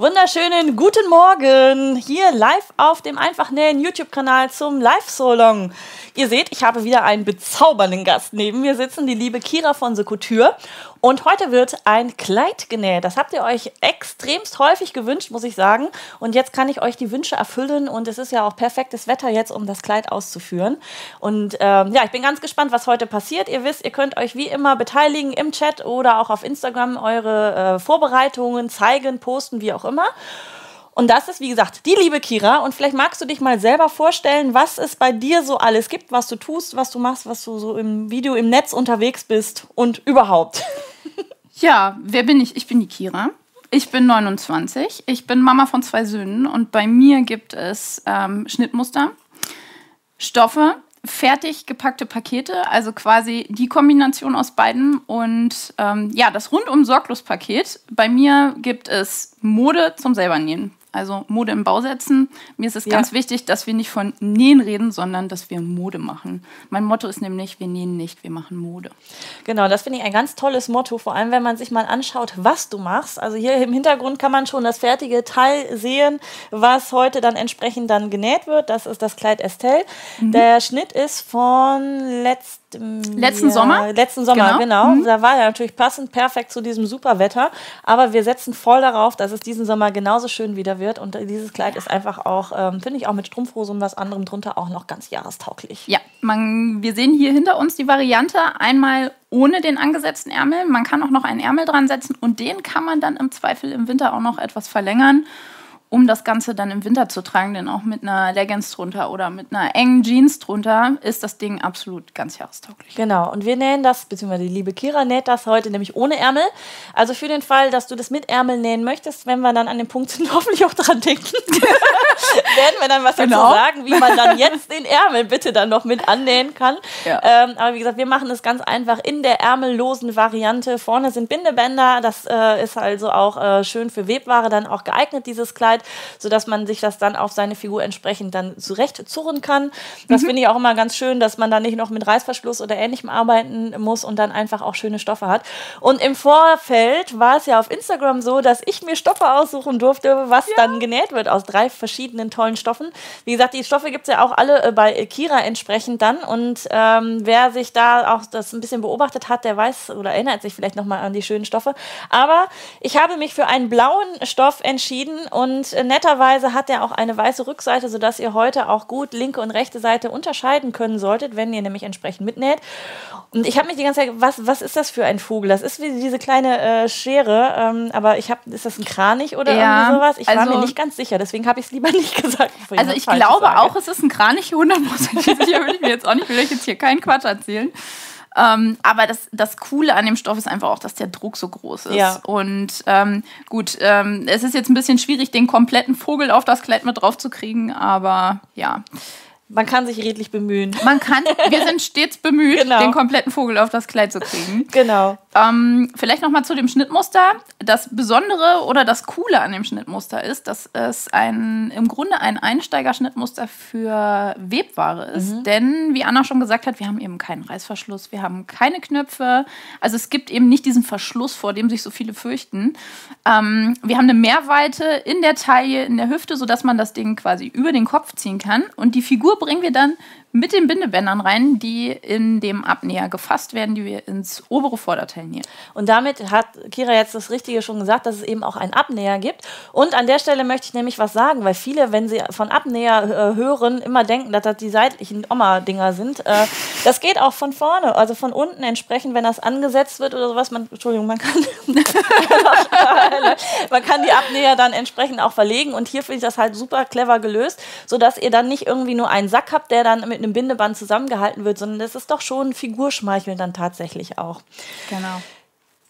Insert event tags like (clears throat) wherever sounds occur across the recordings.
Wunderschönen guten Morgen hier live auf dem Einfachnähen YouTube-Kanal zum Live-Solong. Ihr seht, ich habe wieder einen bezaubernden Gast neben mir sitzen, die liebe Kira von The Couture. Und heute wird ein Kleid genäht. Das habt ihr euch extremst häufig gewünscht, muss ich sagen. Und jetzt kann ich euch die Wünsche erfüllen. Und es ist ja auch perfektes Wetter jetzt, um das Kleid auszuführen. Und ähm, ja, ich bin ganz gespannt, was heute passiert. Ihr wisst, ihr könnt euch wie immer beteiligen im Chat oder auch auf Instagram eure äh, Vorbereitungen zeigen, posten, wie auch immer. Und das ist, wie gesagt, die liebe Kira. Und vielleicht magst du dich mal selber vorstellen, was es bei dir so alles gibt, was du tust, was du machst, was du so im Video, im Netz unterwegs bist und überhaupt. (laughs) Ja, wer bin ich? Ich bin die Kira. Ich bin 29. Ich bin Mama von zwei Söhnen und bei mir gibt es ähm, Schnittmuster, Stoffe, fertig gepackte Pakete, also quasi die Kombination aus beiden und ähm, ja, das rundum sorglos Paket. Bei mir gibt es Mode zum selber nähen also Mode im Bau setzen. Mir ist es ja. ganz wichtig, dass wir nicht von Nähen reden, sondern dass wir Mode machen. Mein Motto ist nämlich, wir nähen nicht, wir machen Mode. Genau, das finde ich ein ganz tolles Motto, vor allem wenn man sich mal anschaut, was du machst. Also hier im Hintergrund kann man schon das fertige Teil sehen, was heute dann entsprechend dann genäht wird. Das ist das Kleid Estelle. Mhm. Der Schnitt ist von letztem letzten ja, Sommer. Letzten Sommer, genau. genau. Mhm. Da war ja natürlich passend perfekt zu diesem super Wetter. Aber wir setzen voll darauf, dass es diesen Sommer genauso schön wieder wird. Und dieses Kleid ist einfach auch, ähm, finde ich, auch mit Strumpfhose und was anderem drunter auch noch ganz jahrestauglich. Ja, man, wir sehen hier hinter uns die Variante einmal ohne den angesetzten Ärmel. Man kann auch noch einen Ärmel dran setzen und den kann man dann im Zweifel im Winter auch noch etwas verlängern um das Ganze dann im Winter zu tragen, denn auch mit einer Leggings drunter oder mit einer engen Jeans drunter ist das Ding absolut ganz jahrestauglich. Genau, und wir nähen das, beziehungsweise die liebe Kira näht das heute nämlich ohne Ärmel. Also für den Fall, dass du das mit Ärmel nähen möchtest, wenn wir dann an dem Punkt sind, (laughs) hoffentlich auch dran denken, (laughs) werden wir dann was genau. dazu sagen, wie man dann jetzt den Ärmel bitte dann noch mit annähen kann. Ja. Ähm, aber wie gesagt, wir machen es ganz einfach in der ärmellosen Variante. Vorne sind Bindebänder, das äh, ist also auch äh, schön für Webware dann auch geeignet, dieses Kleid. Zeit, sodass man sich das dann auf seine Figur entsprechend dann zurecht zurren kann. Das mhm. finde ich auch immer ganz schön, dass man da nicht noch mit Reißverschluss oder ähnlichem arbeiten muss und dann einfach auch schöne Stoffe hat. Und im Vorfeld war es ja auf Instagram so, dass ich mir Stoffe aussuchen durfte, was ja. dann genäht wird aus drei verschiedenen tollen Stoffen. Wie gesagt, die Stoffe gibt es ja auch alle äh, bei Kira entsprechend dann. Und ähm, wer sich da auch das ein bisschen beobachtet hat, der weiß oder erinnert sich vielleicht nochmal an die schönen Stoffe. Aber ich habe mich für einen blauen Stoff entschieden und und netterweise hat er auch eine weiße Rückseite, sodass ihr heute auch gut linke und rechte Seite unterscheiden können solltet, wenn ihr nämlich entsprechend mitnäht. Und ich habe mich die ganze Zeit, was, was ist das für ein Vogel? Das ist wie diese kleine äh, Schere, ähm, aber ich habe, ist das ein Kranich oder ja, irgendwie sowas? Ich also, war mir also nicht ganz sicher, deswegen habe ich es lieber (laughs) nicht gesagt. Ich also ich glaube sage. auch, es ist ein Kranich, (laughs) 100% sicher will ich mir jetzt auch nicht, will ich jetzt hier keinen Quatsch erzählen. Ähm, aber das, das Coole an dem Stoff ist einfach auch, dass der Druck so groß ist. Ja. Und ähm, gut, ähm, es ist jetzt ein bisschen schwierig, den kompletten Vogel auf das Kleid mit drauf zu kriegen, aber ja. Man kann sich redlich bemühen. Man kann, wir sind stets bemüht, (laughs) genau. den kompletten Vogel auf das Kleid zu kriegen. Genau. Ähm, vielleicht nochmal zu dem Schnittmuster. Das Besondere oder das Coole an dem Schnittmuster ist, dass es ein, im Grunde ein Einsteigerschnittmuster für Webware ist. Mhm. Denn, wie Anna schon gesagt hat, wir haben eben keinen Reißverschluss, wir haben keine Knöpfe. Also es gibt eben nicht diesen Verschluss, vor dem sich so viele fürchten. Ähm, wir haben eine Mehrweite in der Taille, in der Hüfte, sodass man das Ding quasi über den Kopf ziehen kann. Und die Figur bringen wir dann mit den Bindebändern rein, die in dem Abnäher gefasst werden, die wir ins obere Vorderteil nähen. Und damit hat Kira jetzt das Richtige schon gesagt, dass es eben auch einen Abnäher gibt. Und an der Stelle möchte ich nämlich was sagen, weil viele, wenn sie von Abnäher äh, hören, immer denken, dass das die seitlichen Oma-Dinger sind. Äh, das geht auch von vorne, also von unten entsprechend, wenn das angesetzt wird oder sowas. Man, Entschuldigung, man kann, (laughs) (laughs) (laughs) man kann die Abnäher dann entsprechend auch verlegen. Und hier finde ich das halt super clever gelöst, sodass ihr dann nicht irgendwie nur einen Sack habt, der dann mit einem Bindeband zusammengehalten wird, sondern das ist doch schon Figurschmeicheln dann tatsächlich auch. Genau.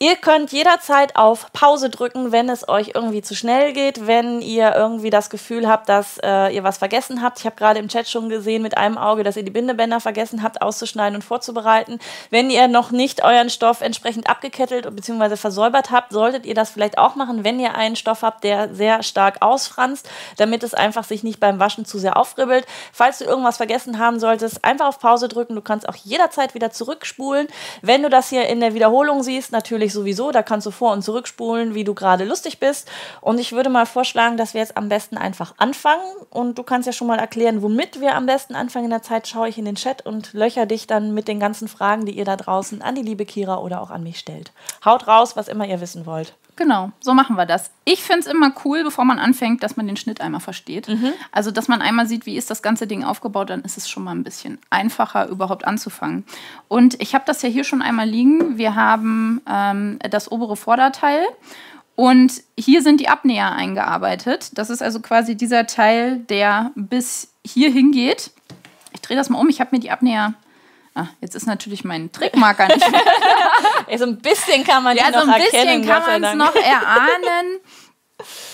Ihr könnt jederzeit auf Pause drücken, wenn es euch irgendwie zu schnell geht, wenn ihr irgendwie das Gefühl habt, dass äh, ihr was vergessen habt. Ich habe gerade im Chat schon gesehen mit einem Auge, dass ihr die Bindebänder vergessen habt auszuschneiden und vorzubereiten. Wenn ihr noch nicht euren Stoff entsprechend abgekettelt bzw. versäubert habt, solltet ihr das vielleicht auch machen, wenn ihr einen Stoff habt, der sehr stark ausfranst, damit es einfach sich nicht beim Waschen zu sehr aufribbelt. Falls du irgendwas vergessen haben solltest, einfach auf Pause drücken. Du kannst auch jederzeit wieder zurückspulen. Wenn du das hier in der Wiederholung siehst, natürlich ich sowieso. Da kannst du vor- und zurückspulen, wie du gerade lustig bist. Und ich würde mal vorschlagen, dass wir jetzt am besten einfach anfangen. Und du kannst ja schon mal erklären, womit wir am besten anfangen. In der Zeit schaue ich in den Chat und löcher dich dann mit den ganzen Fragen, die ihr da draußen an die liebe Kira oder auch an mich stellt. Haut raus, was immer ihr wissen wollt. Genau, so machen wir das. Ich finde es immer cool, bevor man anfängt, dass man den Schnitt einmal versteht. Mhm. Also, dass man einmal sieht, wie ist das ganze Ding aufgebaut, dann ist es schon mal ein bisschen einfacher, überhaupt anzufangen. Und ich habe das ja hier schon einmal liegen. Wir haben ähm, das obere Vorderteil. Und hier sind die Abnäher eingearbeitet. Das ist also quasi dieser Teil, der bis hier hingeht. Ich drehe das mal um. Ich habe mir die Abnäher Ah, jetzt ist natürlich mein Trickmarker nicht mehr. (laughs) so ein bisschen kann man ja, so ein erkennen. bisschen kann man es noch (laughs) erahnen,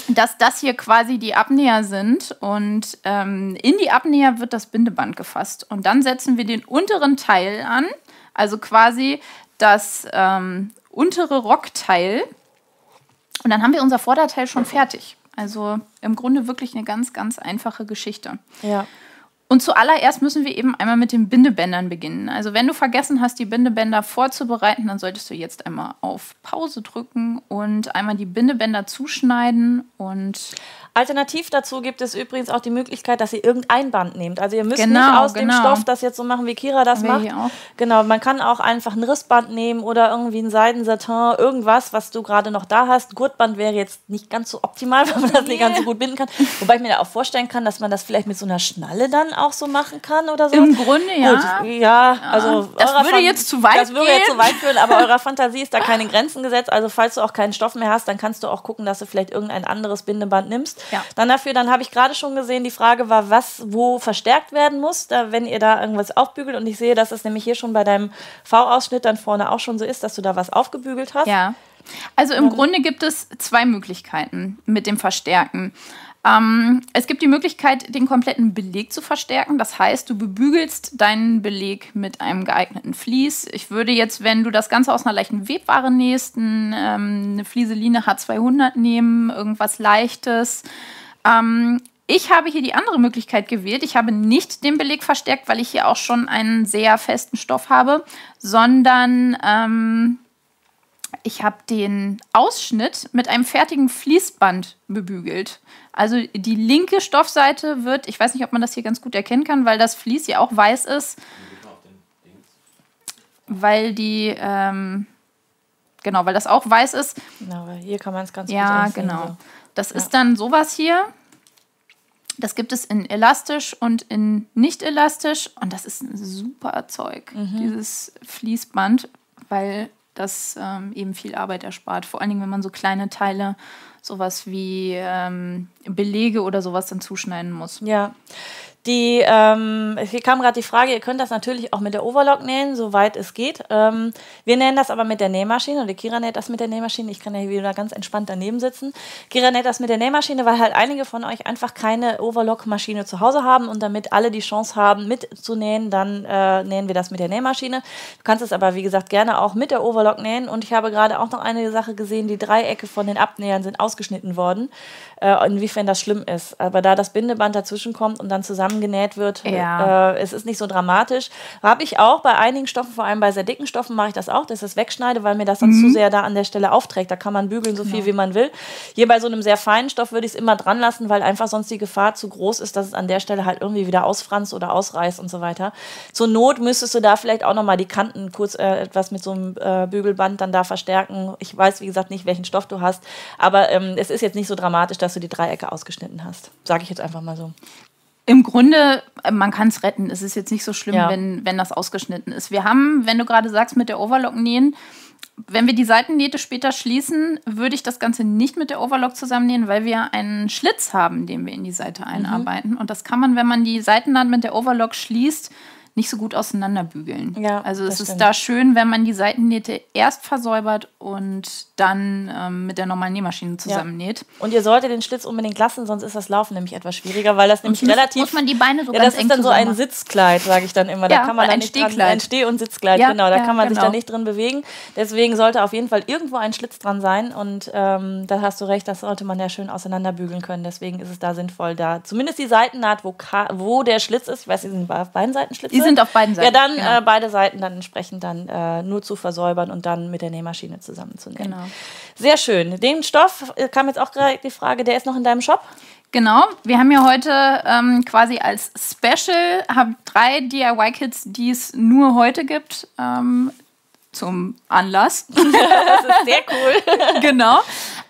dass das hier quasi die Abnäher sind. Und ähm, in die Abnäher wird das Bindeband gefasst. Und dann setzen wir den unteren Teil an, also quasi das ähm, untere Rockteil. Und dann haben wir unser Vorderteil schon fertig. Also im Grunde wirklich eine ganz, ganz einfache Geschichte. Ja. Und zuallererst müssen wir eben einmal mit den Bindebändern beginnen. Also wenn du vergessen hast, die Bindebänder vorzubereiten, dann solltest du jetzt einmal auf Pause drücken und einmal die Bindebänder zuschneiden und Alternativ dazu gibt es übrigens auch die Möglichkeit, dass ihr irgendein Band nehmt. Also ihr müsst genau, nicht aus genau. dem Stoff das jetzt so machen, wie Kira das macht. Genau, man kann auch einfach ein Rissband nehmen oder irgendwie ein Seidensatin, irgendwas, was du gerade noch da hast. Gurtband wäre jetzt nicht ganz so optimal, (laughs) weil man das nicht ganz so gut binden kann. Wobei ich mir da auch vorstellen kann, dass man das vielleicht mit so einer Schnalle dann auch so machen kann oder so. Im Grunde ja. Gut, ja, also das würde Fan jetzt zu weit Das würde gehen. jetzt zu weit führen, aber eurer Fantasie ist da (laughs) keine Grenzen gesetzt. Also falls du auch keinen Stoff mehr hast, dann kannst du auch gucken, dass du vielleicht irgendein anderes Bindeband nimmst. Ja. Dann dafür, dann habe ich gerade schon gesehen, die Frage war, was wo verstärkt werden muss, da, wenn ihr da irgendwas aufbügelt. Und ich sehe, dass es nämlich hier schon bei deinem V-Ausschnitt dann vorne auch schon so ist, dass du da was aufgebügelt hast. Ja. Also im Grunde gibt es zwei Möglichkeiten mit dem Verstärken. Ähm, es gibt die Möglichkeit, den kompletten Beleg zu verstärken. Das heißt, du bebügelst deinen Beleg mit einem geeigneten Vlies. Ich würde jetzt, wenn du das Ganze aus einer leichten Webware nähst, ähm, eine Flieseline H200 nehmen, irgendwas Leichtes. Ähm, ich habe hier die andere Möglichkeit gewählt. Ich habe nicht den Beleg verstärkt, weil ich hier auch schon einen sehr festen Stoff habe, sondern ähm, ich habe den Ausschnitt mit einem fertigen Fließband bebügelt. Also die linke Stoffseite wird, ich weiß nicht, ob man das hier ganz gut erkennen kann, weil das Vlies ja auch weiß ist. Weil die, ähm, genau, weil das auch weiß ist. Genau, weil hier kann man es ganz ja, gut Ja, genau. So. Das ja. ist dann sowas hier. Das gibt es in elastisch und in nicht elastisch. Und das ist ein super Zeug, mhm. dieses Fließband, weil das ähm, eben viel Arbeit erspart. Vor allen Dingen, wenn man so kleine Teile sowas wie ähm, Belege oder sowas dann zuschneiden muss. Ja. Die, ähm, hier kam gerade die Frage, ihr könnt das natürlich auch mit der Overlock nähen, soweit es geht. Ähm, wir nähen das aber mit der Nähmaschine die Kira näht das mit der Nähmaschine. Ich kann ja hier wieder ganz entspannt daneben sitzen. Kira näht das mit der Nähmaschine, weil halt einige von euch einfach keine Overlock-Maschine zu Hause haben und damit alle die Chance haben, mitzunähen, dann äh, nähen wir das mit der Nähmaschine. Du kannst es aber, wie gesagt, gerne auch mit der Overlock nähen und ich habe gerade auch noch eine Sache gesehen, die Dreiecke von den Abnähern sind ausgeschnitten worden, äh, inwiefern das schlimm ist. Aber da das Bindeband dazwischen kommt und dann zusammen zusammengenäht wird. Ja. Äh, es ist nicht so dramatisch. Habe ich auch bei einigen Stoffen, vor allem bei sehr dicken Stoffen, mache ich das auch, dass ich das wegschneide, weil mir das dann mhm. zu sehr da an der Stelle aufträgt. Da kann man bügeln, so viel ja. wie man will. Hier bei so einem sehr feinen Stoff würde ich es immer dran lassen, weil einfach sonst die Gefahr zu groß ist, dass es an der Stelle halt irgendwie wieder ausfranst oder ausreißt und so weiter. Zur Not müsstest du da vielleicht auch nochmal die Kanten kurz äh, etwas mit so einem äh, Bügelband dann da verstärken. Ich weiß, wie gesagt, nicht, welchen Stoff du hast, aber ähm, es ist jetzt nicht so dramatisch, dass du die Dreiecke ausgeschnitten hast. Sage ich jetzt einfach mal so. Im Grunde, äh, man kann es retten. Es ist jetzt nicht so schlimm, ja. wenn, wenn das ausgeschnitten ist. Wir haben, wenn du gerade sagst, mit der Overlock nähen, wenn wir die Seitennähte später schließen, würde ich das Ganze nicht mit der Overlock zusammennähen, weil wir einen Schlitz haben, den wir in die Seite mhm. einarbeiten. Mhm. Und das kann man, wenn man die Seitennaht mit der Overlock schließt, nicht so gut auseinanderbügeln. Ja, also es ist stimmt. da schön, wenn man die Seitennähte erst versäubert und dann ähm, mit der normalen Nähmaschine zusammennäht. Ja. Und ihr solltet den Schlitz unbedingt lassen, sonst ist das Laufen nämlich etwas schwieriger, weil das nämlich muss, relativ. Muss man die Beine so ja, das ist dann so ein Sitzkleid, sage ich dann immer. Da ja, kann man ein Stehkleid. Dran, ein Steh- und Sitzkleid, ja, genau. Da kann man genau. sich da nicht drin bewegen. Deswegen sollte auf jeden Fall irgendwo ein Schlitz dran sein. Und ähm, da hast du recht, das sollte man ja schön auseinanderbügeln können. Deswegen ist es da sinnvoll, da zumindest die Seitennaht, wo, wo der Schlitz ist, ich weiß, die sind auf beiden Seiten Schlitze sind auf beiden Seiten. Ja, dann genau. äh, beide Seiten dann entsprechend dann äh, nur zu versäubern und dann mit der Nähmaschine zusammenzunehmen. Genau. Sehr schön. Den Stoff äh, kam jetzt auch gerade die Frage, der ist noch in deinem Shop? Genau, wir haben ja heute ähm, quasi als Special haben drei DIY-Kits, die es nur heute gibt. Ähm, zum Anlass. (laughs) das ist sehr cool. (laughs) genau.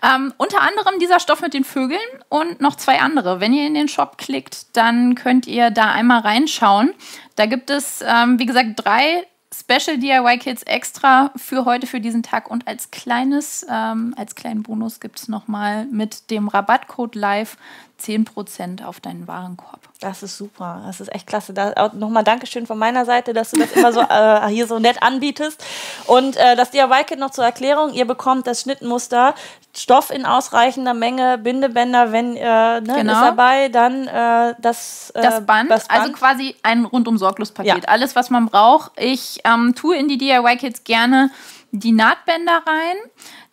Ähm, unter anderem dieser Stoff mit den Vögeln und noch zwei andere. Wenn ihr in den Shop klickt, dann könnt ihr da einmal reinschauen. Da gibt es, ähm, wie gesagt, drei Special DIY Kits extra für heute, für diesen Tag. Und als kleines, ähm, als kleinen Bonus gibt es nochmal mit dem Rabattcode live 10% auf deinen Warenkorb. Das ist super. Das ist echt klasse. Da nochmal Dankeschön von meiner Seite, dass du das immer so (laughs) äh, hier so nett anbietest. Und äh, das DIY-Kit noch zur Erklärung. Ihr bekommt das Schnittmuster, Stoff in ausreichender Menge, Bindebänder, wenn äh, ne, genau. ist dabei, dann äh, das, äh, das Band, das, Band, Also quasi ein rundum sorglos Paket. Ja. Alles, was man braucht. Ich ähm, tue in die DIY-Kits gerne die Nahtbänder rein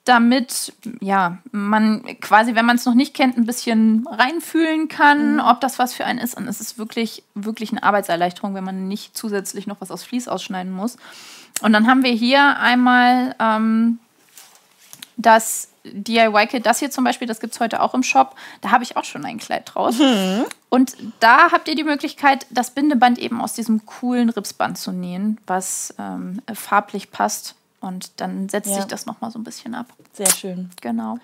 damit ja man quasi, wenn man es noch nicht kennt, ein bisschen reinfühlen kann, mhm. ob das was für einen ist. Und es ist wirklich, wirklich eine Arbeitserleichterung, wenn man nicht zusätzlich noch was aus Vlies ausschneiden muss. Und dann haben wir hier einmal ähm, das DIY-Kit, das hier zum Beispiel, das gibt es heute auch im Shop. Da habe ich auch schon ein Kleid draus. Mhm. Und da habt ihr die Möglichkeit, das Bindeband eben aus diesem coolen Ripsband zu nähen, was ähm, farblich passt und dann setzt ja. sich das nochmal so ein bisschen ab. Sehr schön. Genau.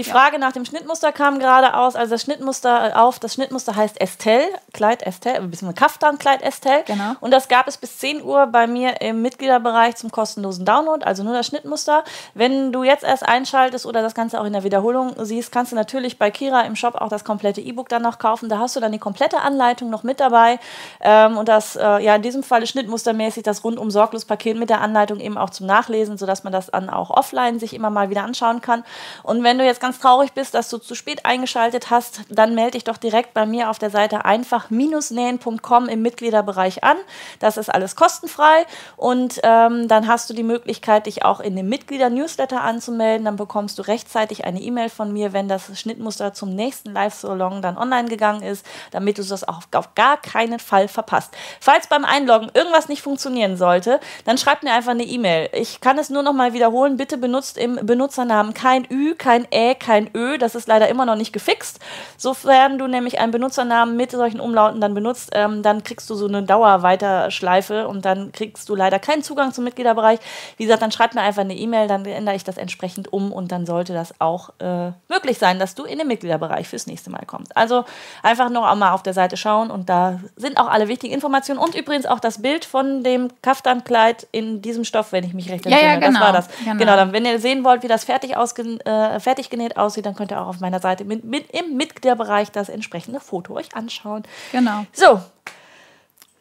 Die Frage ja. nach dem Schnittmuster kam gerade aus. Also das Schnittmuster äh, auf, das Schnittmuster heißt Estelle, Kleid Estelle, ein bisschen Kaftan Kleid Estelle. Genau. Und das gab es bis 10 Uhr bei mir im Mitgliederbereich zum kostenlosen Download, also nur das Schnittmuster. Wenn du jetzt erst einschaltest oder das Ganze auch in der Wiederholung siehst, kannst du natürlich bei Kira im Shop auch das komplette E-Book dann noch kaufen. Da hast du dann die komplette Anleitung noch mit dabei. Ähm, und das, äh, ja, in diesem Fall schnittmustermäßig das rundum sorglos Paket mit der Anleitung eben auch zum Nachlesen, sodass man das dann auch offline sich immer mal wieder anschauen kann. Und wenn du jetzt ganz traurig bist, dass du zu spät eingeschaltet hast, dann melde dich doch direkt bei mir auf der Seite einfach-nähen.com im Mitgliederbereich an. Das ist alles kostenfrei und ähm, dann hast du die Möglichkeit, dich auch in dem Mitglieder-Newsletter anzumelden. Dann bekommst du rechtzeitig eine E-Mail von mir, wenn das Schnittmuster zum nächsten Live-Salon dann online gegangen ist, damit du das auch auf gar keinen Fall verpasst. Falls beim Einloggen irgendwas nicht funktionieren sollte, dann schreib mir einfach eine E-Mail. Ich kann es nur noch mal wiederholen. Bitte benutzt im Benutzernamen kein Ü, kein Ä, kein Ö. Das ist leider immer noch nicht gefixt. Sofern du nämlich einen Benutzernamen mit solchen Umlauten dann benutzt, ähm, dann kriegst du so eine Dauerweiterschleife und dann kriegst du leider keinen Zugang zum Mitgliederbereich. Wie gesagt, dann schreib mir einfach eine E-Mail, dann ändere ich das entsprechend um und dann sollte das auch äh, möglich sein, dass du in den Mitgliederbereich fürs nächste Mal kommst. Also einfach noch einmal auf der Seite schauen und da sind auch alle wichtigen Informationen und übrigens auch das Bild von dem Kaftankleid in diesem Stoff, wenn ich mich recht erinnere. Ja, ja, genau. Das war das. Genau. genau. dann, wenn ihr sehen wollt, wie das fertig, ausgen, äh, fertig genäht aussieht, dann könnt ihr auch auf meiner Seite mit, mit, im Mitgliederbereich das entsprechende Foto euch anschauen. Genau. So,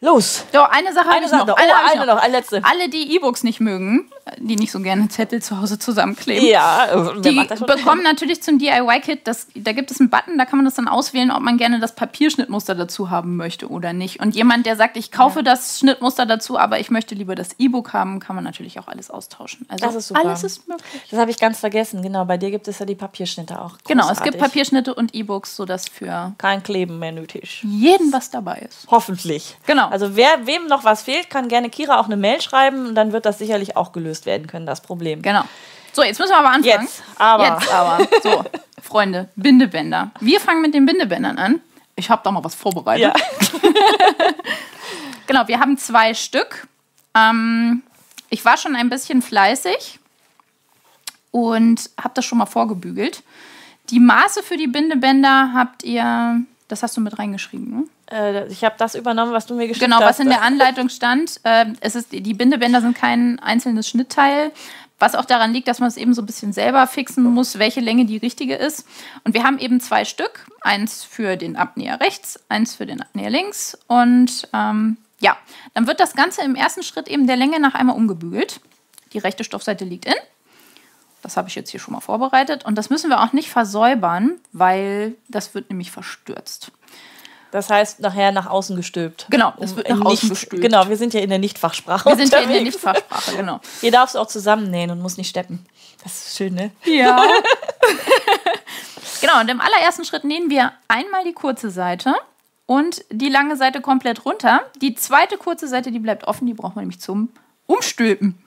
Los. So, eine Sache eine Sache noch. Eine, oh, eine noch. noch, eine letzte. Alle, die E-Books nicht mögen, die nicht so gerne Zettel zu Hause zusammenkleben, ja, die bekommen natürlich zum DIY-Kit, da gibt es einen Button, da kann man das dann auswählen, ob man gerne das Papierschnittmuster dazu haben möchte oder nicht. Und jemand, der sagt, ich kaufe ja. das Schnittmuster dazu, aber ich möchte lieber das E-Book haben, kann man natürlich auch alles austauschen. Also das ist super. alles ist möglich. Das habe ich ganz vergessen. Genau, bei dir gibt es ja die Papierschnitte auch. Großartig. Genau, es gibt Papierschnitte und E-Books, sodass für kein Kleben mehr nötig. Jeden was dabei ist. Hoffentlich. Genau. Also wer wem noch was fehlt, kann gerne Kira auch eine Mail schreiben und dann wird das sicherlich auch gelöst werden können, das Problem. Genau. So, jetzt müssen wir aber anfangen. Jetzt aber. Jetzt aber. So, (laughs) Freunde, Bindebänder. Wir fangen mit den Bindebändern an. Ich habe da mal was vorbereitet. Ja. (laughs) genau, wir haben zwei Stück. Ähm, ich war schon ein bisschen fleißig und habe das schon mal vorgebügelt. Die Maße für die Bindebänder habt ihr, das hast du mit reingeschrieben, ne? Äh, ich habe das übernommen, was du mir geschickt genau, hast. Genau, was in der Anleitung stand. Äh, es ist, die Bindebänder sind kein einzelnes Schnittteil, was auch daran liegt, dass man es eben so ein bisschen selber fixen muss, welche Länge die richtige ist. Und wir haben eben zwei Stück, eins für den Abnäher rechts, eins für den Abnäher links. Und ähm, ja, dann wird das Ganze im ersten Schritt eben der Länge nach einmal umgebügelt. Die rechte Stoffseite liegt in. Das habe ich jetzt hier schon mal vorbereitet. Und das müssen wir auch nicht versäubern, weil das wird nämlich verstürzt. Das heißt, nachher nach außen gestülpt. Genau, es wird nach außen gestülpt. Genau, wir sind ja in der Nichtfachsprache. Wir sind ja in der Nichtfachsprache, genau. Hier darfst du auch zusammennähen und musst nicht steppen. Das ist schön, ne? Ja. (laughs) genau, und im allerersten Schritt nähen wir einmal die kurze Seite und die lange Seite komplett runter. Die zweite kurze Seite, die bleibt offen, die braucht man nämlich zum Umstülpen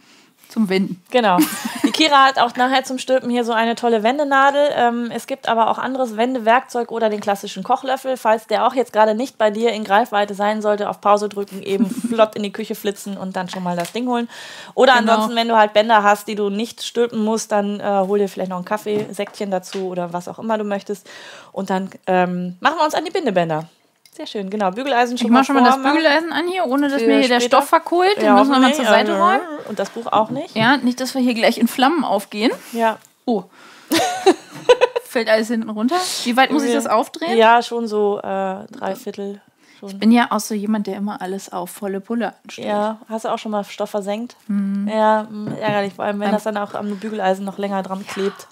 zum Wenden. Genau. Die (laughs) Kira hat auch nachher zum Stülpen hier so eine tolle Wendenadel. Ähm, es gibt aber auch anderes Wendewerkzeug oder den klassischen Kochlöffel. Falls der auch jetzt gerade nicht bei dir in Greifweite sein sollte, auf Pause drücken, eben (laughs) flott in die Küche flitzen und dann schon mal das Ding holen. Oder genau. ansonsten, wenn du halt Bänder hast, die du nicht stülpen musst, dann äh, hol dir vielleicht noch ein Kaffeesäckchen dazu oder was auch immer du möchtest. Und dann ähm, machen wir uns an die Bindebänder. Sehr schön, genau. Bügeleisen schon ich mal Ich mache schon mal das Bügeleisen an hier, ohne dass mir hier der Stoff verkohlt. Den ja, müssen wir mal zur Seite räumen. Und das Buch auch nicht. Ja, nicht, dass wir hier gleich in Flammen aufgehen. Ja. Oh. (laughs) Fällt alles hinten runter. Wie weit muss ich das aufdrehen? Ja, schon so äh, drei Viertel. Schon. Ich bin ja auch so jemand, der immer alles auf volle Pulle anstellt. Ja, hast du auch schon mal Stoff versenkt? Mhm. Ja, mm, ärgerlich, vor allem wenn das dann auch am Bügeleisen noch länger dran klebt.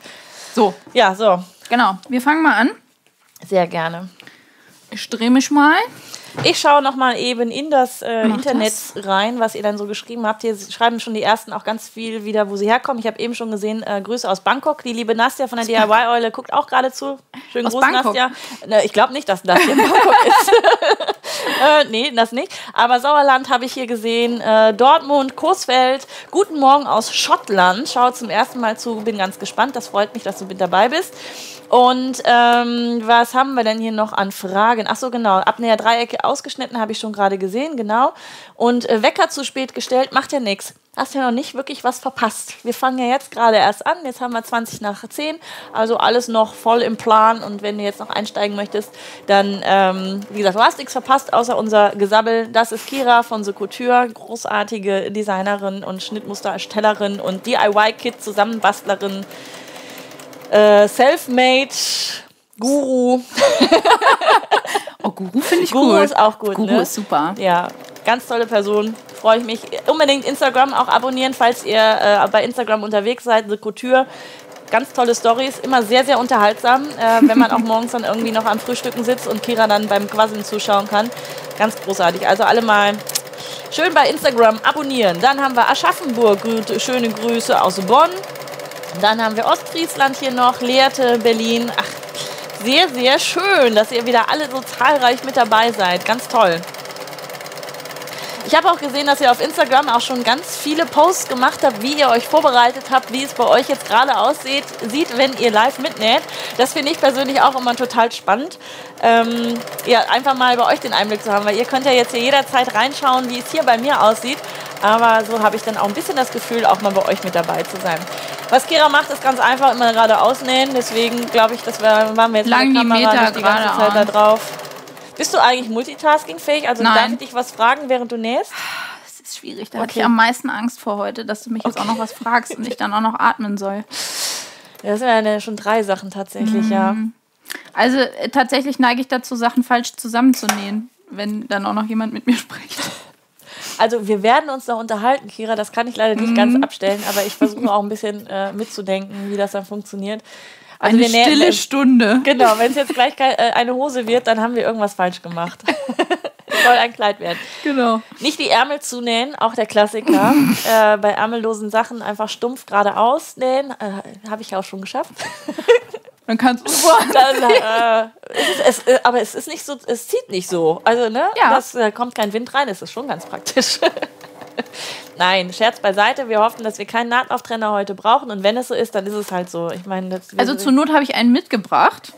So. Ja, so. Genau. Wir fangen mal an. Sehr gerne. Ich drehe mich mal. Ich schaue noch mal eben in das äh, Internet das. rein, was ihr dann so geschrieben habt. Hier schreiben schon die ersten auch ganz viel wieder, wo sie herkommen. Ich habe eben schon gesehen, äh, Grüße aus Bangkok. Die liebe Nastja von der DIY-Eule guckt auch gerade zu. Schönen aus Gruß, Bangkok. Nastja. Ne, ich glaube nicht, dass Nastja in Bangkok (laughs) ist. (laughs) äh, nee, das nicht. Aber Sauerland habe ich hier gesehen. Äh, Dortmund, Coesfeld. Guten Morgen aus Schottland. Schau zum ersten Mal zu. Bin ganz gespannt. Das freut mich, dass du mit dabei bist. Und ähm, was haben wir denn hier noch an Fragen? Ach so, genau. Abnäher Dreiecke ausgeschnitten, habe ich schon gerade gesehen, genau. Und äh, Wecker zu spät gestellt, macht ja nichts. Hast ja noch nicht wirklich was verpasst. Wir fangen ja jetzt gerade erst an. Jetzt haben wir 20 nach 10. Also alles noch voll im Plan. Und wenn du jetzt noch einsteigen möchtest, dann, ähm, wie gesagt, du hast nichts verpasst, außer unser Gesabbel. Das ist Kira von The Couture, großartige Designerin und Schnittmustererstellerin und DIY-Kit-Zusammenbastlerin äh, Selfmade, Guru. oh, Guru finde ich Guru cool. ist auch gut. Guru ne? ist super. Ja, ganz tolle Person. Freue ich mich. Unbedingt Instagram auch abonnieren, falls ihr äh, bei Instagram unterwegs seid. The Couture. Ganz tolle Stories, immer sehr, sehr unterhaltsam, äh, wenn man auch (laughs) morgens dann irgendwie noch am Frühstücken sitzt und Kira dann beim Quasseln zuschauen kann. Ganz großartig. Also alle mal schön bei Instagram abonnieren. Dann haben wir Aschaffenburg. Schöne Grüße aus Bonn. Dann haben wir Ostfriesland hier noch, Lehrte, Berlin. Ach, sehr, sehr schön, dass ihr wieder alle so zahlreich mit dabei seid. Ganz toll. Ich habe auch gesehen, dass ihr auf Instagram auch schon ganz viele Posts gemacht habt, wie ihr euch vorbereitet habt, wie es bei euch jetzt gerade aussieht, sieht, wenn ihr live mitnäht. Das finde ich persönlich auch immer total spannend. Ähm, ja, einfach mal bei euch den Einblick zu haben, weil ihr könnt ja jetzt hier jederzeit reinschauen, wie es hier bei mir aussieht. Aber so habe ich dann auch ein bisschen das Gefühl, auch mal bei euch mit dabei zu sein. Was Kira macht, ist ganz einfach immer gerade ausnähen. Deswegen glaube ich, dass wir waren wir jetzt Lang mit der Kamera die, Meter die ganze Zeit da drauf. Bist du eigentlich multitaskingfähig? Also Nein. darf ich dich was fragen, während du nähst? Das ist schwierig. Da okay. hatte ich am meisten Angst vor heute, dass du mich jetzt okay. auch noch was fragst und ich dann auch noch atmen soll. Das sind ja schon drei Sachen tatsächlich, mhm. ja. Also äh, tatsächlich neige ich dazu, Sachen falsch zusammenzunähen, wenn dann auch noch jemand mit mir spricht. Also wir werden uns noch unterhalten, Kira, das kann ich leider nicht mhm. ganz abstellen, aber ich versuche auch ein bisschen äh, mitzudenken, wie das dann funktioniert. Also eine stille nähen, Stunde. Genau, wenn es jetzt gleich äh, eine Hose wird, dann haben wir irgendwas falsch gemacht. (laughs) soll ein Kleid werden. Genau. Nicht die Ärmel zunähen, auch der Klassiker. (laughs) äh, bei ärmellosen Sachen einfach stumpf geradeaus nähen. Äh, Habe ich ja auch schon geschafft. Dann kannst du (laughs) dann, äh, es, es, äh, Aber es ist nicht so, es zieht nicht so. Also, ne? Ja. Das äh, kommt kein Wind rein, das ist schon ganz praktisch. (laughs) Nein, Scherz beiseite. Wir hoffen, dass wir keinen Nahtauftrenner heute brauchen. Und wenn es so ist, dann ist es halt so. Ich meine, also zur Not habe ich einen mitgebracht.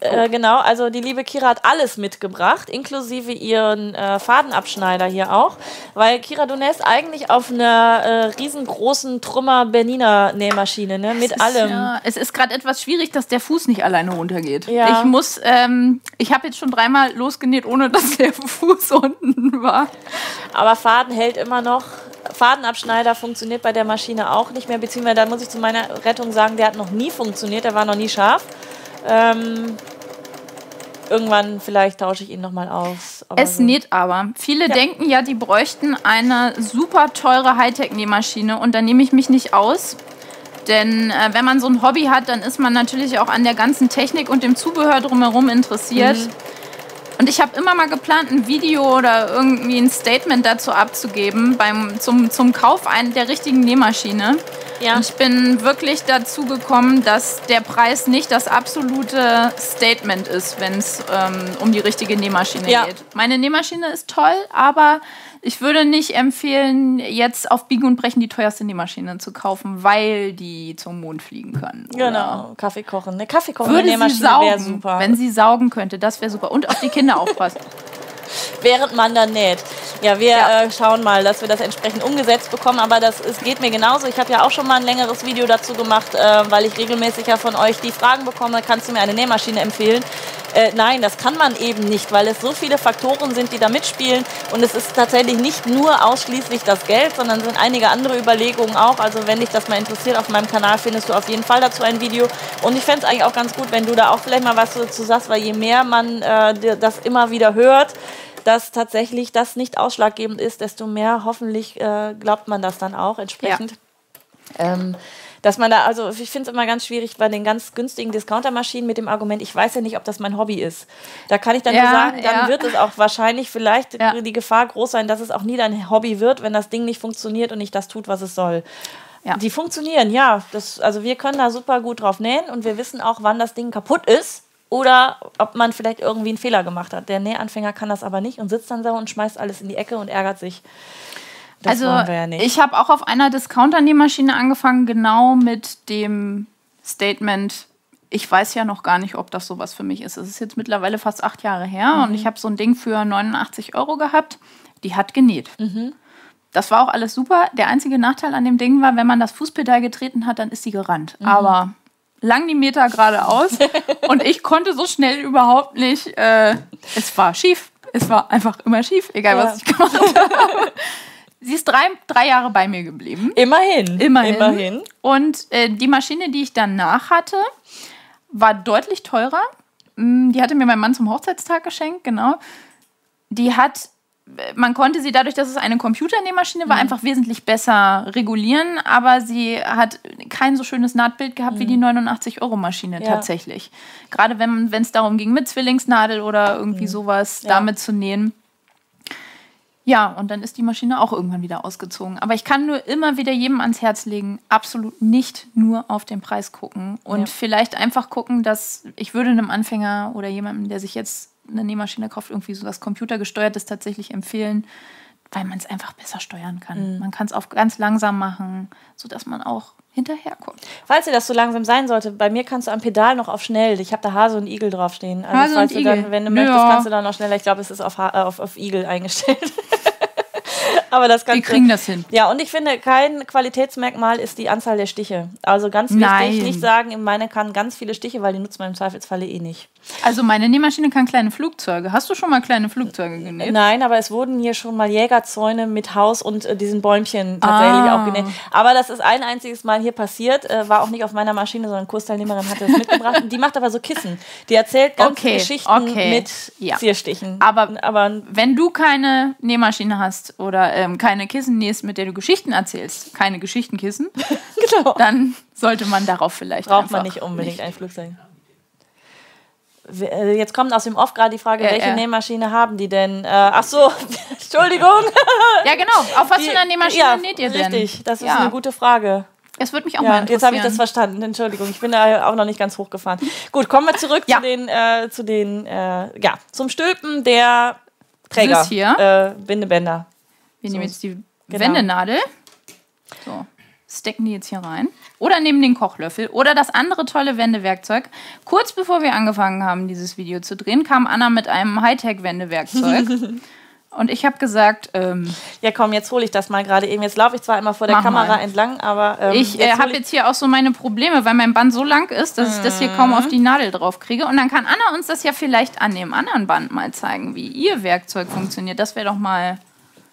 Äh, genau, also die liebe Kira hat alles mitgebracht, inklusive ihren äh, Fadenabschneider hier auch. Weil Kira, du nähst eigentlich auf einer äh, riesengroßen Trümmer Bernina Nähmaschine, ne? Mit ist, allem. Ja, es ist gerade etwas schwierig, dass der Fuß nicht alleine runtergeht. Ja. Ich muss, ähm, ich habe jetzt schon dreimal losgenäht, ohne dass der (laughs) Fuß unten war. Aber Faden hält immer noch. Fadenabschneider funktioniert bei der Maschine auch nicht mehr, beziehungsweise da muss ich zu meiner Rettung sagen, der hat noch nie funktioniert, der war noch nie scharf. Ähm, irgendwann vielleicht tausche ich ihn nochmal aus. es so. näht aber. Viele ja. denken ja, die bräuchten eine super teure Hightech-Nähmaschine und da nehme ich mich nicht aus. Denn äh, wenn man so ein Hobby hat, dann ist man natürlich auch an der ganzen Technik und dem Zubehör drumherum interessiert. Mhm. Und ich habe immer mal geplant, ein Video oder irgendwie ein Statement dazu abzugeben beim, zum, zum Kauf ein, der richtigen Nähmaschine. Ja. Ich bin wirklich dazu gekommen, dass der Preis nicht das absolute Statement ist, wenn es ähm, um die richtige Nähmaschine ja. geht. Meine Nähmaschine ist toll, aber ich würde nicht empfehlen, jetzt auf Biegen und Brechen die teuerste Nähmaschine zu kaufen, weil die zum Mond fliegen können. Genau, Kaffee kochen. Eine Kaffee kochen würde Nähmaschine wäre super. Wenn sie saugen könnte, das wäre super. Und auf die Kinder aufpassen. (laughs) während man dann näht. Ja, wir ja. Äh, schauen mal, dass wir das entsprechend umgesetzt bekommen, aber das es geht mir genauso. Ich habe ja auch schon mal ein längeres Video dazu gemacht, äh, weil ich regelmäßig ja von euch die Fragen bekomme, kannst du mir eine Nähmaschine empfehlen? Äh, nein, das kann man eben nicht, weil es so viele Faktoren sind, die da mitspielen und es ist tatsächlich nicht nur ausschließlich das Geld, sondern sind einige andere Überlegungen auch. Also wenn dich das mal interessiert, auf meinem Kanal findest du auf jeden Fall dazu ein Video und ich fände es eigentlich auch ganz gut, wenn du da auch vielleicht mal was dazu sagst, weil je mehr man äh, das immer wieder hört, dass tatsächlich das nicht ausschlaggebend ist, desto mehr hoffentlich äh, glaubt man das dann auch entsprechend. Ja. Ähm, dass man da, also ich finde es immer ganz schwierig bei den ganz günstigen Discountermaschinen mit dem Argument, ich weiß ja nicht, ob das mein Hobby ist. Da kann ich dann ja, nur sagen, dann ja. wird es auch wahrscheinlich vielleicht ja. die Gefahr groß sein, dass es auch nie dein Hobby wird, wenn das Ding nicht funktioniert und nicht das tut, was es soll. Ja. Die funktionieren, ja. Das, also wir können da super gut drauf nähen und wir wissen auch, wann das Ding kaputt ist oder ob man vielleicht irgendwie einen Fehler gemacht hat. Der Nähanfänger kann das aber nicht und sitzt dann so und schmeißt alles in die Ecke und ärgert sich. Das also ja ich habe auch auf einer Discounter-Nähmaschine angefangen, genau mit dem Statement, ich weiß ja noch gar nicht, ob das sowas für mich ist. Es ist jetzt mittlerweile fast acht Jahre her mhm. und ich habe so ein Ding für 89 Euro gehabt. Die hat genäht. Mhm. Das war auch alles super. Der einzige Nachteil an dem Ding war, wenn man das Fußpedal getreten hat, dann ist sie gerannt. Mhm. Aber lang die Meter geradeaus (laughs) und ich konnte so schnell überhaupt nicht. Äh, es war schief. Es war einfach immer schief, egal ja. was ich gemacht habe. (laughs) Sie ist drei, drei Jahre bei mir geblieben. Immerhin. Immerhin. Immerhin. Und äh, die Maschine, die ich danach hatte, war deutlich teurer. Mm, die hatte mir mein Mann zum Hochzeitstag geschenkt, genau. Die hat man konnte sie dadurch, dass es eine Computernähmaschine war, mhm. einfach wesentlich besser regulieren, aber sie hat kein so schönes Nahtbild gehabt mhm. wie die 89-Euro-Maschine ja. tatsächlich. Gerade wenn es darum ging, mit Zwillingsnadel oder irgendwie mhm. sowas ja. damit zu nähen. Ja, und dann ist die Maschine auch irgendwann wieder ausgezogen. Aber ich kann nur immer wieder jedem ans Herz legen, absolut nicht nur auf den Preis gucken und ja. vielleicht einfach gucken, dass ich würde einem Anfänger oder jemandem, der sich jetzt eine Nähmaschine kauft, irgendwie so was Computergesteuertes tatsächlich empfehlen, weil man es einfach besser steuern kann. Mhm. Man kann es auch ganz langsam machen, sodass man auch hinterherkommt. Falls dir das so langsam sein sollte, bei mir kannst du am Pedal noch auf schnell. Ich habe da Hase und Igel draufstehen. Also Hase falls und du Igel. dann, wenn du ja. möchtest, kannst du dann noch schneller. Ich glaube, es ist auf, auf, auf Igel eingestellt. (laughs) Aber das Die kriegen das hin. Ja, und ich finde, kein Qualitätsmerkmal ist die Anzahl der Stiche. Also ganz wichtig, Nein. nicht sagen, meine kann ganz viele Stiche, weil die nutzt man im Zweifelsfalle eh nicht. Also meine Nähmaschine kann kleine Flugzeuge. Hast du schon mal kleine Flugzeuge genäht? Nein, aber es wurden hier schon mal Jägerzäune mit Haus und äh, diesen Bäumchen tatsächlich ah. auch genäht. Aber das ist ein einziges Mal hier passiert. Äh, war auch nicht auf meiner Maschine, sondern Kursteilnehmerin hat das mitgebracht. die macht aber so Kissen. Die erzählt ganz okay. Geschichten okay. mit ja. Zierstichen. Aber, aber wenn du keine Nähmaschine hast oder ähm, keine Kissen nähst, mit der du Geschichten erzählst, keine Geschichtenkissen, (laughs) genau. dann sollte man darauf vielleicht Braucht man nicht unbedingt nicht. ein Flugzeug. Äh, jetzt kommt aus dem Off gerade die Frage, welche äh. Nähmaschine haben die denn? Äh, ach so, (laughs) Entschuldigung. ja, genau. Auf was die, für einer Nähmaschine ja, näht ihr denn? Richtig, das ist ja. eine gute Frage. Es würde mich auch ja, mal interessieren. Jetzt habe ich das verstanden. Entschuldigung, ich bin da auch noch nicht ganz hochgefahren. Gut, kommen wir zurück ja. zu den, äh, zu den äh, ja, zum Stülpen der Träger. Äh, Bindebänder. Wir so. nehmen jetzt die genau. Wendenadel. So, stecken die jetzt hier rein. Oder nehmen den Kochlöffel. Oder das andere tolle Wendewerkzeug. Kurz bevor wir angefangen haben, dieses Video zu drehen, kam Anna mit einem Hightech-Wendewerkzeug. (laughs) Und ich habe gesagt, ähm, ja komm, jetzt hole ich das mal gerade eben. Jetzt laufe ich zwar immer vor der Kamera mal. entlang, aber ähm, ich äh, habe jetzt hier auch so meine Probleme, weil mein Band so lang ist, dass mhm. ich das hier kaum auf die Nadel drauf kriege. Und dann kann Anna uns das ja vielleicht an dem anderen Band mal zeigen, wie ihr Werkzeug funktioniert. Das wäre doch mal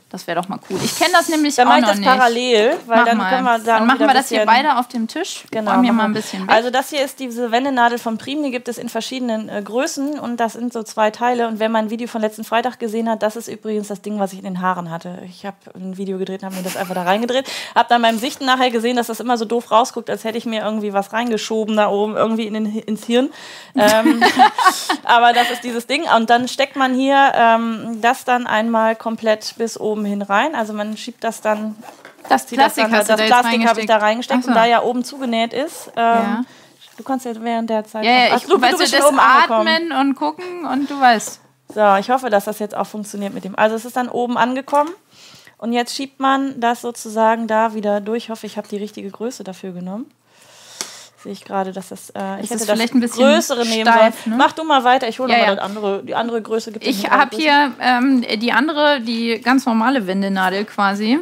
das wäre doch mal cool. Ich kenne das nämlich dann auch noch das nicht. parallel, weil Mach dann mal. können wir da Dann machen wir das hier beide auf dem Tisch. Genau. Räumen wir mal ein bisschen weg. Also das hier ist diese Wendenadel von Prim, die gibt es in verschiedenen äh, Größen und das sind so zwei Teile. Und wenn man ein Video von letzten Freitag gesehen hat, das ist übrigens das Ding, was ich in den Haaren hatte. Ich habe ein Video gedreht, habe mir das einfach da reingedreht. Habe dann beim Sichten nachher gesehen, dass das immer so doof rausguckt, als hätte ich mir irgendwie was reingeschoben da oben, irgendwie in den, ins Hirn. (laughs) Ähm, aber das ist dieses Ding. Und dann steckt man hier ähm, das dann einmal komplett bis oben hin rein. Also man schiebt das dann Das Plastik, das, das, das Plastik habe ich da reingesteckt so. und da ja oben zugenäht ist. Ähm, Ja. Du kannst jetzt während der Zeit. Ja, ja, Ach, du, weißt du du, bist das oben angekommen. Atmen und gucken und du weißt. So, ich hoffe, dass das jetzt auch funktioniert mit dem. Also es ist dann oben angekommen und jetzt schiebt man das sozusagen da wieder durch. Ich hoffe, ich habe die richtige Größe dafür genommen. Sehe ich gerade, dass das. Äh, ich hätte das vielleicht ein bisschen größere nehmen steif, sollen. ne? Mach du mal weiter. Ich hole Ja, mal ja. das andere. Die andere Größe gibt es Ich habe hier ähm, die andere, die ganz normale Wendenadel quasi.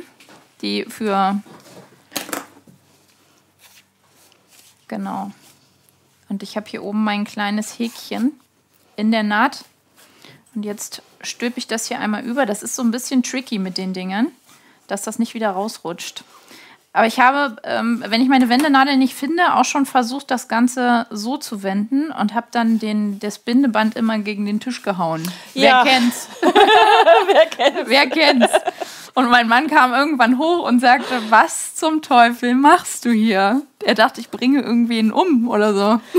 Die für. Genau. Und ich habe hier oben mein kleines Häkchen in der Naht. Und jetzt stülpe ich das hier einmal über. Das ist so ein bisschen tricky mit den Dingen, dass das nicht wieder rausrutscht. Aber ich habe, ähm, wenn ich meine Wendenadel nicht finde, auch schon versucht, das Ganze so zu wenden und habe dann den, das Bindeband immer gegen den Tisch gehauen. Ja. (laughs) Wer kennt's? Wer kennt Wer kennt's? Und mein Mann kam irgendwann hoch und sagte, was zum Teufel machst du hier? Er dachte, ich bringe irgendwen um oder so. (laughs)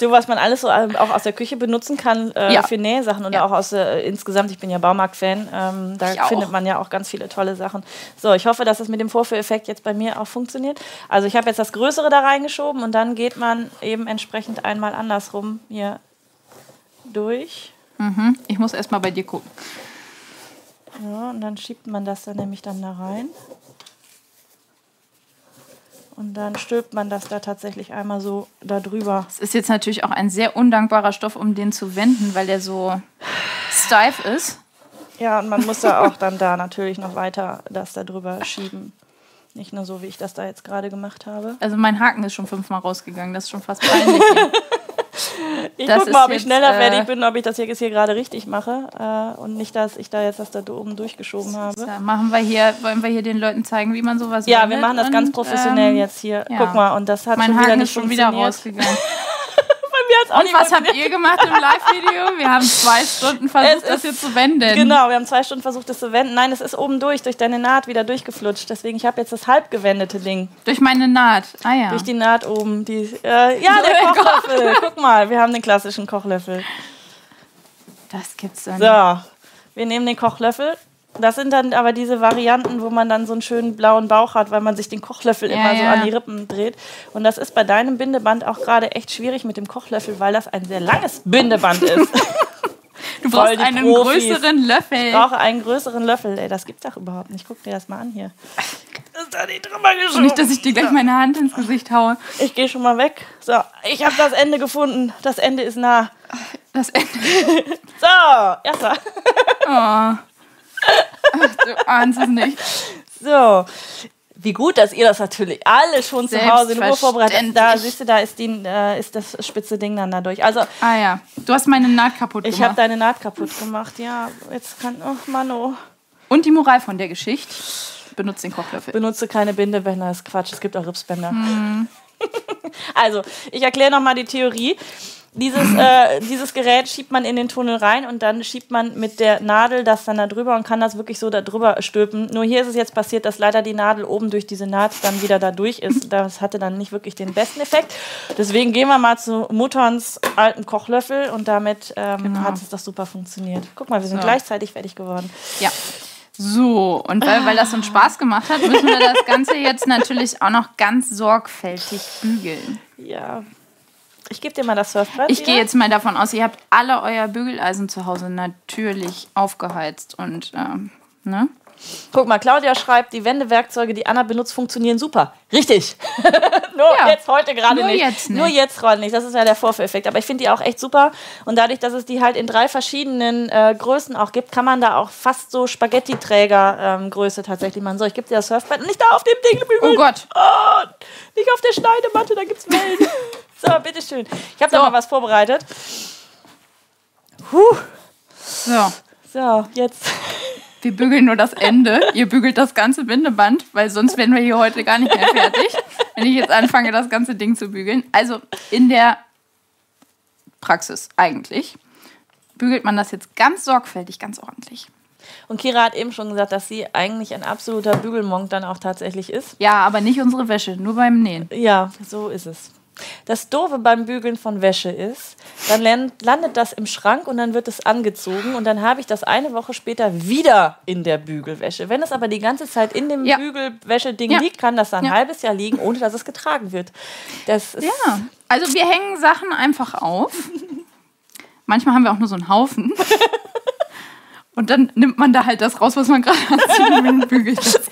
So, was man alles so ähm, auch aus der Küche benutzen kann äh, Ja. für Nähsachen oder Ja. auch aus äh, insgesamt, ich bin ja Baumarkt-Fan, ähm, da Ich auch. findet man ja auch ganz viele tolle Sachen. So, ich hoffe, dass es mit dem Vorführeffekt jetzt bei mir auch funktioniert. Also ich habe jetzt das Größere da reingeschoben und dann geht man eben entsprechend einmal andersrum hier durch. Mhm. Ich muss erst mal bei dir gucken. Ja, und dann schiebt man das dann nämlich dann da rein. Und dann stülpt man das da tatsächlich einmal so da drüber. Es ist jetzt natürlich auch ein sehr undankbarer Stoff, um den zu wenden, weil der so steif ist. Ja, und man muss da auch dann da natürlich noch weiter das da drüber schieben. Nicht nur so, wie ich das da jetzt gerade gemacht habe. Also mein Haken ist schon fünfmal rausgegangen. Das ist schon fast peinlich. (laughs) Ich Das guck mal, ob ich schneller äh, fertig bin, ob ich das hier jetzt hier gerade richtig mache. Äh, und nicht, dass ich da jetzt das da oben durchgeschoben habe. so, machen wir hier, wollen wir hier den Leuten zeigen, wie man sowas Ja, wir machen das ganz und, professionell ähm, jetzt hier. ja. Guck mal, und das hat Mein schon wieder Haken nicht ist schon wieder rausgegangen. (laughs) Hat's auch Und was habt ihr gemacht im Live-Video? Wir haben zwei Stunden versucht, Es das hier zu wenden. Genau, wir haben zwei Stunden versucht, das zu wenden. Nein, es ist oben durch, durch deine Naht wieder durchgeflutscht. Deswegen, ich habe jetzt das halb gewendete Ding. Durch meine Naht. Ah ja. Durch die Naht oben. Die, äh, ja, der Der Kochlöffel. Guck mal, wir haben den klassischen Kochlöffel. das gibt's dann. So, wir nehmen den Kochlöffel. Das sind dann aber diese Varianten, wo man dann so einen schönen blauen Bauch hat, weil man sich den Kochlöffel Ja, immer so ja. an die Rippen dreht. Und das ist bei deinem Bindeband auch gerade echt schwierig mit dem Kochlöffel, weil das ein sehr langes Bindeband ist. (laughs) Du brauchst einen Profis. größeren Löffel. Ich brauche einen größeren Löffel. Ey, das gibt's doch überhaupt nicht. Guck dir das mal an hier. Ist da nicht drüber geschoben? Nicht, dass ich dir gleich meine Hand ins Gesicht haue. Ich gehe schon mal weg. So, ich habe das Ende gefunden. Das Ende ist nah. Das Ende. (laughs) So, erster. Oh. Ach, du ahnst es nicht. So. Wie gut, dass ihr das natürlich alle schon zu Hause in Ruhe vorbereitet habt. Da, siehst du, da ist, die, äh, ist das spitze Ding dann da durch. Also, Ah ja. Du hast meine Naht kaputt ich habe gemacht. deine Naht kaputt gemacht. Ja, jetzt kann. Oh, Mano. Und die Moral von der Geschichte. Benutzt den Kochlöffel. Benutze keine Bindebänder, das ist Quatsch. Es gibt auch Ripsbänder. Hm. (laughs) also, ich erkläre nochmal die Theorie. Dieses, äh, dieses Gerät schiebt man in den Tunnel rein und dann schiebt man mit der Nadel das dann da drüber und kann das wirklich so da drüber stülpen. Nur hier ist es jetzt passiert, dass leider die Nadel oben durch diese Naht dann wieder da durch ist. Das hatte dann nicht wirklich den besten Effekt. Deswegen gehen wir mal zu Mutterns alten Kochlöffel und damit ähm, Genau. hat es doch super funktioniert. Guck mal, wir sind So. gleichzeitig fertig geworden. Ja. So, und weil, weil das uns Spaß gemacht hat, müssen wir das Ganze jetzt natürlich auch noch ganz sorgfältig bügeln. Ja. Ich gebe dir mal das Surfbrett. Ich gehe jetzt mal davon aus, ihr habt alle euer Bügeleisen zu Hause natürlich aufgeheizt und ähm, ne? Guck mal, Claudia schreibt, die Wendewerkzeuge, die Anna benutzt, funktionieren super. Richtig. (laughs) Nur Ja. jetzt heute gerade Nur nicht. jetzt nicht. Nur jetzt gerade nicht. Das ist ja der Vorführeffekt. Aber ich finde die auch echt super. Und dadurch, dass es die halt in drei verschiedenen äh, Größen auch gibt, kann man da auch fast so Spaghetti-Träger-Größe tatsächlich machen. So, ich gebe dir das Surfbrett nicht da auf dem Ding. Oh Gott. Oh, nicht auf der Schneidematte, da gibt's Wellen. (laughs) so, bitteschön. Ich habe So. da mal was vorbereitet. Puh. So, So, jetzt. (laughs) wir bügeln nur das Ende. Ihr bügelt das ganze Bindeband, weil sonst wären wir hier heute gar nicht mehr fertig, wenn ich jetzt anfange, das ganze Ding zu bügeln. Also in der Praxis eigentlich bügelt man das jetzt ganz sorgfältig, ganz ordentlich. Und Kira hat eben schon gesagt, dass sie eigentlich ein absoluter Bügelmonk dann auch tatsächlich ist. Ja, aber nicht unsere Wäsche, nur beim Nähen. Ja, so ist es. Das Doofe beim Bügeln von Wäsche ist, dann landet das im Schrank und dann wird es angezogen und dann habe ich das eine Woche später wieder in der Bügelwäsche. Wenn es aber die ganze Zeit in dem ja. Bügelwäscheding ja. liegt, kann das dann ein ja. halbes Jahr liegen, ohne dass es getragen wird. Das ja, also wir hängen Sachen einfach auf. Manchmal haben wir auch nur so einen Haufen. (laughs) Und dann nimmt man da halt das raus, was man gerade anzieht und bügelt das. (laughs)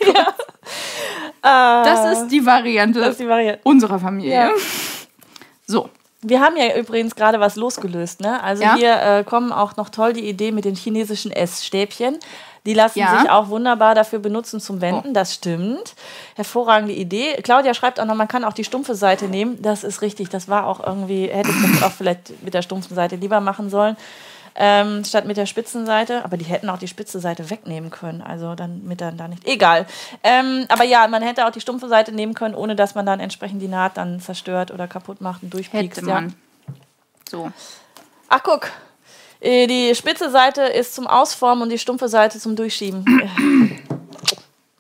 Ja. Das ist die Variante, ist die Variante. unserer Familie. Ja. So. Wir haben ja übrigens gerade was losgelöst. Ne? Also ja. hier äh, kommen auch noch toll die Idee mit den chinesischen Essstäbchen. Die lassen ja. sich auch wunderbar dafür benutzen zum Wenden. Oh. Das stimmt. Hervorragende Idee. Claudia schreibt auch noch, man kann auch die stumpfe Seite nehmen. Das ist richtig. Das war auch irgendwie, hätte ich das auch vielleicht mit der stumpfen Seite lieber machen sollen ähm, statt mit der Spitzenseite. Aber die hätten auch die spitze Seite wegnehmen können. Also dann mit dann da nicht. Egal. Ähm, aber ja, man hätte auch die stumpfe Seite nehmen können, ohne dass man dann entsprechend die Naht dann zerstört oder kaputt macht und durchpiekst. Hätte man. Ja. So. Ach, guck. Äh, die spitze Seite ist zum Ausformen und die stumpfe Seite zum Durchschieben. (clears throat)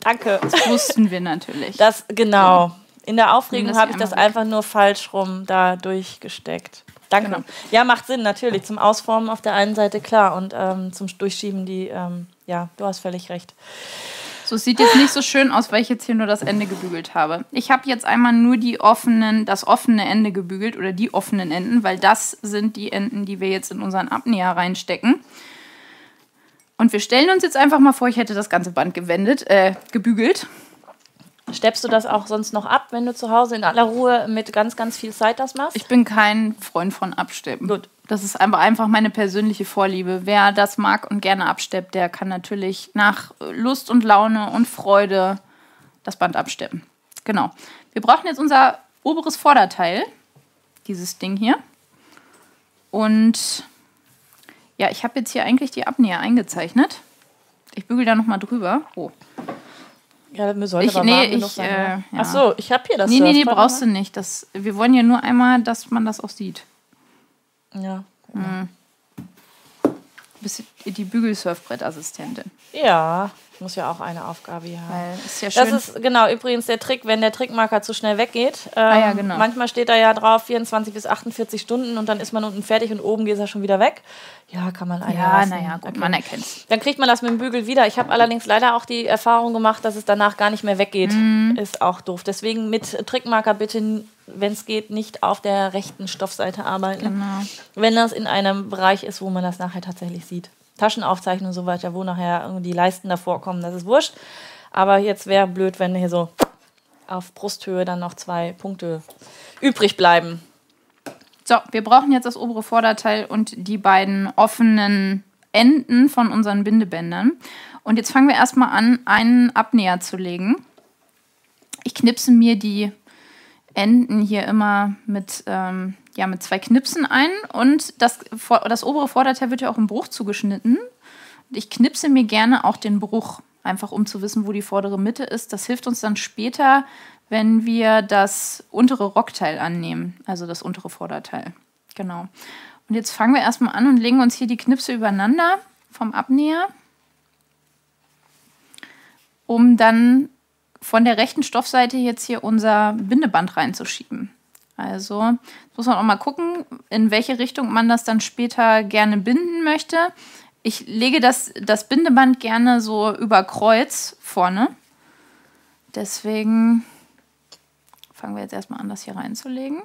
Danke. Das wussten wir natürlich. Das, genau. In der Aufregung habe ich das einfach nur falsch rum da durchgesteckt. Danke. Genau. Ja, macht Sinn, natürlich. Zum Ausformen auf der einen Seite klar und ähm, zum Durchschieben die, ähm, ja, du hast völlig recht. So, es sieht jetzt nicht so schön aus, weil ich jetzt hier nur das Ende gebügelt habe. Ich habe jetzt einmal nur die offenen, das offene Ende gebügelt oder die offenen Enden, weil das sind die Enden, die wir jetzt in unseren Abnäher reinstecken. Und wir stellen uns jetzt einfach mal vor, ich hätte das ganze Band gewendet, äh, gebügelt. Steppst du das auch sonst noch ab, wenn du zu Hause in aller Ruhe mit ganz, ganz viel Zeit das machst? Ich bin kein Freund von Absteppen. Gut. Das ist einfach meine persönliche Vorliebe. Wer das mag und gerne absteppt, der kann natürlich nach Lust und Laune und Freude das Band absteppen. Genau. Wir brauchen jetzt unser oberes Vorderteil, dieses Ding hier. Und ja, ich habe jetzt hier eigentlich die Abnäher eingezeichnet. Ich bügel da nochmal drüber. Oh. Ja, mir sollte ich, aber nee, ich, sein, äh, ja. Ach so, ich habe hier das. Nee, nee, nee, brauchst du nicht. Das, wir wollen ja nur einmal, dass man das auch sieht. Ja. Mhm. Bist die Bügelsurfbrettassistentin. Ja muss ja auch eine Aufgabe hier haben. Ist ja schön. Das ist genau übrigens der Trick, wenn der Trickmarker zu schnell weggeht. Ähm, ah, ja, ähm, genau. Manchmal steht da ja drauf 24 bis 48 Stunden und dann ist man unten fertig und oben geht er schon wieder weg. Ja, kann man Ja, naja, gut, okay. man erkennt Dann kriegt man das mit dem Bügel wieder. Ich habe allerdings leider auch die Erfahrung gemacht, dass es danach gar nicht mehr weggeht. Mhm. Ist auch doof. Deswegen mit Trickmarker bitte wenn es geht, nicht auf der rechten Stoffseite arbeiten. Genau. Wenn das in einem Bereich ist, wo man das nachher tatsächlich sieht. Taschenaufzeichnung und so weiter, wo nachher die Leisten davor kommen, das ist wurscht. Aber jetzt wäre blöd, wenn hier so auf Brusthöhe dann noch zwei Punkte übrig bleiben. So, wir brauchen jetzt das obere Vorderteil und die beiden offenen Enden von unseren Bindebändern. Und jetzt fangen wir erstmal an, einen Abnäher zu legen. Ich knipse mir die Enden hier immer mit ähm, ja, mit zwei Knipsen ein und das, das obere Vorderteil wird ja auch im Bruch zugeschnitten. Ich knipse mir gerne auch den Bruch, einfach um zu wissen, wo die vordere Mitte ist. Das hilft uns dann später, wenn wir das untere Rockteil annehmen, also das untere Vorderteil. Genau. Und jetzt fangen wir erstmal an und legen uns hier die Knipse übereinander vom Abnäher, um dann von der rechten Stoffseite jetzt hier unser Bindeband reinzuschieben. Also muss man auch mal gucken, in welche Richtung man das dann später gerne binden möchte. Ich lege das, das Bindeband gerne so über Kreuz vorne. Deswegen fangen wir jetzt erstmal an, das hier reinzulegen.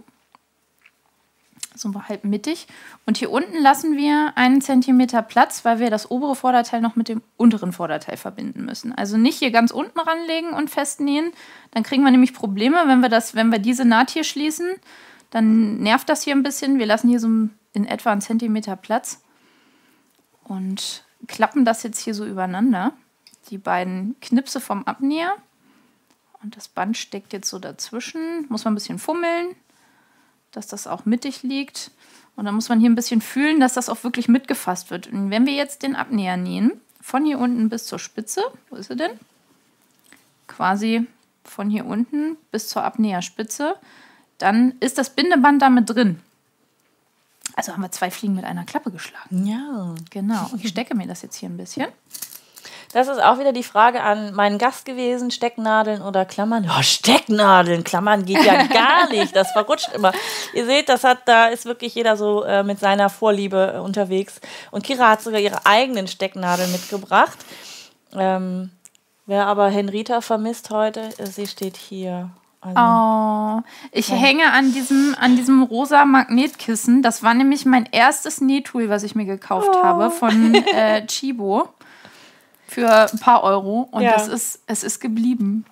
So halb mittig. Und hier unten lassen wir einen Zentimeter Platz, weil wir das obere Vorderteil noch mit dem unteren Vorderteil verbinden müssen. Also nicht hier ganz unten ranlegen und festnähen. Dann kriegen wir nämlich Probleme, wenn wir, das, wenn wir diese Naht hier schließen. Dann nervt das hier ein bisschen. Wir lassen hier so in etwa einen Zentimeter Platz und klappen das jetzt hier so übereinander. Die beiden Knipse vom Abnäher. Und das Band steckt jetzt so dazwischen. Muss man ein bisschen fummeln dass das auch mittig liegt. Und dann muss man hier ein bisschen fühlen, dass das auch wirklich mitgefasst wird. Und wenn wir jetzt den Abnäher nähen, von hier unten bis zur Spitze, wo ist er denn? Quasi von hier unten bis zur Abnäherspitze, dann ist das Bindeband damit drin. Also haben wir zwei Fliegen mit einer Klappe geschlagen. Ja. Genau. Und ich stecke mir das jetzt hier ein bisschen. Das ist auch wieder die Frage an meinen Gast gewesen: Stecknadeln oder Klammern? Ja, Stecknadeln, Klammern geht ja (laughs) gar nicht. Das verrutscht immer. Ihr seht, das hat, da ist wirklich jeder so äh, mit seiner Vorliebe äh, unterwegs. Und Kira hat sogar ihre eigenen Stecknadeln mitgebracht. Ähm, wer aber Henrita vermisst heute, äh, sie steht hier. Also, oh, ich ja. hänge an diesem, an diesem rosa Magnetkissen. Das war nämlich mein erstes Nähtool, was ich mir gekauft oh. habe von (laughs) äh, Chibo für ein paar Euro. Und ja. das ist, es ist geblieben.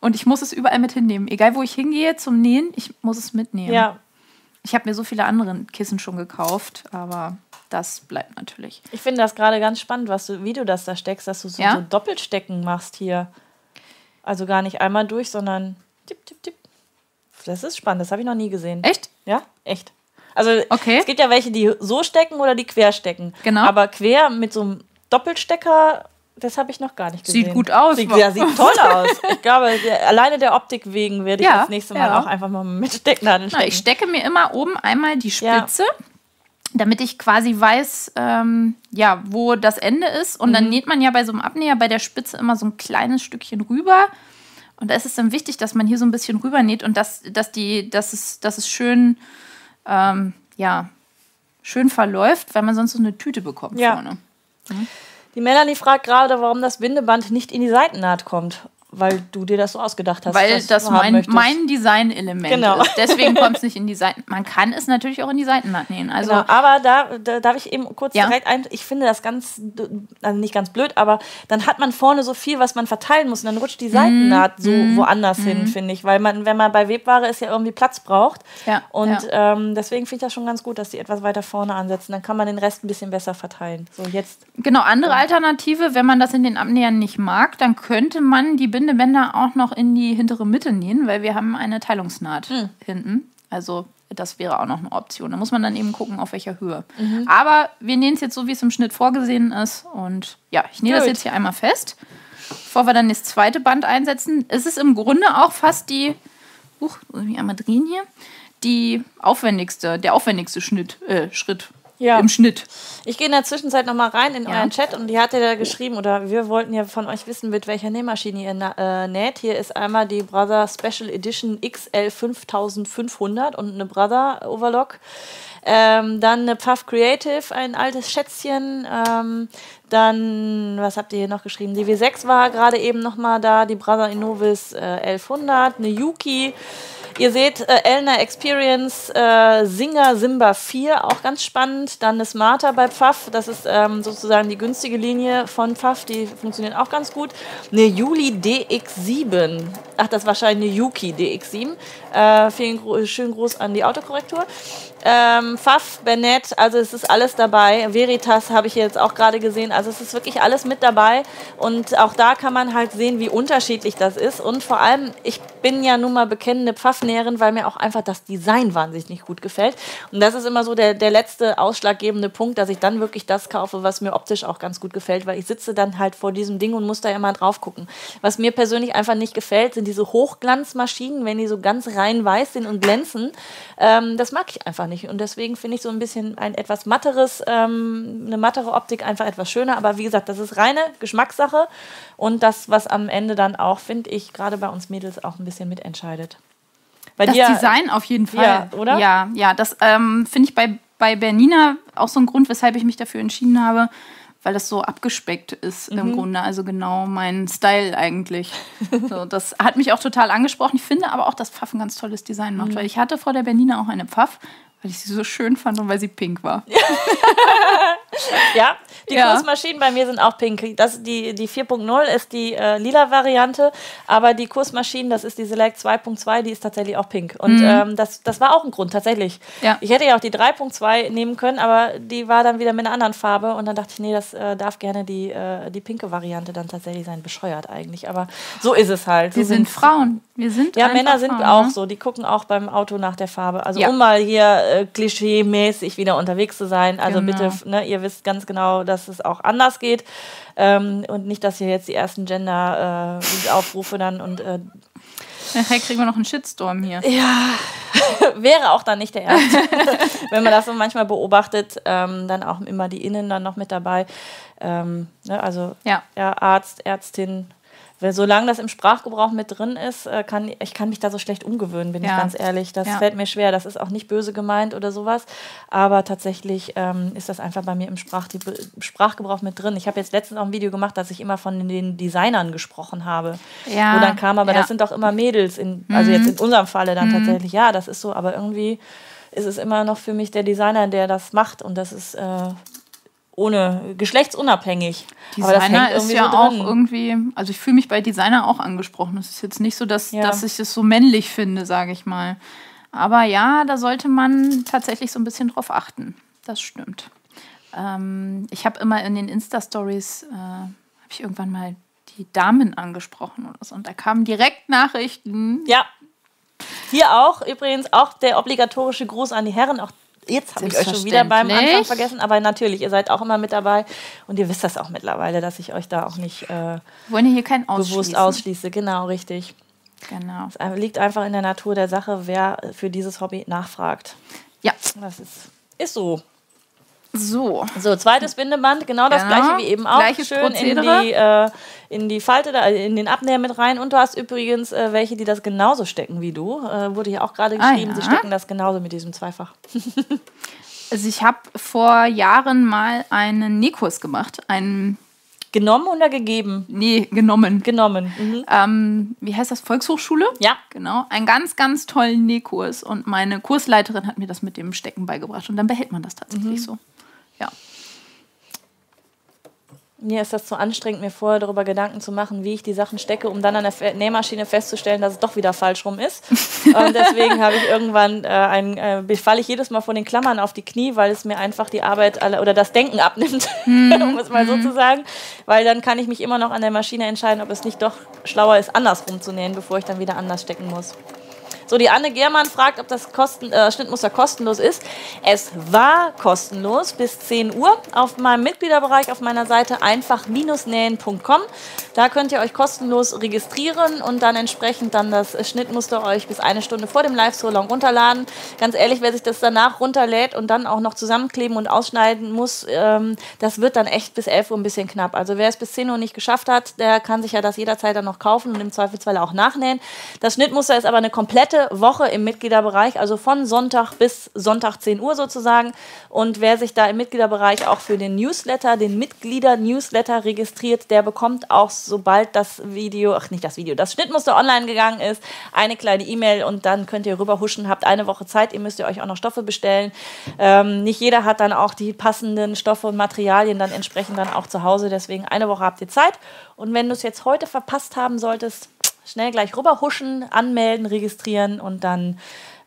Und ich muss es überall mit hinnehmen. Egal, wo ich hingehe zum Nähen, ich muss es mitnehmen. Ja. Ich habe mir so viele andere Kissen schon gekauft, aber das bleibt natürlich. Ich finde das gerade ganz spannend, was du, wie du das da steckst, dass du so, ja? so Doppelstecken machst hier. Also gar nicht einmal durch, sondern tipp, tipp, tipp. Das ist spannend, das habe ich noch nie gesehen. Echt? Ja, echt. Also okay. es gibt ja welche, die so stecken oder die quer stecken. Genau. Aber quer mit so einem Doppelstecker, das habe ich noch gar nicht gesehen. Sieht gut aus. Sieht, ja, sieht toll aus. (laughs) Ich glaube, der, alleine der Optik wegen werde ich ja, das nächste Mal ja. auch einfach mal mit Stecknadeln stecken. Na, ich stecke mir immer oben einmal die Spitze. Ja damit ich quasi weiß, ähm, ja, wo das Ende ist. Und mhm. dann näht man ja bei so einem Abnäher bei der Spitze immer so ein kleines Stückchen rüber. Und da ist es dann wichtig, dass man hier so ein bisschen rübernäht und dass, dass, die, dass, es, dass es schön, ähm, ja, schön verläuft, weil man sonst so eine Tüte bekommt vorne. Mhm. Die Melanie fragt gerade, warum das Bindeband nicht in die Seitennaht kommt weil du dir das so ausgedacht hast. Weil das mein, mein Design-Element genau. ist. Deswegen (laughs) kommt es nicht in die Seiten. Man kann es natürlich auch in die Seitennaht nähen. Also genau, aber da, da darf ich eben kurz ja. direkt ein. Ich finde das ganz, also nicht ganz blöd, aber dann hat man vorne so viel, was man verteilen muss und dann rutscht die Seitennaht mm, so mm, woanders mm. hin, mhm. finde ich. Weil man, wenn man bei Webware ist, ja irgendwie Platz braucht. Ja, und ja. Ähm, deswegen finde ich das schon ganz gut, dass die etwas weiter vorne ansetzen. Dann kann man den Rest ein bisschen besser verteilen. So jetzt. Genau, andere Alternative, wenn man das in den Abnähern nicht mag, dann könnte man die Bindebänder auch noch in die hintere Mitte nähen, weil wir haben eine Teilungsnaht mhm. hinten. Also das wäre auch noch eine Option. Da muss man dann eben gucken, auf welcher Höhe. Mhm. Aber wir nähen es jetzt so, wie es im Schnitt vorgesehen ist. Und ja, ich nähe das jetzt hier einmal fest, bevor wir dann das zweite Band einsetzen. Es ist im Grunde auch fast die, huch, muss ich mich einmal drehen hier, die aufwendigste, der aufwendigste Schnitt, äh, Schritt ja. im Schnitt. Ich gehe in der Zwischenzeit nochmal rein in ja. euren Chat und die hat ja da geschrieben, oder wir wollten ja von euch wissen, mit welcher Nähmaschine ihr äh, näht. Hier ist einmal die Brother Special Edition XL 5500 und eine Brother Overlock. Ähm, dann eine Puff Creative, ein altes Schätzchen. Ähm, dann, was habt ihr hier noch geschrieben? Die W6 war gerade eben nochmal da. Die Brother Innovis äh, 1100. Eine Yuki. Ihr seht äh, Elna Experience äh, Singer Simba 4, auch ganz spannend. Dann eine Smarter bei Pfaff, das ist ähm, sozusagen die günstige Linie von Pfaff, die funktioniert auch ganz gut. Eine Juli DX7, ach, das ist wahrscheinlich eine Yuki DX7. Äh, vielen gro schönen Gruß an die Autokorrektur. Ähm, Pfaff, Bennett, also es ist alles dabei. Veritas habe ich jetzt auch gerade gesehen, also es ist wirklich alles mit dabei. Und auch da kann man halt sehen, wie unterschiedlich das ist. Und vor allem, ich bin ja nun mal bekennende Pfaffnäherin, weil mir auch einfach das Design wahnsinnig gut gefällt. Und das ist immer so der, der letzte ausschlaggebende Punkt, dass ich dann wirklich das kaufe, was mir optisch auch ganz gut gefällt, weil ich sitze dann halt vor diesem Ding und muss da immer drauf gucken. Was mir persönlich einfach nicht gefällt, sind diese Hochglanzmaschinen, wenn die so ganz rein weiß sind und glänzen. Ähm, das mag ich einfach nicht nicht. Und deswegen finde ich so ein bisschen ein etwas matteres, ähm, eine mattere Optik einfach etwas schöner. Aber wie gesagt, das ist reine Geschmackssache und das, was am Ende dann auch, finde ich, gerade bei uns Mädels auch ein bisschen mitentscheidet. Bei das dir, Design auf jeden Fall. Ja, oder? Ja, ja das ähm, finde ich bei, bei Bernina auch so ein Grund, weshalb ich mich dafür entschieden habe, weil das so abgespeckt ist mhm. im Grunde. Also genau mein Style eigentlich. (laughs) so, das hat mich auch total angesprochen. Ich finde aber auch, dass Pfaff ein ganz tolles Design macht, mhm. weil ich hatte vor der Bernina auch eine Pfaff weil ich sie so schön fand und weil sie pink war. (laughs) ja, die ja. Kursmaschinen bei mir sind auch pink. Das, die die 4.0 ist die äh, lila Variante, aber die Kursmaschinen, das ist die Select 2.2, die ist tatsächlich auch pink. Und mhm. ähm, das, das war auch ein Grund, tatsächlich. Ja. Ich hätte ja auch die 3.2 nehmen können, aber die war dann wieder mit einer anderen Farbe und dann dachte ich, nee, das äh, darf gerne die, äh, die pinke Variante dann tatsächlich sein. Bescheuert eigentlich, aber so ist es halt. Wir so sind, sind Frauen. Wir sind Ja, Männer sind Frauen, auch ne? so. Die gucken auch beim Auto nach der Farbe. Also ja. um mal hier äh, klischee-mäßig wieder unterwegs zu sein. Also genau. bitte, ne, ihr wisst ganz genau, dass es auch anders geht. Ähm, und nicht, dass ihr jetzt die ersten Gender-Aufrufe äh, dann und. Äh, (laughs) Nachher kriegen wir noch einen Shitstorm hier. Ja. (laughs) wäre auch dann nicht der erste. (laughs) Wenn man das so manchmal beobachtet, ähm, dann auch immer die Innen dann noch mit dabei. Ähm, ne, also ja. ja. Arzt, Ärztin, weil solange das im Sprachgebrauch mit drin ist, äh, kann ich kann mich da so schlecht umgewöhnen, bin ja. ich ganz ehrlich. Das ja. fällt mir schwer. Das ist auch nicht böse gemeint oder sowas. Aber tatsächlich ähm, ist das einfach bei mir im Sprach, Sprachgebrauch mit drin. Ich habe jetzt letztens auch ein Video gemacht, dass ich immer von den Designern gesprochen habe. Ja. Wo dann kam, aber das sind doch immer Mädels, in, also mhm. jetzt in unserem Falle dann mhm. tatsächlich. Ja, das ist so, aber irgendwie ist es immer noch für mich der Designer, der das macht. Und das ist äh, ohne geschlechtsunabhängig. Designer ist ja so auch irgendwie, also ich fühle mich bei Designer auch angesprochen. Es ist jetzt nicht so, dass, ja. dass ich es so männlich finde, sage ich mal. Aber ja, da sollte man tatsächlich so ein bisschen drauf achten. Das stimmt. Ähm, ich habe immer in den Insta-Stories, äh, habe ich irgendwann mal die Damen angesprochen oder so. Und da kamen direkt Nachrichten. Ja. Hier auch übrigens auch der obligatorische Gruß an die Herren. Auch Jetzt habe ich euch schon wieder beim Anfang vergessen, aber natürlich, ihr seid auch immer mit dabei und ihr wisst das auch mittlerweile, dass ich euch da auch nicht äh, Wollen hier kein bewusst ausschließe. Genau, richtig. Genau. Es liegt einfach in der Natur der Sache, wer für dieses Hobby nachfragt. Ja. Das ist, ist so. So. So, zweites Bindeband, genau das genau. gleiche wie eben auch. Schön Prozedere. in die, äh, in die Falte, da, in den Abnäher mit rein. Und du hast übrigens äh, welche, die das genauso stecken wie du. Äh, wurde hier auch gerade ah, geschrieben, ah, ja. sie stecken das genauso mit diesem Zweifach. (laughs) also ich habe vor Jahren mal einen Nähkurs gemacht. Einen Genommen oder gegeben? Nee, genommen. Genommen. Mhm. Ähm, wie heißt das? Volkshochschule? Ja. Genau. Einen ganz, ganz tollen Nähkurs. Und meine Kursleiterin hat mir das mit dem Stecken beigebracht. Und dann behält man das tatsächlich mhm. so. Ja. Mir ist das zu anstrengend, mir vorher darüber Gedanken zu machen, wie ich die Sachen stecke, um dann an der Nähmaschine festzustellen, dass es doch wieder falsch rum ist. (laughs) Und deswegen habe ich irgendwann äh, ein, äh, falle ich jedes Mal von den Klammern auf die Knie, weil es mir einfach die Arbeit alle, oder das Denken abnimmt, (laughs) mm. um es mal so mhm. zu sagen. Weil dann kann ich mich immer noch an der Maschine entscheiden, ob es nicht doch schlauer ist, andersrum zu nähen, bevor ich dann wieder anders stecken muss. So, die Anne Germann fragt, ob das Kosten, äh, Schnittmuster kostenlos ist. Es war kostenlos bis 10 Uhr auf meinem Mitgliederbereich auf meiner Seite einfach-nähen.com. Da könnt ihr euch kostenlos registrieren und dann entsprechend dann das Schnittmuster euch bis eine Stunde vor dem Live-So-Long runterladen. Ganz ehrlich, wer sich das danach runterlädt und dann auch noch zusammenkleben und ausschneiden muss, ähm, das wird dann echt bis 11 Uhr ein bisschen knapp. Also wer es bis 10 Uhr nicht geschafft hat, der kann sich ja das jederzeit dann noch kaufen und im Zweifelsfall auch nachnähen. Das Schnittmuster ist aber eine komplette komplette Woche im Mitgliederbereich, also von Sonntag bis Sonntag 10 Uhr sozusagen. Und wer sich da im Mitgliederbereich auch für den Newsletter, den Mitglieder-Newsletter registriert, der bekommt auch, sobald das Video, ach nicht das Video, das Schnittmuster online gegangen ist, eine kleine E-Mail und dann könnt ihr rüberhuschen, habt eine Woche Zeit, ihr müsst ihr euch auch noch Stoffe bestellen. Ähm, nicht jeder hat dann auch die passenden Stoffe und Materialien dann entsprechend dann auch zu Hause, deswegen eine Woche habt ihr Zeit. Und wenn du es jetzt heute verpasst haben solltest, schnell gleich rüberhuschen, anmelden, registrieren und dann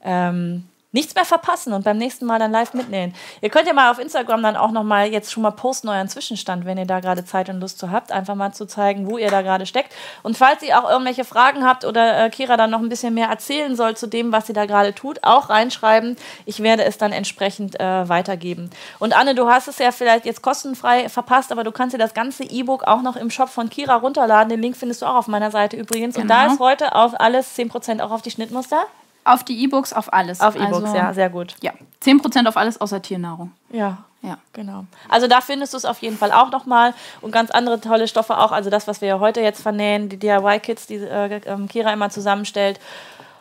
ähm, nichts mehr verpassen und beim nächsten Mal dann live mitnehmen. Ihr könnt ja mal auf Instagram dann auch noch mal jetzt schon mal posten euren Zwischenstand, wenn ihr da gerade Zeit und Lust zu habt, einfach mal zu zeigen, wo ihr da gerade steckt. Und falls ihr auch irgendwelche Fragen habt oder äh, Kira dann noch ein bisschen mehr erzählen soll zu dem, was sie da gerade tut, auch reinschreiben. Ich werde es dann entsprechend äh, weitergeben. Und Anne, du hast es ja vielleicht jetzt kostenfrei verpasst, aber du kannst dir das ganze E-Book auch noch im Shop von Kira runterladen. Den Link findest du auch auf meiner Seite übrigens. Genau. Und da genau. ist heute auf alles 10% auch auf die Schnittmuster. Auf die E-Books, auf alles. Auf E-Books, also, ja, sehr gut. Ja, 10% auf alles außer Tiernahrung. Ja, ja, genau. Also da findest du es auf jeden Fall auch nochmal und ganz andere tolle Stoffe auch. Also das, was wir ja heute jetzt vernähen, die DIY-Kits, die äh, ähm, Kira immer zusammenstellt.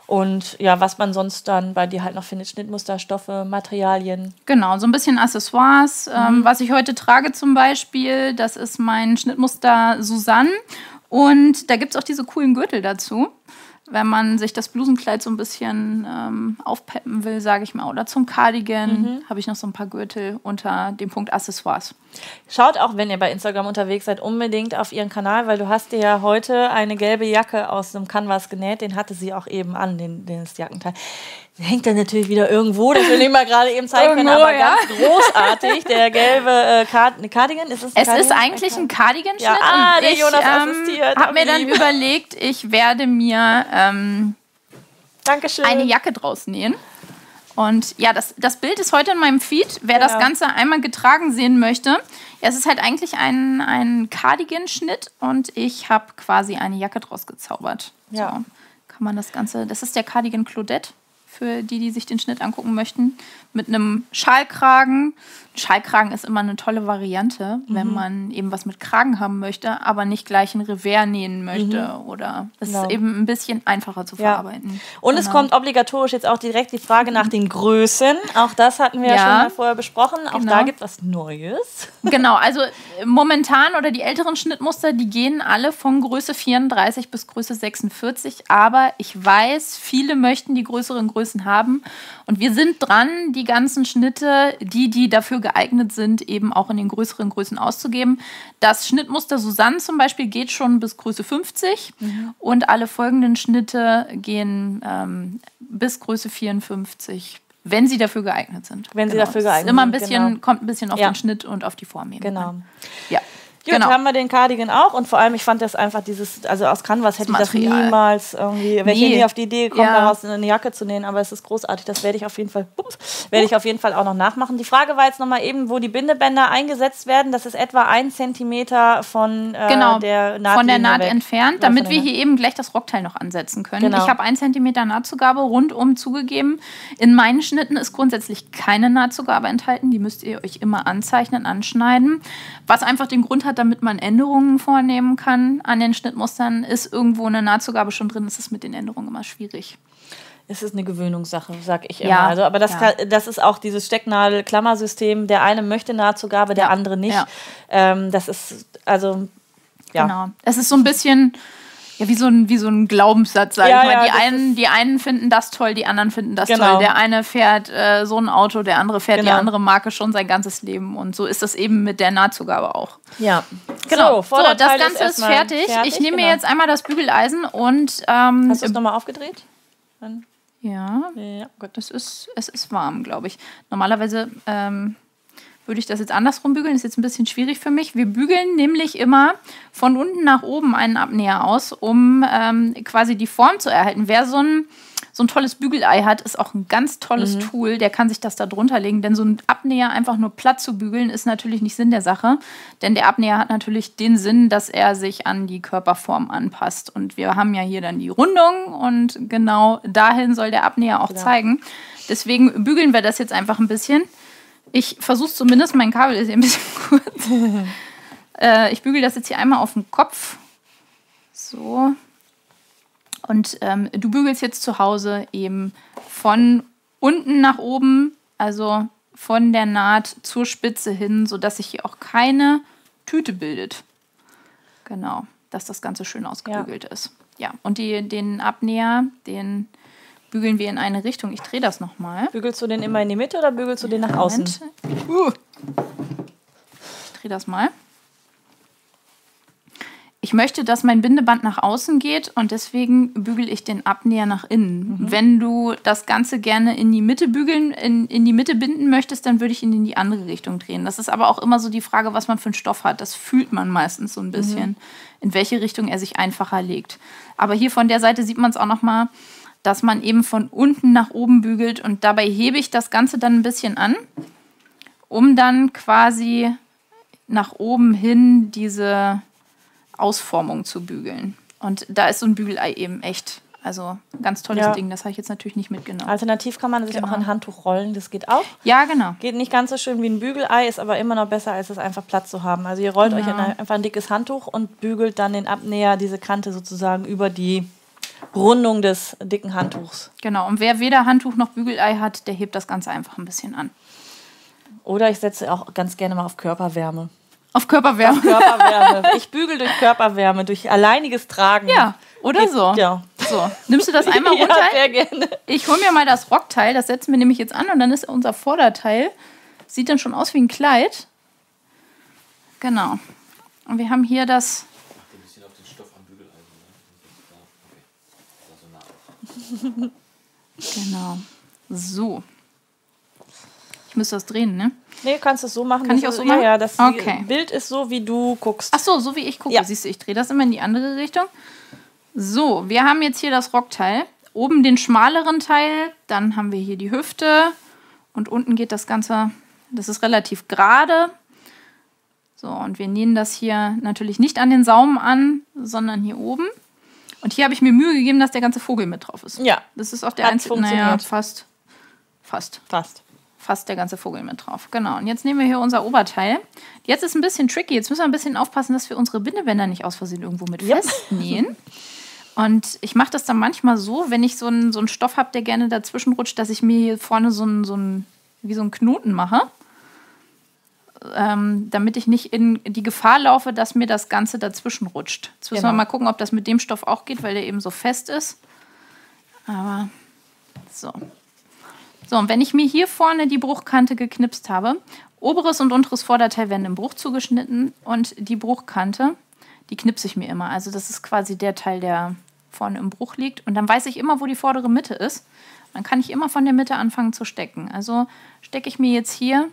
Und ja, was man sonst dann bei dir halt noch findet, Schnittmuster, Stoffe, Materialien. Genau, so ein bisschen Accessoires. Ähm, mhm. Ähm, was ich heute trage zum Beispiel, das ist mein Schnittmuster Susanne. Und da gibt es auch diese coolen Gürtel dazu wenn man sich das Blusenkleid so ein bisschen ähm, aufpeppen will, sage ich mal, oder zum Cardigan, mhm. habe ich noch so ein paar Gürtel unter dem Punkt Accessoires. Schaut auch, wenn ihr bei Instagram unterwegs seid, unbedingt auf ihren Kanal, weil du hast dir ja heute eine gelbe Jacke aus dem Canvas genäht. Den hatte sie auch eben an, den, den Jackenteil. Hängt dann natürlich wieder irgendwo, das will ich mal gerade eben zeigen können, aber ja. ganz großartig. Der gelbe äh, Cardigan, ist es ein Es Cardigan? ist eigentlich ein Cardigan-Schnitt. Ja, ah, der ich, Jonas ähm, assistiert. habe mir dann überlegt, ich werde mir ähm, Dankeschön. eine Jacke draus nähen. Und ja, das, das Bild ist heute in meinem Feed. Wer genau. das Ganze einmal getragen sehen möchte, ja, es ist halt eigentlich ein, ein Cardigan-Schnitt und ich habe quasi eine Jacke draus gezaubert. Ja. So kann man das Ganze, das ist der Cardigan Claudette. Für die, die sich den Schnitt angucken möchten. Mit einem Schalkragen. Schalkragen ist immer eine tolle Variante, mhm. wenn man eben was mit Kragen haben möchte, aber nicht gleich ein Revers nähen möchte. Mhm. Oder es genau. ist eben ein bisschen einfacher zu verarbeiten. Ja. Und genau. es kommt obligatorisch jetzt auch direkt die Frage nach den Größen. Auch das hatten wir ja, ja schon mal vorher besprochen. Auch genau. da gibt es was Neues. (laughs) Genau, also momentan oder die älteren Schnittmuster, die gehen alle von Größe 34 bis Größe 46. Aber ich weiß, viele möchten die größeren Größen haben. Und wir sind dran, die ganzen Schnitte, die, die dafür geeignet sind, eben auch in den größeren Größen auszugeben. Das Schnittmuster Susanne zum Beispiel geht schon bis Größe 50 mhm. und alle folgenden Schnitte gehen ähm, bis Größe 54 wenn sie dafür geeignet sind. Wenn genau. sie dafür geeignet sind. Immer ein bisschen, genau. kommt ein bisschen auf ja. den Schnitt und auf die Form. Genau. Ja. Gut, genau. haben wir den Cardigan auch und vor allem, ich fand das einfach dieses, also aus Canvas hätte ich das niemals irgendwie, wäre ich nie auf die Idee gekommen, ja. daraus eine Jacke zu nähen, aber es ist großartig, das werde ich auf jeden Fall, werde ich auf jeden Fall auch noch nachmachen. Die Frage war jetzt nochmal eben, wo die Bindebänder eingesetzt werden, das ist etwa ein Zentimeter von äh, genau, der Naht, von der Naht weg. entfernt, damit wir hier eben gleich das Rockteil noch ansetzen können. Genau. Ich habe ein Zentimeter Nahtzugabe rundum zugegeben. In meinen Schnitten ist grundsätzlich keine Nahtzugabe enthalten, die müsst ihr euch immer anzeichnen, anschneiden, was einfach den Grund hat, damit man Änderungen vornehmen kann an den Schnittmustern. Ist irgendwo eine Nahtzugabe schon drin, ist es mit den Änderungen immer schwierig. Es ist eine Gewöhnungssache, sag ich immer. Ja, also, aber das, ja. kann, das ist auch dieses Stecknadel-Klammersystem. Der eine möchte Nahtzugabe, der ja, andere nicht. Ähm, das ist, also, ja. Genau. Es ist so ein bisschen ja, wie so ein, wie so ein Glaubenssatz, sag ja, ich mal. Ja, die, einen, die einen finden das toll, die anderen finden das genau. toll. Der eine fährt äh, so ein Auto, der andere fährt genau. die andere Marke schon sein ganzes Leben. Und so ist das eben mit der Nahtzugabe auch. Ja, genau. So, so das Ganze ist, ist fertig. fertig. Ich nehme genau. mir jetzt einmal das Bügeleisen und. Ähm, Hast du es nochmal aufgedreht? Dann ja, ja gut. Das ist, es ist warm, glaube ich. Normalerweise. Ähm, würde ich das jetzt andersrum bügeln. Ist jetzt ein bisschen schwierig für mich. Wir bügeln nämlich immer von unten nach oben einen Abnäher aus, um ähm, quasi die Form zu erhalten. Wer so ein, so ein tolles Bügelei hat, ist auch ein ganz tolles mhm. Tool. Der kann sich das da drunter legen. Denn so ein Abnäher einfach nur platt zu bügeln, ist natürlich nicht Sinn der Sache. Denn der Abnäher hat natürlich den Sinn, dass er sich an die Körperform anpasst. Und wir haben ja hier dann die Rundung und genau dahin soll der Abnäher auch genau. zeigen. Deswegen bügeln wir das jetzt einfach ein bisschen. Ich versuche zumindest, mein Kabel ist hier ein bisschen (laughs) kurz. äh, ich bügel das jetzt hier einmal auf den Kopf. So. Und ähm, du bügelst jetzt zu Hause eben von unten nach oben, also von der Naht zur Spitze hin, sodass sich hier auch keine Tüte bildet. Genau, dass das Ganze schön ausgebügelt ja. ist. Ja, und die, den Abnäher, den bügeln wir in eine Richtung. Ich drehe das nochmal. Bügelst du den immer in die Mitte oder bügelst du den nach außen? Uh. Ich drehe das mal. Ich möchte, dass mein Bindeband nach außen geht und deswegen bügel ich den Abnäher nach innen. Mhm. Wenn du das Ganze gerne in die Mitte bügeln, in, in die Mitte binden möchtest, dann würde ich ihn in die andere Richtung drehen. Das ist aber auch immer so die Frage, was man für einen Stoff hat. Das fühlt man meistens so ein bisschen, mhm. in welche Richtung er sich einfacher legt. Aber hier von der Seite sieht man es auch noch mal dass man eben von unten nach oben bügelt und dabei hebe ich das Ganze dann ein bisschen an, um dann quasi nach oben hin diese Ausformung zu bügeln. Und da ist so ein Bügelei eben echt. Also ein ganz tolles ja. Ding, das habe ich jetzt natürlich nicht mitgenommen. Alternativ kann man sich genau. auch ein Handtuch rollen, das geht auch. Ja, genau. Geht nicht ganz so schön wie ein Bügelei, ist aber immer noch besser, als es einfach Platz zu haben. Also ihr rollt genau. euch ein, einfach ein dickes Handtuch und bügelt dann den Abnäher, diese Kante sozusagen über die Rundung des dicken Handtuchs. Genau, und wer weder Handtuch noch Bügelei hat, der hebt das Ganze einfach ein bisschen an. Oder ich setze auch ganz gerne mal auf Körperwärme. Auf Körperwärme? Auf Körperwärme. Ich bügel durch Körperwärme, durch alleiniges Tragen. Ja, oder Geht, so. Ja. So, nimmst du das einmal runter? (laughs) ja, sehr gerne. Ich hole mir mal das Rockteil, das setzen wir nämlich jetzt an und dann ist unser Vorderteil, sieht dann schon aus wie ein Kleid. Genau. Und wir haben hier das genau. So. Ich müsste das drehen, ne? Nee, du kannst es so machen. Kann ich auch so machen? Ja, ja, das okay. Bild ist so, wie du guckst. Ach so, so wie ich gucke. Ja. Siehst du, ich drehe das immer in die andere Richtung. So, wir haben jetzt hier das Rockteil. Oben den schmaleren Teil, dann haben wir hier die Hüfte und unten geht das Ganze, das ist relativ gerade. So, und wir nähen das hier natürlich nicht an den Saum an, sondern hier oben. Und hier habe ich mir Mühe gegeben, dass der ganze Vogel mit drauf ist. Ja. Das ist auch der Hat einzige. Naja, fast. Fast. Fast. Fast der ganze Vogel mit drauf. Genau. Und jetzt nehmen wir hier unser Oberteil. Jetzt ist ein bisschen tricky. Jetzt müssen wir ein bisschen aufpassen, dass wir unsere Bindebänder nicht aus Versehen irgendwo mit Ja. festnähen. Und ich mache das dann manchmal so, wenn ich so einen, so einen Stoff habe, der gerne dazwischen rutscht, dass ich mir hier vorne so einen, so einen, wie so einen Knoten mache. Ähm, damit ich nicht in die Gefahr laufe, dass mir das Ganze dazwischen rutscht. Jetzt müssen wir Genau. mal gucken, ob das mit dem Stoff auch geht, weil der eben so fest ist. Aber so. So, und wenn ich mir hier vorne die Bruchkante geknipst habe, oberes und unteres Vorderteil werden im Bruch zugeschnitten und die Bruchkante, die knipse ich mir immer. Also das ist quasi der Teil, der vorne im Bruch liegt. Und dann weiß ich immer, wo die vordere Mitte ist. Dann kann ich immer von der Mitte anfangen zu stecken. Also stecke ich mir jetzt hier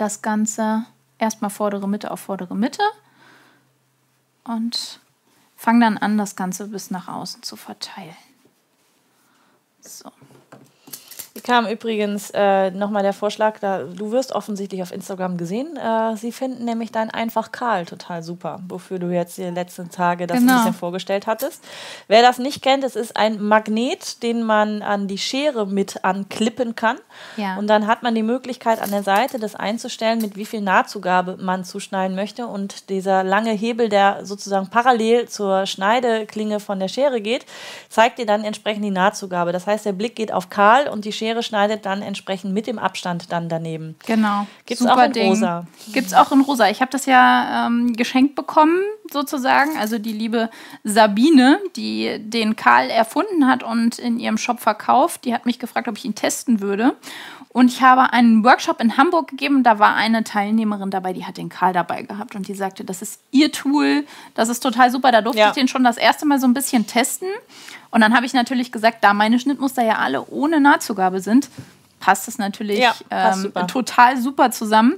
das Ganze erstmal vordere Mitte auf vordere Mitte und fange dann an, das Ganze bis nach außen zu verteilen. So. Kam übrigens äh, nochmal der Vorschlag, da, du wirst offensichtlich auf Instagram gesehen. Äh, sie finden nämlich dein Einfach Karl total super, wofür du jetzt die letzten Tage das Genau. ein bisschen vorgestellt hattest. Wer das nicht kennt, es ist ein Magnet, den man an die Schere mit anklippen kann. Ja. Und dann hat man die Möglichkeit an der Seite das einzustellen, mit wie viel Nahtzugabe man zuschneiden möchte. Und dieser lange Hebel, der sozusagen parallel zur Schneideklinge von der Schere geht, zeigt dir dann entsprechend die Nahtzugabe. Das heißt, der Blick geht auf Karl und die Schere schneidet dann entsprechend mit dem Abstand dann daneben. Genau. Gibt's auch in rosa. Gibt es auch in rosa. Ich habe das ja ähm, geschenkt bekommen, sozusagen. Also die liebe Sabine, die den Karl erfunden hat und in ihrem Shop verkauft, die hat mich gefragt, ob ich ihn testen würde. Und ich habe einen Workshop in Hamburg gegeben. Da war eine Teilnehmerin dabei, die hat den Karl dabei gehabt und die sagte, das ist ihr Tool, das ist total super. Da durfte Ja. ich den schon das erste Mal so ein bisschen testen. Und dann habe ich natürlich gesagt, da meine Schnittmuster ja alle ohne Nahtzugabe sind, passt es natürlich Ja, passt ähm, super. total super zusammen.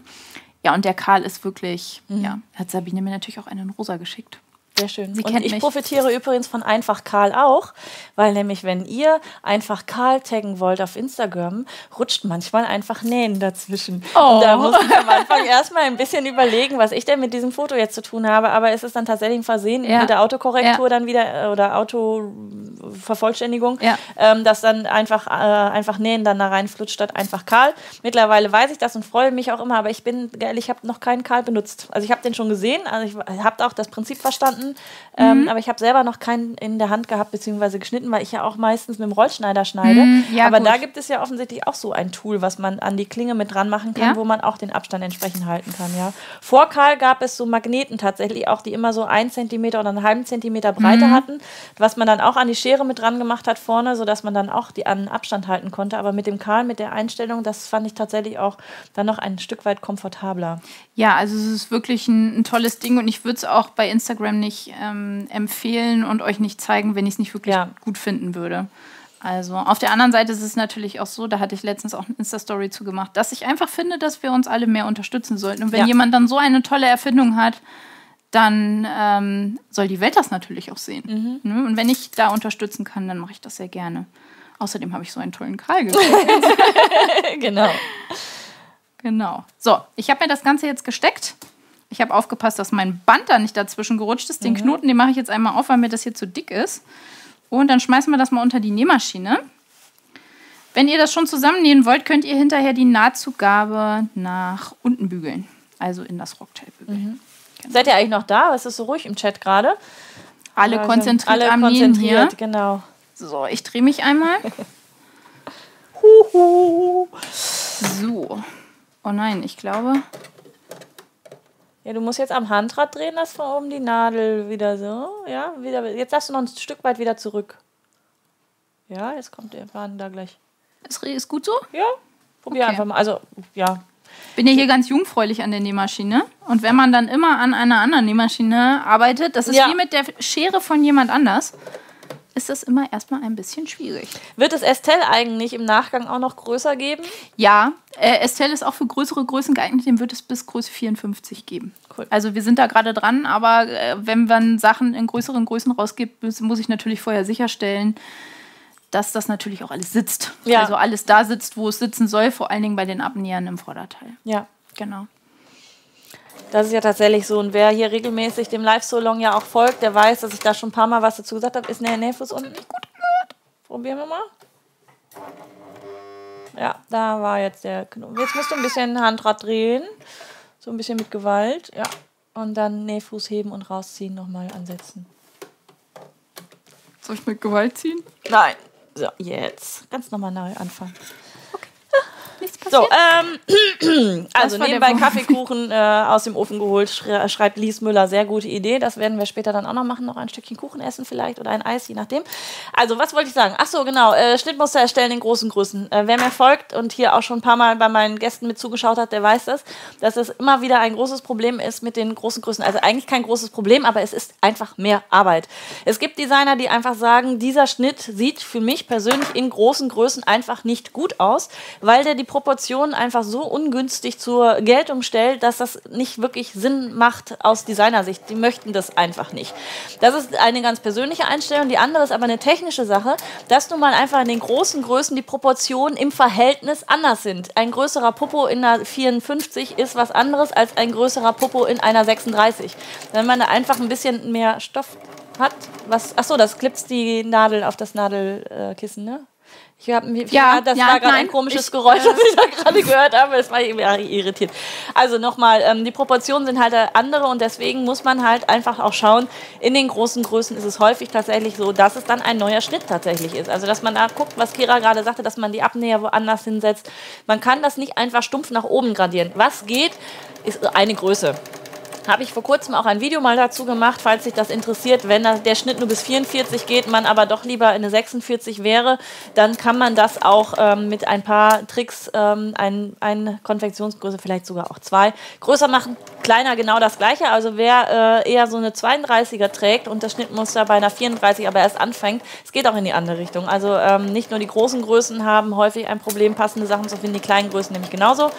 Ja, und der Karl ist wirklich, Mhm. ja, hat Sabine mir natürlich auch einen rosa geschickt. Sehr schön. Sie und ich mich. profitiere übrigens von Einfach Karl auch, weil nämlich, wenn ihr einfach Karl taggen wollt auf Instagram, rutscht manchmal einfach Nähen dazwischen. Oh. Und da muss ich am Anfang (laughs) erstmal ein bisschen überlegen, was ich denn mit diesem Foto jetzt zu tun habe. Aber es ist dann tatsächlich ein Versehen Ja. mit der Autokorrektur Ja. dann wieder äh, oder Autovervollständigung, Ja. ähm, dass dann einfach, äh, einfach Nähen dann da reinflutscht statt einfach Karl. Mittlerweile weiß ich das und freue mich auch immer, aber ich bin ehrlich, ich habe noch keinen Karl benutzt. Also ich habe den schon gesehen, also ich habe auch das Prinzip verstanden, ähm, aber ich habe selber noch keinen in der Hand gehabt beziehungsweise geschnitten, weil ich ja auch meistens mit dem Rollschneider schneide. Mhm, ja, aber gut. da gibt es ja offensichtlich auch so ein Tool, was man an die Klinge mit dran machen kann, Ja. wo man auch den Abstand entsprechend halten kann. Ja. Vor Karl gab es so Magneten tatsächlich auch, die immer so ein Zentimeter oder einen halben Zentimeter Breite Mhm. hatten, was man dann auch an die Schere mit dran gemacht hat vorne, sodass man dann auch die an Abstand halten konnte. Aber mit dem Karl, mit der Einstellung, das fand ich tatsächlich auch dann noch ein Stück weit komfortabler. Ja, also es ist wirklich ein, ein tolles Ding und ich würde es auch bei Instagram nicht ähm, empfehlen und euch nicht zeigen, wenn ich es nicht wirklich Ja. gut finden würde. Also auf der anderen Seite ist es natürlich auch so, da hatte ich letztens auch eine Insta-Story zu gemacht, dass ich einfach finde, dass wir uns alle mehr unterstützen sollten. Und wenn Ja. jemand dann so eine tolle Erfindung hat, dann ähm, soll die Welt das natürlich auch sehen. Mhm. Ne? Und wenn ich da unterstützen kann, dann mache ich das sehr gerne. Außerdem habe ich so einen tollen Karl gekriegt. (laughs) genau. Genau. So, ich habe mir das Ganze jetzt gesteckt. Ich habe aufgepasst, dass mein Band da nicht dazwischen gerutscht ist. Den Knoten, den mache ich jetzt einmal auf, weil mir das hier zu dick ist. Und dann schmeißen wir das mal unter die Nähmaschine. Wenn ihr das schon zusammennähen wollt, könnt ihr hinterher die Nahtzugabe nach unten bügeln. Also in das Rockteil bügeln. Seid ihr eigentlich noch da? Es ist so ruhig im Chat gerade. Alle Also, konzentriert alle am Nähen hier. konzentriert, genau. So, ich drehe mich einmal. (laughs) Huhu. So. Oh nein, ich glaube, Ja, du musst jetzt am Handrad drehen, das von oben die Nadel wieder so. Ja, wieder. Jetzt darfst du noch ein Stück weit wieder zurück. Ja, jetzt kommt der Faden da gleich. ist, ist gut so. Ja, probier Okay. einfach mal. Also, ja. bin ja hier ganz jungfräulich an der Nähmaschine. Und wenn man dann immer an einer anderen Nähmaschine arbeitet, das ist Ja. wie mit der Schere von jemand anders, ist das immer erstmal ein bisschen schwierig. Wird es Estelle eigentlich im Nachgang auch noch größer geben? Ja, äh, Estelle ist auch für größere Größen geeignet, dem wird es bis Größe 54 geben. Cool. Also wir sind da gerade dran, aber äh, wenn man Sachen in größeren Größen rausgibt, muss, ich natürlich vorher sicherstellen, dass das natürlich auch alles sitzt. Ja. Also alles da sitzt, wo es sitzen soll, vor allen Dingen bei den Abnähern im Vorderteil. Ja. Genau. Das ist ja tatsächlich so. Und wer hier regelmäßig dem Live-Solong ja auch folgt, der weiß, dass ich da schon ein paar Mal was dazu gesagt habe. Ist der Nähfuß unten nicht gut gehört? Probieren wir mal. Ja, da war jetzt der Knoten. Jetzt musst du ein bisschen Handrad drehen. So ein bisschen mit Gewalt. Ja. Und dann Nähfuß heben und rausziehen, nochmal ansetzen. Soll ich mit Gewalt ziehen? Nein. So, jetzt. Ganz nochmal neu anfangen. Nichts passiert. So, ähm, also nebenbei Kaffeekuchen äh, aus dem Ofen geholt, schre schreibt Lies Müller, sehr gute Idee. Das werden wir später dann auch noch machen, noch ein Stückchen Kuchen essen vielleicht oder ein Eis, je nachdem. Also, was wollte ich sagen? Ach so, genau, äh, Schnittmuster erstellen in großen Größen. Äh, wer mir folgt und hier auch schon ein paar Mal bei meinen Gästen mit zugeschaut hat, der weiß das, dass es immer wieder ein großes Problem ist mit den großen Größen. Also eigentlich kein großes Problem, aber es ist einfach mehr Arbeit. Es gibt Designer, die einfach sagen, dieser Schnitt sieht für mich persönlich in großen Größen einfach nicht gut aus, weil der die Proportionen einfach so ungünstig zur Geltung stellt, dass das nicht wirklich Sinn macht aus Designersicht. Die möchten das einfach nicht. Das ist eine ganz persönliche Einstellung. Die andere ist aber eine technische Sache, dass nun mal einfach in den großen Größen die Proportionen im Verhältnis anders sind. Ein größerer Popo in einer 54 ist was anderes als ein größerer Popo in einer 36. Wenn man da einfach ein bisschen mehr Stoff hat, was, achso, das klipst die Nadel auf das Nadelkissen, ne? Ich hab, ja, ja, das ja, war gerade ein komisches ich, Geräusch, das ich da gerade gehört habe. Das war irgendwie irritiert. Also nochmal, ähm, die Proportionen sind halt andere und deswegen muss man halt einfach auch schauen, in den großen Größen ist es häufig tatsächlich so, dass es dann ein neuer Schnitt tatsächlich ist. Also dass man da guckt, was Kira gerade sagte, dass man die Abnäher woanders hinsetzt. Man kann das nicht einfach stumpf nach oben gradieren. Was geht, ist eine Größe. Habe ich vor kurzem auch ein Video mal dazu gemacht, falls sich das interessiert. Wenn der Schnitt nur bis 44 geht, man aber doch lieber in eine 46 wäre, dann kann man das auch ähm, mit ein paar Tricks, ähm, ein, eine Konfektionsgröße, vielleicht sogar auch zwei, größer machen. Kleiner genau das gleiche. Also wer äh, eher so eine 32er trägt und das Schnittmuster bei einer 34 aber erst anfängt, es geht auch in die andere Richtung. Also ähm, nicht nur die großen Größen haben häufig ein Problem, passende Sachen zu finden, die kleinen Größen nämlich genauso.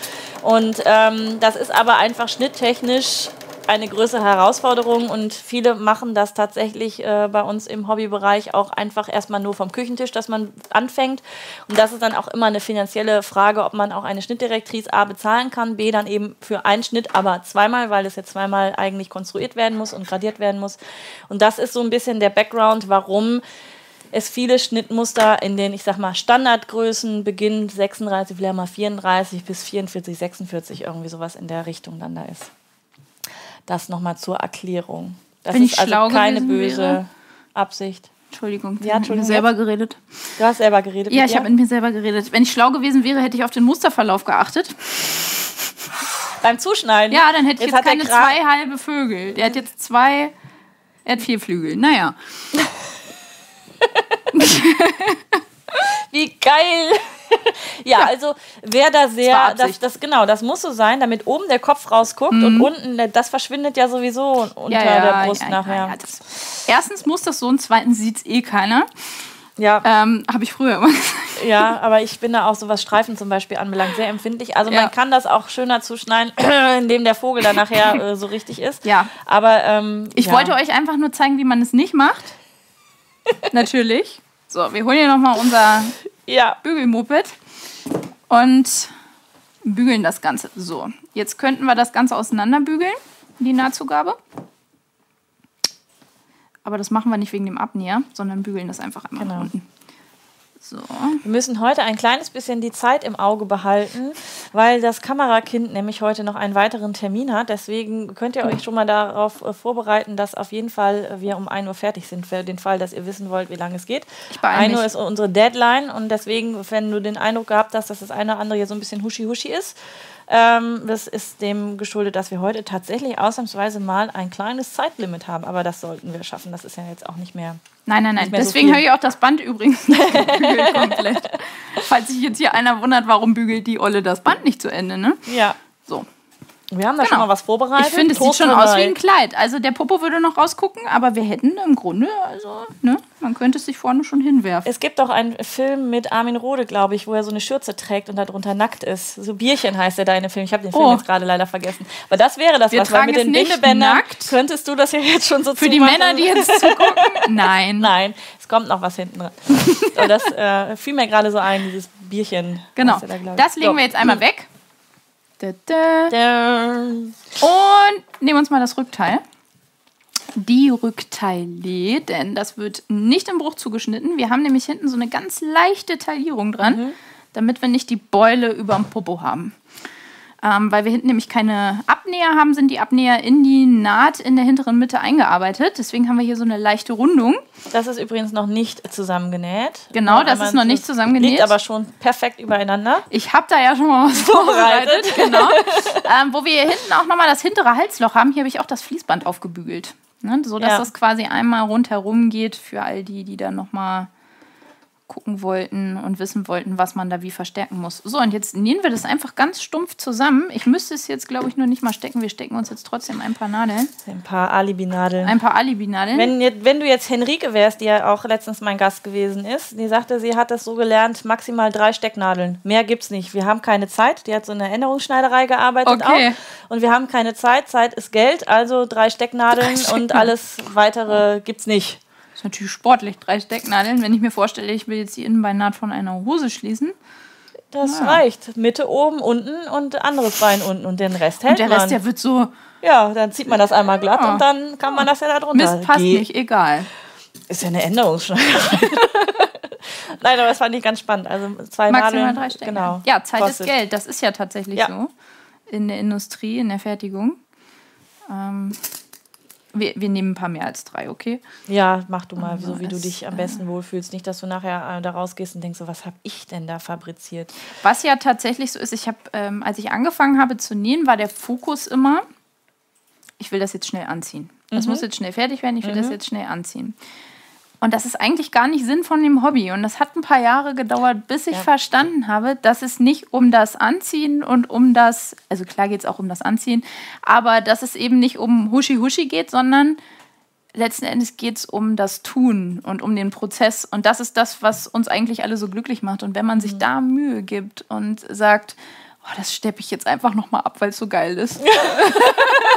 Und ähm, das ist aber einfach schnitttechnisch eine größere Herausforderung und viele machen das tatsächlich äh, bei uns im Hobbybereich auch einfach erstmal nur vom Küchentisch, dass man anfängt. Und das ist dann auch immer eine finanzielle Frage, ob man auch eine Schnittdirektrice A bezahlen kann, B dann eben für einen Schnitt, aber zweimal, weil es jetzt zweimal eigentlich konstruiert werden muss und gradiert werden muss. Und das ist so ein bisschen der Background, warum es viele Schnittmuster in den, ich sag mal, Standardgrößen beginnt 36, vielleicht mal 34 bis 44, 46, irgendwie sowas in der Richtung dann da ist. Das nochmal zur Erklärung. Das Wenn ist also keine böse wäre. Absicht. Entschuldigung, ja, Entschuldigung, mir selber geredet. Du hast selber geredet. Ja, ich habe mit mir selber geredet. Wenn ich schlau gewesen wäre, hätte ich auf den Musterverlauf geachtet. Beim Zuschneiden? Ja, dann hätte ich jetzt, jetzt keine zwei halbe Vögel. Der hat jetzt zwei, er hat vier Flügel. Naja. (laughs) Wie geil! (laughs) ja, also wer da sehr, das, das, genau, das muss so sein, damit oben der Kopf rausguckt mhm. und unten, das verschwindet ja sowieso unter ja, ja, der Brust ja, nachher. erstens muss das so und zweitens sieht es eh keiner. Ja. Ähm, Habe ich früher immer (laughs) gesagt. Ja, aber ich bin da auch so was Streifen zum Beispiel anbelangt sehr empfindlich. Also man kann das auch schöner zuschneiden, (clears throat) indem der Vogel dann nachher (laughs) äh, so richtig ist. Ja. Aber ähm, ich wollte euch einfach nur zeigen, wie man es nicht macht. Natürlich. So, wir holen hier nochmal unser ja. Bügelmoped und bügeln das Ganze. So, jetzt könnten wir das Ganze auseinanderbügeln, die Nahtzugabe. Aber das machen wir nicht wegen dem Abnäher, sondern bügeln das einfach einmal genau. unten. So. Wir müssen heute ein kleines bisschen die Zeit im Auge behalten, weil das Kamerakind nämlich heute noch einen weiteren Termin hat. Deswegen könnt ihr euch schon mal darauf äh, vorbereiten, dass auf jeden Fall wir um 1 Uhr fertig sind, für den Fall, dass ihr wissen wollt, wie lange es geht. 1 Uhr ist unsere Deadline und deswegen, wenn du den Eindruck gehabt hast, dass das eine oder andere hier so ein bisschen huschi-huschi ist, ähm, das ist dem geschuldet, dass wir heute tatsächlich ausnahmsweise mal ein kleines Zeitlimit haben. Aber das sollten wir schaffen. Das ist ja jetzt auch nicht mehr. Nein, nein, nein. Deswegen so habe ich auch das Band übrigens nicht komplett. Falls sich jetzt hier einer wundert, warum bügelt die Olle das Band nicht zu Ende, ne? Ja. So. Wir haben da genau. schon mal was vorbereitet. Ich finde, es sieht schon aus wie ein Kleid. Also der Popo würde noch rausgucken, aber wir hätten im Grunde, also, ne, man könnte es sich vorne schon hinwerfen. Es gibt auch einen Film mit Armin Rohde, glaube ich, wo er so eine Schürze trägt und darunter nackt ist. So Bierchen heißt er da in dem Film. Ich habe den Film oh. jetzt gerade leider vergessen. Aber das wäre das, wir was weil mit den Bindebändern nackt. könntest du das ja jetzt schon so Für die Männer, die jetzt (laughs) zugucken? Nein. Nein, es kommt noch was hinten dran. (laughs) das äh, fiel mir gerade so ein, dieses Bierchen. Genau. Da, das legen so. wir jetzt einmal weg. Und nehmen uns mal das Rückteil. Die Rückteile, denn das wird nicht im Bruch zugeschnitten. Wir haben nämlich hinten so eine ganz leichte Taillierung dran, mhm. damit wir nicht die Beule über dem Popo haben. Ähm, weil wir hinten nämlich keine Abnäher haben, sind die Abnäher in die Naht in der hinteren Mitte eingearbeitet. Deswegen haben wir hier so eine leichte Rundung. Das ist übrigens noch nicht zusammengenäht. Genau, das ist noch nicht zusammengenäht. Liegt aber schon perfekt übereinander. Ich habe da ja schon mal was vorbereitet. genau. (laughs) ähm, wo wir hier hinten auch nochmal das hintere Halsloch haben, hier habe ich auch das Fließband aufgebügelt. Ne? So dass ja. das quasi einmal rundherum geht für all die, die dann nochmal gucken wollten und wissen wollten, was man da wie verstärken muss. So, und jetzt nähen wir das einfach ganz stumpf zusammen. Ich müsste es jetzt, glaube ich, nur nicht mal stecken. Wir stecken uns jetzt trotzdem ein paar Nadeln. Ein paar Alibi-Nadeln. Ein paar Alibi-Nadeln. Wenn, wenn du jetzt Henrike wärst, die ja auch letztens mein Gast gewesen ist, die sagte, sie hat das so gelernt, maximal drei Stecknadeln. Mehr gibt's nicht. Wir haben keine Zeit. Die hat so in der Erinnerungsschneiderei gearbeitet okay. auch. Und wir haben keine Zeit. Zeit ist Geld, also drei Stecknadeln, drei Stecknadeln. und alles weitere gibt's nicht ist natürlich sportlich, drei Stecknadeln. Wenn ich mir vorstelle, ich will jetzt die Innenbeinnaht von einer Hose schließen. Das ja. reicht. Mitte oben, unten und anderes Bein unten und den Rest hält Und der man. Rest, der wird so... Ja, dann zieht man das einmal glatt ja. und dann kann man das ja da drunter. Mist passt Ge nicht, egal. Ist ja eine Änderungsschneiderei. (laughs) Nein, aber das fand ich ganz spannend. Also zwei Maximal Nadeln. drei Stecken. Genau. Ja, Zeit kostet. ist Geld. Das ist ja tatsächlich ja. so in der Industrie, in der Fertigung. Ähm, wir, wir nehmen ein paar mehr als drei, okay? Ja, mach du mal, so wie du dich am besten wohlfühlst. Nicht, dass du nachher äh, da rausgehst und denkst, so, was habe ich denn da fabriziert? Was ja tatsächlich so ist, ich habe, ähm, als ich angefangen habe zu nähen, war der Fokus immer, ich will das jetzt schnell anziehen. Das mhm. muss jetzt schnell fertig werden, ich will mhm. das jetzt schnell anziehen. Und das ist eigentlich gar nicht Sinn von dem Hobby. Und das hat ein paar Jahre gedauert, bis ich ja. verstanden habe, dass es nicht um das Anziehen und um das, also klar geht es auch um das Anziehen, aber dass es eben nicht um Huschi-Huschi geht, sondern letzten Endes geht es um das Tun und um den Prozess. Und das ist das, was uns eigentlich alle so glücklich macht. Und wenn man sich mhm. da Mühe gibt und sagt, oh, das steppe ich jetzt einfach nochmal ab, weil es so geil ist. (laughs)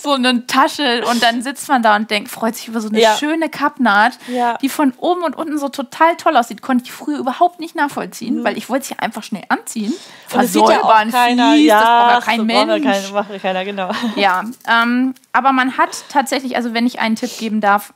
so eine Tasche und dann sitzt man da und denkt, freut sich über so eine ja. schöne Kappnaht, ja. die von oben und unten so total toll aussieht. Konnte ich früher überhaupt nicht nachvollziehen, mhm. weil ich wollte sie einfach schnell anziehen. Versäubern, ja keiner. Fies, ja, das braucht ja kein so Mensch. Kein, macht keiner, genau. Ja, ähm, aber man hat tatsächlich, also wenn ich einen Tipp geben darf,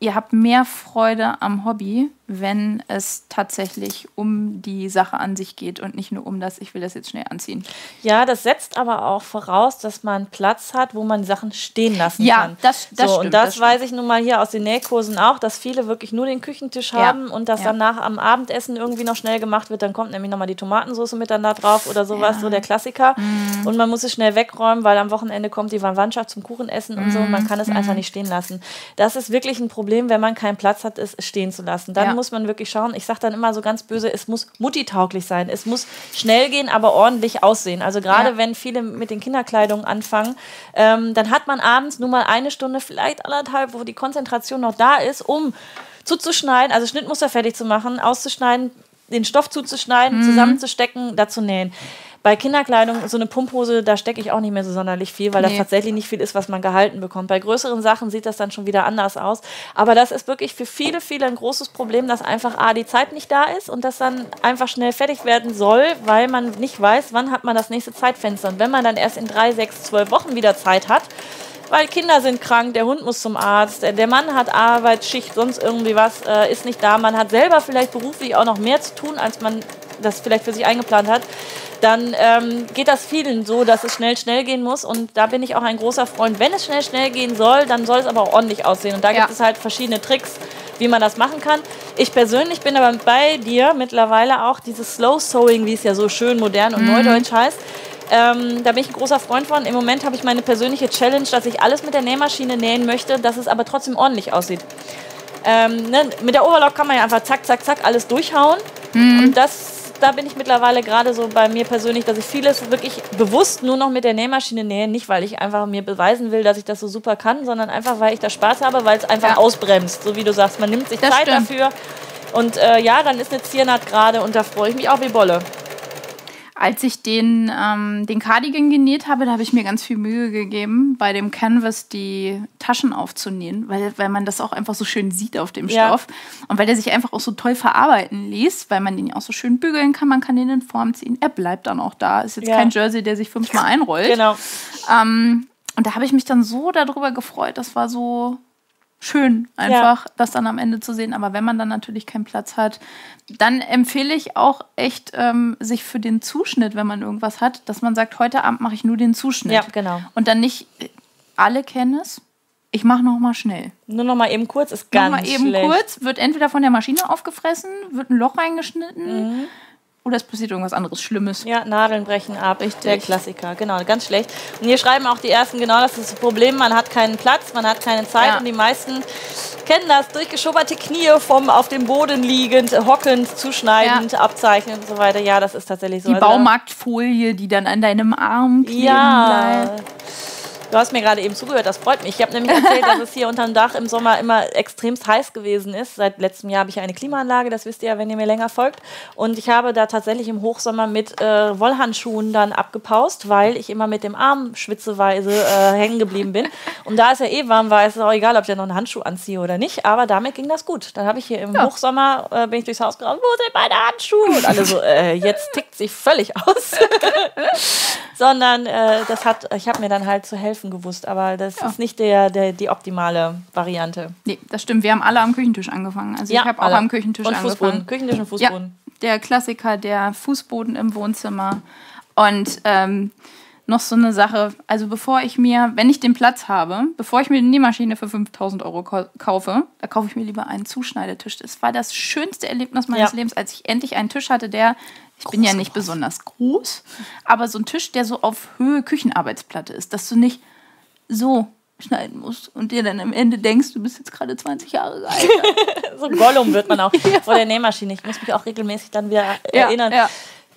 ihr habt mehr Freude am Hobby, wenn es tatsächlich um die Sache an sich geht und nicht nur um das, ich will das jetzt schnell anziehen. Ja, das setzt aber auch voraus, dass man Platz hat, wo man die Sachen stehen lassen ja, kann. Ja, das, das so, stimmt. Und das, das weiß ich nun mal hier aus den Nähkursen auch, dass viele wirklich nur den Küchentisch ja. haben und das ja. danach am Abendessen irgendwie noch schnell gemacht wird. Dann kommt nämlich nochmal die Tomatensauce mit dann da drauf oder sowas, so der Klassiker. Mm. Und man muss es schnell wegräumen, weil am Wochenende kommt die Verwandtschaft zum Kuchenessen mm. und so. Und man kann es mm. einfach nicht stehen lassen. Das ist wirklich ein Problem, wenn man keinen Platz hat, es stehen zu lassen. Dann muss man wirklich schauen, ich sage dann immer so ganz böse, es muss mutti-tauglich sein. Es muss schnell gehen, aber ordentlich aussehen. Also gerade ja. wenn viele mit den Kinderkleidungen anfangen, ähm, dann hat man abends nur mal eine Stunde, vielleicht anderthalb, wo die Konzentration noch da ist, um zuzuschneiden, also Schnittmuster fertig zu machen, auszuschneiden, den Stoff zuzuschneiden, mhm. zusammenzustecken, dazu nähen. Bei Kinderkleidung, so eine Pumphose, da stecke ich auch nicht mehr so sonderlich viel, weil nee. das tatsächlich nicht viel ist, was man gehalten bekommt. Bei größeren Sachen sieht das dann schon wieder anders aus. Aber das ist wirklich für viele, viele ein großes Problem, dass einfach A, die Zeit nicht da ist und das dann einfach schnell fertig werden soll, weil man nicht weiß, wann hat man das nächste Zeitfenster. Und wenn man dann erst in drei, sechs, zwölf Wochen wieder Zeit hat, weil Kinder sind krank, der Hund muss zum Arzt, der Mann hat Arbeit, Schicht, sonst irgendwie was, äh, ist nicht da. Man hat selber vielleicht beruflich auch noch mehr zu tun, als man das vielleicht für sich eingeplant hat dann ähm, geht das vielen so, dass es schnell, schnell gehen muss. Und da bin ich auch ein großer Freund. Wenn es schnell, schnell gehen soll, dann soll es aber auch ordentlich aussehen. Und da ja. gibt es halt verschiedene Tricks, wie man das machen kann. Ich persönlich bin aber bei dir mittlerweile auch dieses Slow Sewing, wie es ja so schön modern und mhm. neudeutsch heißt. Ähm, da bin ich ein großer Freund von. Im Moment habe ich meine persönliche Challenge, dass ich alles mit der Nähmaschine nähen möchte, dass es aber trotzdem ordentlich aussieht. Ähm, ne? Mit der Overlock kann man ja einfach zack, zack, zack alles durchhauen. Mhm. Und das da bin ich mittlerweile gerade so bei mir persönlich, dass ich vieles wirklich bewusst nur noch mit der Nähmaschine nähe. Nicht, weil ich einfach mir beweisen will, dass ich das so super kann, sondern einfach, weil ich da Spaß habe, weil es einfach ja. ausbremst. So wie du sagst, man nimmt sich das Zeit stimmt. dafür. Und äh, ja, dann ist eine Ziernaht gerade und da freue ich mich auch wie Bolle. Als ich den, ähm, den Cardigan genäht habe, da habe ich mir ganz viel Mühe gegeben, bei dem Canvas die Taschen aufzunähen, weil, weil man das auch einfach so schön sieht auf dem ja. Stoff. Und weil der sich einfach auch so toll verarbeiten ließ, weil man den ja auch so schön bügeln kann, man kann den in Form ziehen. Er bleibt dann auch da. Ist jetzt ja. kein Jersey, der sich fünfmal (laughs) einrollt. Genau. Ähm, und da habe ich mich dann so darüber gefreut. Das war so, schön, einfach ja. das dann am Ende zu sehen. Aber wenn man dann natürlich keinen Platz hat, dann empfehle ich auch echt, ähm, sich für den Zuschnitt, wenn man irgendwas hat, dass man sagt, heute Abend mache ich nur den Zuschnitt. Ja, genau. Und dann nicht, alle kennen es. Ich mache noch mal schnell. Nur noch mal eben kurz, ist ganz noch mal eben schlecht. kurz, wird entweder von der Maschine aufgefressen, wird ein Loch reingeschnitten. Mhm oder es passiert irgendwas anderes Schlimmes. Ja, Nadeln brechen ab. Richtig. Der Klassiker, genau, ganz schlecht. Und hier schreiben auch die ersten, genau das ist das Problem, man hat keinen Platz, man hat keine Zeit ja. und die meisten kennen das, durchgeschubberte Knie vom auf dem Boden liegend, hockend, zuschneidend, ja. abzeichnen und so weiter. Ja, das ist tatsächlich so. Die also, Baumarktfolie, die dann an deinem Arm kleben ja. bleibt. Du hast mir gerade eben zugehört, das freut mich. Ich habe nämlich erzählt, dass es hier unterm Dach im Sommer immer extremst heiß gewesen ist. Seit letztem Jahr habe ich eine Klimaanlage, das wisst ihr ja, wenn ihr mir länger folgt. Und ich habe da tatsächlich im Hochsommer mit äh, Wollhandschuhen dann abgepaust, weil ich immer mit dem Arm schwitzeweise äh, hängen geblieben bin. Und da es ja eh warm war, ist es auch egal, ob ich da noch einen Handschuh anziehe oder nicht. Aber damit ging das gut. Dann habe ich hier im ja. Hochsommer, äh, bin ich durchs Haus gerannt, wo sind meine Handschuhe? Und alle so, äh, jetzt tickt sich völlig aus. (laughs) Sondern äh, das hat, ich habe mir dann halt zu helfen helfen gewusst, aber das ja. ist nicht der, der, die optimale Variante. Nee, das stimmt. Wir haben alle am Küchentisch angefangen. Also ja, ich habe auch am Küchentisch und angefangen. Fußboden. Küchentisch und Fußboden. Ja, der Klassiker, der Fußboden im Wohnzimmer. Und ähm, noch so eine Sache, also bevor ich mir, wenn ich den Platz habe, bevor ich mir eine Nähmaschine für 5000 Euro kaufe, da kaufe ich mir lieber einen Zuschneidetisch. Das war das schönste Erlebnis meines ja. Lebens, als ich endlich einen Tisch hatte, der ich bin ja nicht besonders groß, aber so ein Tisch, der so auf Höhe Küchenarbeitsplatte ist, dass du nicht so schneiden musst und dir dann am Ende denkst, du bist jetzt gerade 20 Jahre alt. (laughs) so Gollum wird man auch (laughs) ja. vor der Nähmaschine. Ich muss mich auch regelmäßig dann wieder ja, erinnern. Ja.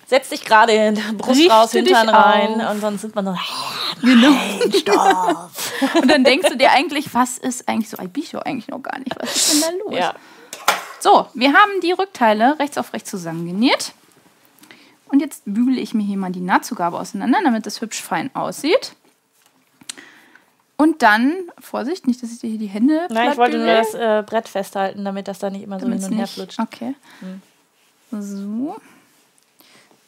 Setz dich gerade in Brust Richte raus, Hintern rein auf. und sonst sind man so, genau. Stoff. (laughs) und dann denkst du dir eigentlich, was ist eigentlich so, ich bin eigentlich noch gar nicht, was ist denn da los? Ja. So, wir haben die Rückteile rechts auf rechts zusammengenäht. Und jetzt bügele ich mir hier mal die Nahtzugabe auseinander, damit das hübsch fein aussieht. Und dann, Vorsicht, nicht, dass ich dir hier die Hände. Nein, ich wollte nur das äh, Brett festhalten, damit das da nicht immer so Damit's hin und her flutscht. Okay. Hm. So.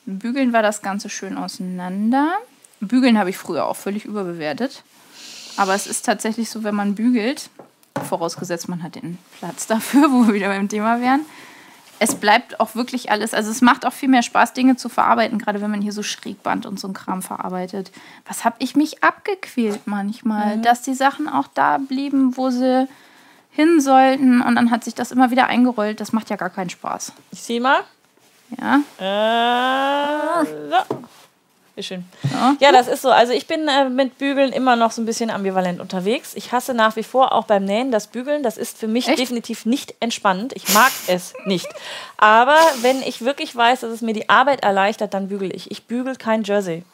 Bügeln wir das Ganze schön auseinander. Bügeln habe ich früher auch völlig überbewertet. Aber es ist tatsächlich so, wenn man bügelt, vorausgesetzt man hat den Platz (laughs) dafür, wo wir wieder beim Thema wären, es bleibt auch wirklich alles, also es macht auch viel mehr Spaß, Dinge zu verarbeiten, gerade wenn man hier so Schrägband und so ein Kram verarbeitet. Was habe ich mich abgequält manchmal, mhm. dass die Sachen auch da blieben, wo sie hin sollten und dann hat sich das immer wieder eingerollt. Das macht ja gar keinen Spaß. Ich sehe mal. Ja. Äh, ja. Schön. Ja. ja, das ist so. Also ich bin äh, mit Bügeln immer noch so ein bisschen ambivalent unterwegs. Ich hasse nach wie vor auch beim Nähen das Bügeln. Das ist für mich Echt? definitiv nicht entspannend. Ich mag es nicht. Aber wenn ich wirklich weiß, dass es mir die Arbeit erleichtert, dann bügel ich. Ich bügel kein Jersey.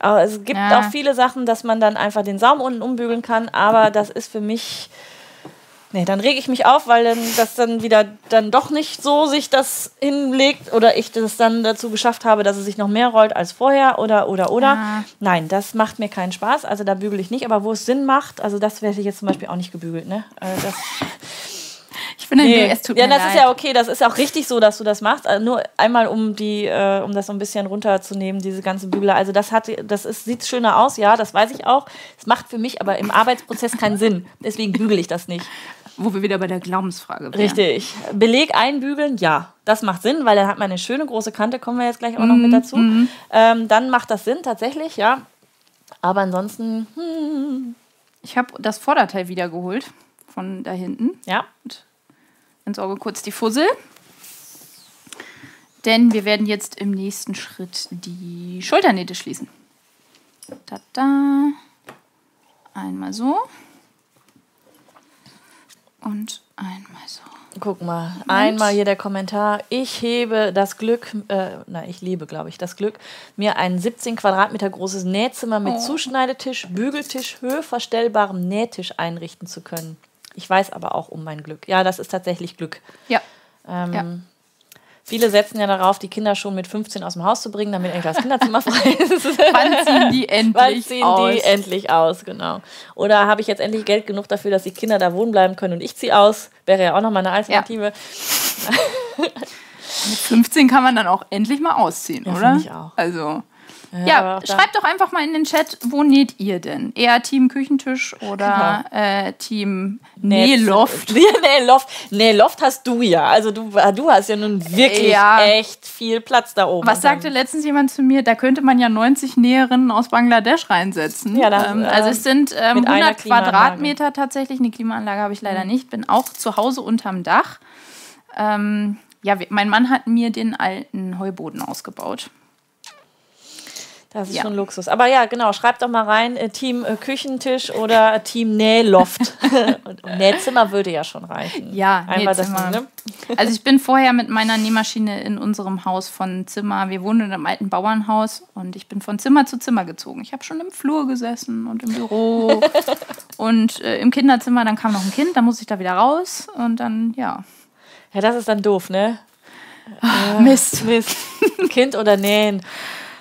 Aber es gibt ja. auch viele Sachen, dass man dann einfach den Saum unten umbügeln kann. Aber das ist für mich Nee, dann rege ich mich auf, weil dann das dann wieder dann doch nicht so sich das hinlegt oder ich das dann dazu geschafft habe, dass es sich noch mehr rollt als vorher oder oder oder. Ja. Nein, das macht mir keinen Spaß. Also da bügele ich nicht, aber wo es Sinn macht, also das werde ich jetzt zum Beispiel auch nicht gebügelt. Ne? Also das (laughs) ich finde, nee. es tut ja, mir das leid. ist ja okay, das ist auch richtig so, dass du das machst. Also nur einmal, um die, äh, um das so ein bisschen runterzunehmen, diese ganze Bügler. Also das hat, das ist, sieht schöner aus, ja, das weiß ich auch. Es macht für mich aber im Arbeitsprozess keinen Sinn. Deswegen bügele ich das nicht. Wo wir wieder bei der Glaubensfrage wären. Richtig. Beleg einbügeln, ja. Das macht Sinn, weil dann hat man eine schöne große Kante, kommen wir jetzt gleich auch noch mit mhm, dazu. Mhm. Ähm, dann macht das Sinn, tatsächlich, ja. Aber ansonsten. Hm. Ich habe das Vorderteil wiedergeholt von da hinten. Ja. Und entsorge kurz die Fussel. Denn wir werden jetzt im nächsten Schritt die Schulternähte schließen. Da, da. Einmal so und einmal so. Guck mal, und? einmal hier der Kommentar. Ich hebe das Glück, äh, na, ich liebe, glaube ich, das Glück, mir ein 17 Quadratmeter großes Nähzimmer mit oh. Zuschneidetisch, Bügeltisch, höheverstellbarem Nähtisch einrichten zu können. Ich weiß aber auch um mein Glück. Ja, das ist tatsächlich Glück. Ja. Ähm, ja. Viele setzen ja darauf, die Kinder schon mit 15 aus dem Haus zu bringen, damit endlich das Kinderzimmer frei (laughs) ist. Wann ziehen die endlich Wann ziehen aus? die endlich aus, genau. Oder habe ich jetzt endlich Geld genug dafür, dass die Kinder da wohnen bleiben können und ich ziehe aus? Wäre ja auch nochmal eine Alternative. Mit 15 kann man dann auch endlich mal ausziehen, Ja, oder? ich auch. Also. Ja, schreibt doch einfach mal in den Chat, wo näht ihr denn? Eher Team Küchentisch oder Genau. äh, Team Nähloft? (laughs) nee, Loft. Nee, Loft hast du ja. Also du, du hast ja nun wirklich Ja. echt viel Platz da oben. Was sagte letztens jemand zu mir? Da könnte man ja 90 Näherinnen aus Bangladesch reinsetzen. Ja, das, ähm, äh, also es sind ähm, mit einer 100 Klimaanlage. Quadratmeter tatsächlich. Eine Klimaanlage habe ich leider nicht. Bin auch zu Hause unterm Dach. Ähm, ja, mein Mann hat mir den alten Heuboden ausgebaut. Das ist Ja. schon Luxus. Aber ja, genau, schreibt doch mal rein, äh, Team äh, Küchentisch oder (laughs) Team Nähloft. (laughs) Nähzimmer würde ja schon reichen. Ja, Einfach das, Nähzimmer. ne? Also ich bin vorher mit meiner Nähmaschine in unserem Haus von Zimmer, wir wohnen in einem alten Bauernhaus und ich bin von Zimmer zu Zimmer gezogen. Ich habe schon im Flur gesessen und im Büro (laughs) und äh, im Kinderzimmer, dann kam noch ein Kind, dann musste ich da wieder raus und dann, ja. Ja, das ist dann doof, ne? Mist. Mist. kind oder nähen.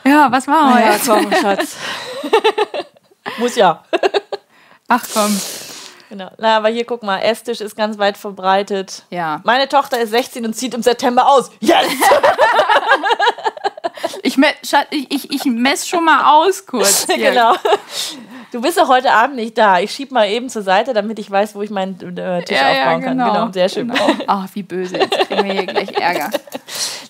Ja, was machen wir Ja, jetzt? komm, Schatz. (laughs) Muss ja. Ach komm. Genau. Na, aber hier guck mal, Esstisch ist ganz weit verbreitet. Ja. Meine Tochter ist 16 und zieht im September aus. Yes! (laughs) Ich, me ich, ich, ich mess schon mal aus kurz. (laughs) Hier. genau. Du bist doch heute Abend nicht da. Ich schieb mal eben zur Seite, damit ich weiß, wo ich meinen äh, Tisch Ja, ja, aufbauen genau. kann. Genau, sehr schön. Genau. (laughs) Ach, wie böse. Jetzt kriegen wir hier gleich Ärger. (laughs)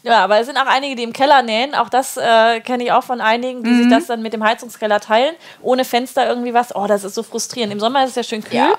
Ja, aber es sind auch einige, die im Keller nähen. Auch das äh, kenne ich auch von einigen, die Mhm. sich das dann mit dem Heizungskeller teilen. Ohne Fenster irgendwie was. Oh, das ist so frustrierend. Im Sommer ist es ja schön kühl. Ja.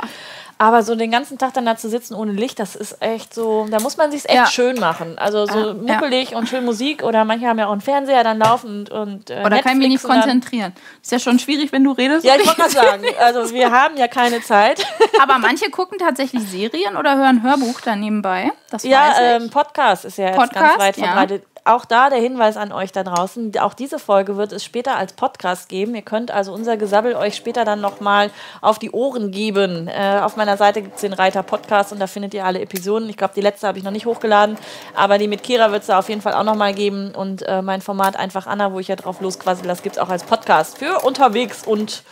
Aber so den ganzen Tag dann da zu sitzen ohne Licht, das ist echt so, da muss man sich echt Ja. schön machen. Also so Ja, ja. muckelig und schön Musik oder manche haben ja auch einen Fernseher dann laufen und, äh, Oder kann ich mich nicht dann- konzentrieren. Ist ja schon schwierig, wenn du redest. Ja, ich wollte gerade sagen, also wir haben ja keine Zeit. (laughs) Aber manche gucken tatsächlich Serien oder hören Hörbuch da nebenbei. Das Ja, weiß ich. ähm, Podcast ist ja jetzt ganz Podcast, weit ja. verbreitet. Auch da der Hinweis an euch da draußen. Auch diese Folge wird es später als Podcast geben. Ihr könnt also unser Gesabbel euch später dann nochmal auf die Ohren geben. Äh, auf meiner Seite gibt es den Reiter Podcast und da findet ihr alle Episoden. Ich glaube, die letzte habe ich noch nicht hochgeladen, aber die mit Kira wird es da auf jeden Fall auch nochmal geben. Und äh, mein Format einfach Anna, wo ich ja drauf losquassel, das gibt es auch als Podcast für unterwegs und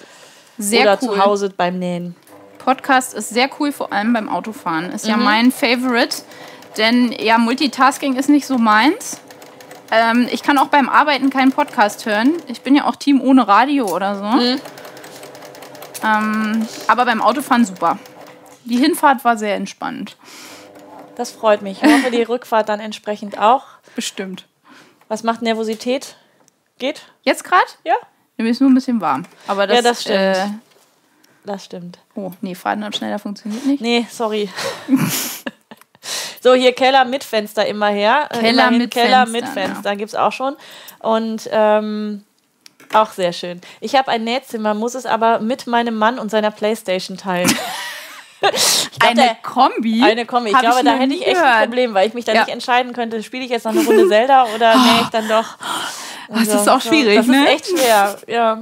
Sehr oder cool. zu Hause beim Nähen. Podcast ist sehr cool, vor allem beim Autofahren. Ist Mhm. ja mein Favorite. Denn ja, Multitasking ist nicht so meins. Ähm, ich kann auch beim Arbeiten keinen Podcast hören. Ich bin ja auch Team ohne Radio oder so. Mhm. Ähm, aber beim Autofahren super. Die Hinfahrt war sehr entspannt. Das freut mich. Ich hoffe, die (laughs) Rückfahrt dann entsprechend auch. Bestimmt. Was macht Nervosität? Geht? Jetzt gerade? Ja, Mir ist nur ein bisschen warm. Aber das, Ja, das stimmt. Äh, das stimmt. oh, nee, Faden und schneller funktioniert nicht. Nee, sorry. (laughs) so, hier Keller mit Fenster immer her. Äh, Keller mit Keller Fenstern, mit Fenster gibt es auch schon. Und ähm, auch sehr schön. Ich habe ein Nähzimmer, muss es aber mit meinem Mann und seiner Playstation teilen. (laughs) Ich glaub, Eine der- Kombi? eine Kombi. Ich glaube, da noch hätte ich echt ein gehört. Problem, weil ich mich da Ja. nicht entscheiden könnte, spiele ich jetzt noch eine Runde (laughs) Zelda oder nähe ich dann doch. Das ist auch schwierig, Das ne? ist echt schwer, ja.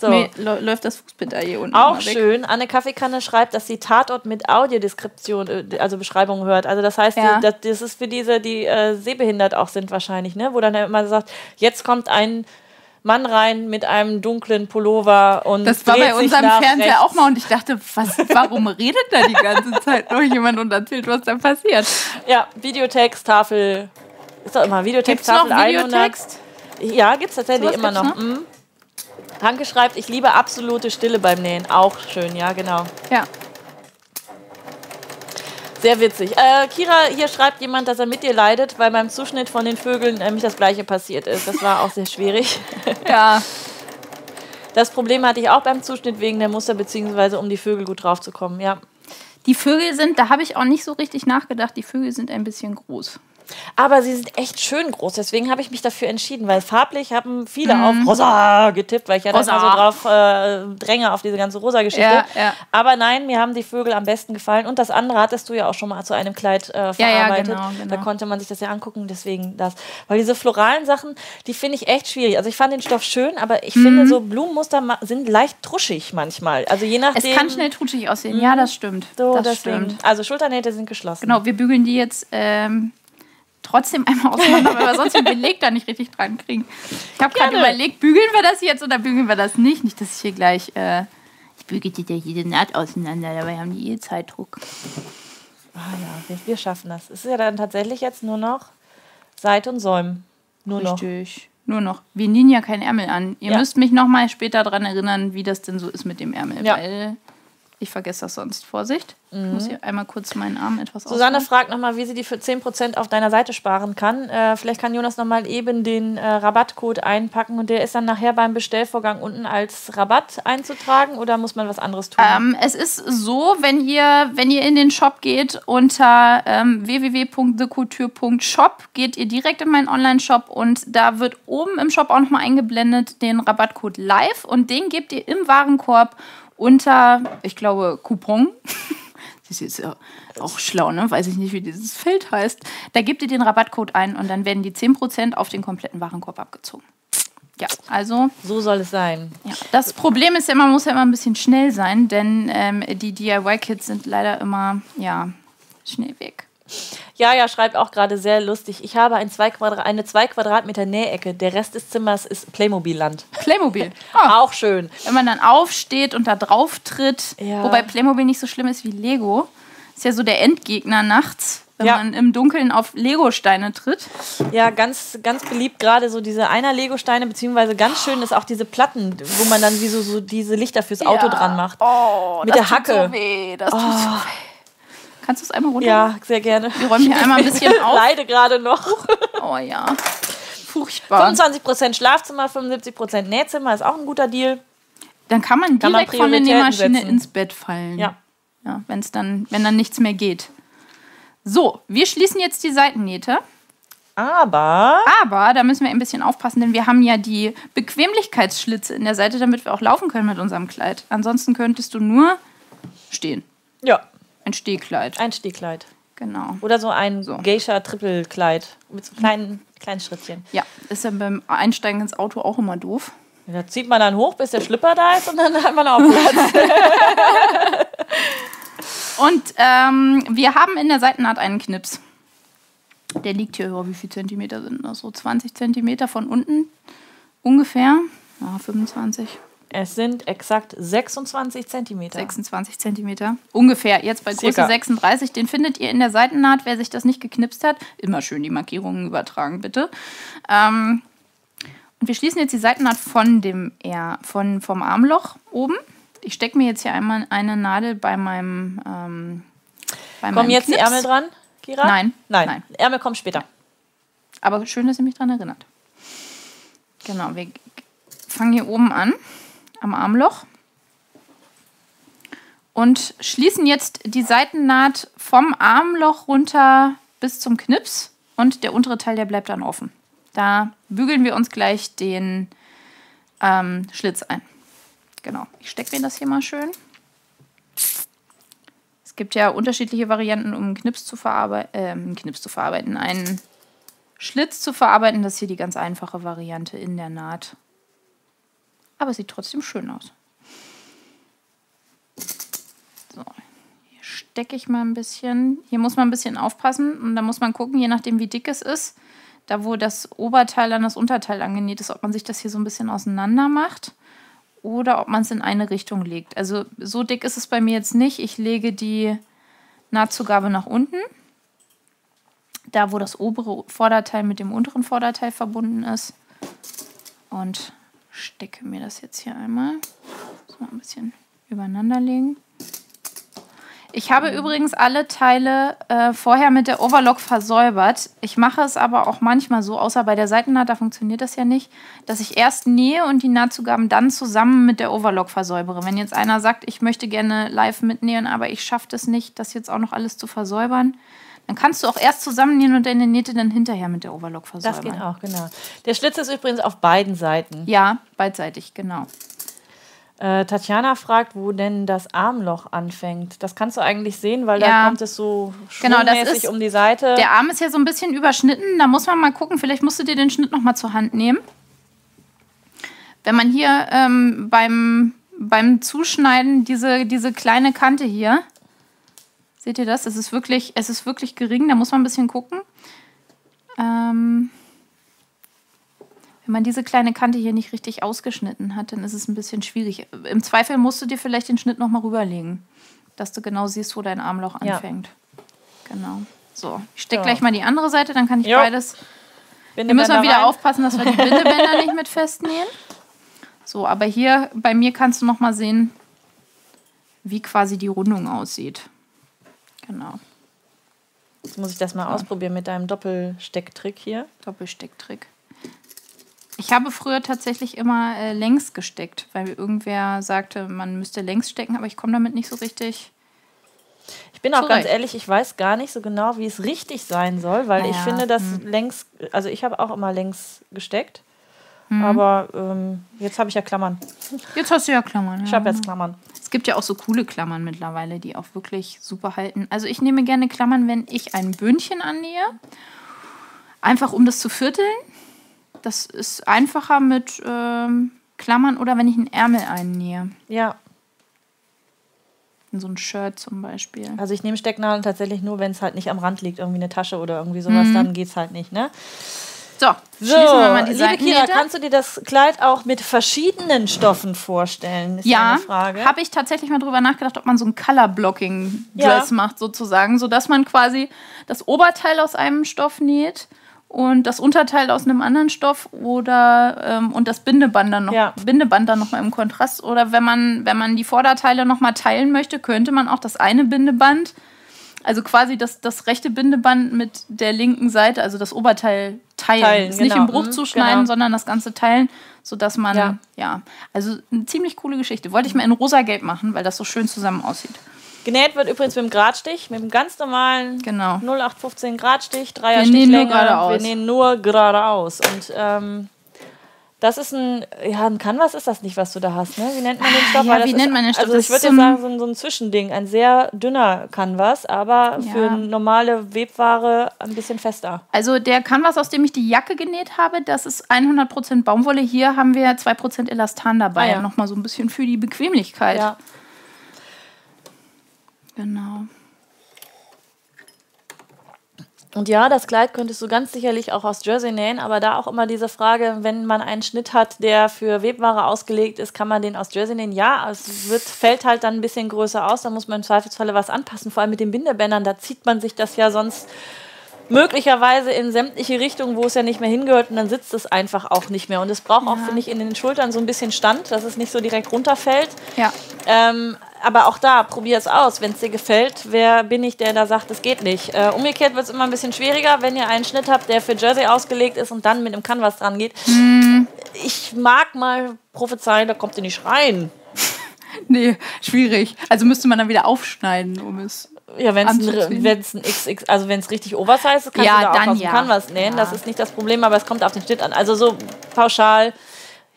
So. Mir lä- läuft das Fußpedal hier unten Auch schön. Anne Kaffeekanne schreibt, dass sie Tatort mit Audiodeskription, äh, also Beschreibung hört. Also das heißt, Ja. die, das, ist für diese, die äh, sehbehindert auch sind wahrscheinlich, ne? Wo dann immer sagt, jetzt kommt ein Mann rein mit einem dunklen Pullover und Das war bei unserem Fernseher rechts. auch mal und ich dachte, was, warum redet da die ganze Zeit noch jemand und erzählt, was da passiert? Ja, Videotext, Tafel. Ist doch immer Videotext, Gibt's noch Tafel 100. Videotext? Ja, gibt's tatsächlich Sowas immer gibt's noch. Mhm. Hanke schreibt, ich liebe absolute Stille beim Nähen. Auch schön, ja, genau. Ja. Sehr witzig. Äh, Kira, hier schreibt jemand, dass er mit dir leidet, weil beim Zuschnitt von den Vögeln nämlich das gleiche passiert ist. Das war auch sehr schwierig. (laughs) Ja. Das Problem hatte ich auch beim Zuschnitt wegen der Muster, beziehungsweise um die Vögel gut drauf zu kommen, ja. Die Vögel sind, da habe ich auch nicht so richtig nachgedacht, die Vögel sind ein bisschen groß. Aber sie sind echt schön groß, deswegen habe ich mich dafür entschieden, weil farblich haben viele auf rosa getippt, weil ich ja da Mhm. Immer so drauf äh, dränge auf diese ganze rosa Geschichte. Ja, ja. Aber nein, mir haben die Vögel am besten gefallen und das andere hattest du ja auch schon mal zu einem Kleid äh, ja, verarbeitet. genau, genau. Da konnte man sich das ja angucken, deswegen das. Weil diese floralen Sachen, die finde ich echt schwierig. Also ich fand den Stoff schön, aber ich finde so Blumenmuster sind leicht truschig manchmal. Also je Es nachdem. kann schnell trutschig aussehen. Ja, das stimmt. so, das deswegen. stimmt. Also Schulternähte sind geschlossen. Genau, wir bügeln die jetzt ähm, trotzdem einmal auseinander, weil (laughs) wir sonst den Beleg da nicht richtig dran kriegen. Ich habe gerade überlegt, bügeln wir das jetzt oder bügeln wir das nicht? Nicht, dass ich hier gleich. Äh, ich bügel dir jede Naht auseinander, dabei haben die eh Zeitdruck. Ah ja, wir, wir schaffen das. Es ist ja dann tatsächlich jetzt nur noch Seite und Säumen. Nur Richtig. Noch. Nur noch. Wir nähen ja keinen Ärmel an. Ihr ja. müsst mich noch mal später daran erinnern, wie das denn so ist mit dem Ärmel. Ja. Weil ich vergesse das sonst. Vorsicht. Mhm. Ich muss mhm. hier einmal kurz meinen Arm etwas Susanne ausholen. fragt nochmal, wie sie die für 10% auf deiner Seite sparen kann. Äh, vielleicht kann Jonas nochmal eben den äh, Rabattcode einpacken und der ist dann nachher beim Bestellvorgang unten als Rabatt einzutragen oder muss man was anderes tun? Ähm, es ist so, wenn ihr, wenn ihr in den Shop geht unter ähm, www.thecouture.shop geht ihr direkt in meinen Online-Shop und da wird oben im Shop auch nochmal eingeblendet den Rabattcode live und den gebt ihr im Warenkorb unter, ich glaube, Coupon. (laughs) Das ist ja auch schlau, ne? Weiß ich nicht, wie dieses Feld heißt. Da gebt ihr den Rabattcode ein und dann werden die 10% auf den kompletten Warenkorb abgezogen. Ja, also. So soll es sein. Ja. Das Problem ist ja, man muss ja immer ein bisschen schnell sein, denn ähm, die DIY-Kits sind leider immer, ja, schnell weg. Ja, ja, schreibt auch gerade sehr lustig. Ich habe ein zwei eine 2 Quadratmeter Nähecke. Der Rest des Zimmers ist Playmobil-Land. Playmobil. (laughs) Oh. Auch schön. Wenn man dann aufsteht und da drauf tritt. Ja. Wobei Playmobil nicht so schlimm ist wie Lego. Ist ja so der Endgegner nachts, wenn ja. man im Dunkeln auf Lego-Steine tritt. Ja, ganz, ganz beliebt gerade so diese Einer-Lego-Steine, beziehungsweise ganz schön ist auch diese Platten, wo man dann wie so, so diese Lichter fürs Auto ja. dran macht. Oh, Mit der Hacke. So weh. Das tut oh. so weh. Kannst du es einmal runter? Ja, sehr gerne. Wir räumen hier einmal ein bisschen (laughs) auf. Ich leide gerade noch. Oh ja. Furchtbar. 25% Schlafzimmer, 75% Nähzimmer ist auch ein guter Deal. Dann kann man kann direkt man von der Nähmaschine setzen. ins Bett fallen. Ja. ja wenn's dann, wenn dann nichts mehr geht. So, wir schließen jetzt die Seitennähte. Aber. Aber da müssen wir ein bisschen aufpassen, denn wir haben ja die Bequemlichkeitsschlitze in der Seite, damit wir auch laufen können mit unserem Kleid. Ansonsten könntest du nur stehen. Ja. Ein Stehkleid. Ein Stehkleid. Genau. Oder so ein so. Geisha-Trippelkleid mit so kleinen, kleinen Schrittchen. Ja, ist ja beim Einsteigen ins Auto auch immer doof. Da zieht man dann hoch, bis der Schlipper da ist und dann hat man auch Platz. (laughs) und ähm, wir haben in der Seitennaht einen Knips. Der liegt hier, oh, wie viele Zentimeter sind das? So 20 Zentimeter von unten ungefähr. Ja, 25. Es sind exakt 26 Zentimeter. 26 Zentimeter. Ungefähr. Jetzt bei Größe 36. Den findet ihr in der Seitennaht, wer sich das nicht geknipst hat. Immer schön die Markierungen übertragen, bitte. Ähm, und wir schließen jetzt die Seitennaht von dem eher von, vom Armloch oben. Ich stecke mir jetzt hier einmal eine Nadel bei meinem. Ähm, bei Kommen jetzt Knips. die Ärmel dran, Kira? Nein. Nein. Nein. Ärmel kommen später. Aber schön, dass ihr mich daran erinnert. Genau, wir fangen hier oben an am Armloch und schließen jetzt die Seitennaht vom Armloch runter bis zum Knips und der untere Teil, der bleibt dann offen. Da bügeln wir uns gleich den ähm, Schlitz ein. Genau, ich stecke mir das hier mal schön. Es gibt ja unterschiedliche Varianten, um einen Knips zu, verarbeiten, äh, einen Knips zu verarbeiten, einen Schlitz zu verarbeiten. Das ist hier die ganz einfache Variante in der Naht aber sieht trotzdem schön aus. So, hier stecke ich mal ein bisschen. Hier muss man ein bisschen aufpassen und da muss man gucken, je nachdem wie dick es ist, da wo das Oberteil an das Unterteil angenäht ist, ob man sich das hier so ein bisschen auseinander macht oder ob man es in eine Richtung legt. Also so dick ist es bei mir jetzt nicht. Ich lege die Nahtzugabe nach unten. Da, wo das obere Vorderteil mit dem unteren Vorderteil verbunden ist. Und stecke mir das jetzt hier einmal. So ein bisschen übereinander legen. Ich habe übrigens alle Teile äh, vorher mit der Overlock versäubert. Ich mache es aber auch manchmal so, außer bei der Seitennaht, da funktioniert das ja nicht, dass ich erst nähe und die Nahtzugaben dann zusammen mit der Overlock versäubere. Wenn jetzt einer sagt, ich möchte gerne live mitnähen, aber ich schaffe es nicht, das jetzt auch noch alles zu versäubern, dann kannst du auch erst zusammennähen und deine Nähte dann hinterher mit der Overlock versäubern. Das geht auch, genau. Der Schlitz ist übrigens auf beiden Seiten. Ja, beidseitig, genau. Äh, Tatjana fragt, wo denn das Armloch anfängt. Das kannst du eigentlich sehen, weil ja. da kommt es so genau, das ist, um die Seite. Der Arm ist ja so ein bisschen überschnitten. Da muss man mal gucken. Vielleicht musst du dir den Schnitt noch mal zur Hand nehmen. Wenn man hier ähm, beim, beim Zuschneiden diese, diese kleine Kante hier Seht ihr das? Es ist wirklich, es ist wirklich gering, da muss man ein bisschen gucken. Ähm, wenn man diese kleine Kante hier nicht richtig ausgeschnitten hat, dann ist es ein bisschen schwierig. Im Zweifel musst du dir vielleicht den Schnitt nochmal rüberlegen, dass du genau siehst, wo dein Armloch anfängt. Ja. Genau. So, ich stecke so. gleich mal die andere Seite, dann kann ich jo. beides. wir müssen wieder rein. aufpassen, dass wir die (laughs) Bindebänder nicht mit festnähen. So, aber hier bei mir kannst du noch mal sehen, wie quasi die Rundung aussieht. Genau. Jetzt muss ich das mal so. ausprobieren mit deinem Doppelstecktrick hier. Doppelstecktrick. Ich habe früher tatsächlich immer äh, längs gesteckt, weil irgendwer sagte, man müsste längs stecken, aber ich komme damit nicht so richtig. Ich bin auch zurecht. ganz ehrlich, ich weiß gar nicht so genau, wie es richtig sein soll, weil naja. ich finde, dass hm. längs, also ich habe auch immer längs gesteckt. Hm. Aber ähm, jetzt habe ich ja Klammern. Jetzt hast du ja Klammern. Ja. Ich habe jetzt Klammern. Es gibt ja auch so coole Klammern mittlerweile, die auch wirklich super halten. Also ich nehme gerne Klammern, wenn ich ein Bündchen annähe. Einfach um das zu vierteln. Das ist einfacher mit ähm, Klammern oder wenn ich einen Ärmel einnähe. Ja. In so ein Shirt zum Beispiel. Also ich nehme Stecknadeln tatsächlich nur, wenn es halt nicht am Rand liegt, irgendwie eine Tasche oder irgendwie sowas, mhm. dann geht es halt nicht, ne? So, so wir mal die liebe Kira, kannst du dir das Kleid auch mit verschiedenen Stoffen vorstellen? ja, habe ich tatsächlich mal drüber nachgedacht, ob man so ein Color-Blocking-Dress ja. macht sozusagen, sodass man quasi das Oberteil aus einem Stoff näht und das Unterteil aus einem anderen Stoff oder ähm, und das Bindeband dann noch ja. Bindeband dann noch mal im Kontrast oder wenn man wenn man die Vorderteile noch mal teilen möchte, könnte man auch das eine Bindeband also quasi das, das rechte Bindeband mit der linken Seite, also das Oberteil teilen. teilen genau. Nicht im Bruch mhm, zuschneiden, genau. sondern das Ganze teilen, sodass man, ja. ja, also eine ziemlich coole Geschichte. Wollte ich mal in rosa-gelb machen, weil das so schön zusammen aussieht. Genäht wird übrigens mit dem Gradstich, mit dem ganz normalen genau. 0815 Gradstich, Dreier Stichlänge. Wir nähen nur geradeaus. Und ähm, das ist ein, ja, ein Canvas ist das nicht, was du da hast, ne? Wie nennt man den Stoff? Ja, wie nennt man den Stoff? Also ich würde jetzt sagen, so ein, so ein, Zwischending, ein sehr dünner Canvas, aber ja. für normale Webware ein bisschen fester. Also der Canvas, aus dem ich die Jacke genäht habe, das ist 100% Baumwolle. Hier haben wir 2% Elastan dabei, ah, ja. nochmal so ein bisschen für die Bequemlichkeit. Ja. Genau. Und ja, das Kleid könntest du ganz sicherlich auch aus Jersey nähen, aber da auch immer diese Frage, wenn man einen Schnitt hat, der für Webware ausgelegt ist, kann man den aus Jersey nähen? Ja, es wird, fällt halt dann ein bisschen größer aus, da muss man im Zweifelsfalle was anpassen, vor allem mit den Bindebändern, da zieht man sich das ja sonst möglicherweise in sämtliche Richtungen, wo es ja nicht mehr hingehört und dann sitzt es einfach auch nicht mehr. Und es braucht ja. auch, finde ich, in den Schultern so ein bisschen Stand, dass es nicht so direkt runterfällt. Ja. Ähm, aber auch da, probier es aus. Wenn es dir gefällt, wer bin ich, der da sagt, es geht nicht? Äh, umgekehrt wird es immer ein bisschen schwieriger, wenn ihr einen Schnitt habt, der für Jersey ausgelegt ist und dann mit einem Canvas dran geht. Hm. Ich mag mal prophezeien, da kommt ihr nicht rein. (laughs) nee, schwierig. Also müsste man dann wieder aufschneiden, um es. Ja, wenn es ein XX, also wenn es richtig Oversize ist, kannst ja, du da auch aus dem ja. Canvas nähen. Ja. Das ist nicht das Problem, aber es kommt auf den Schnitt an. Also so pauschal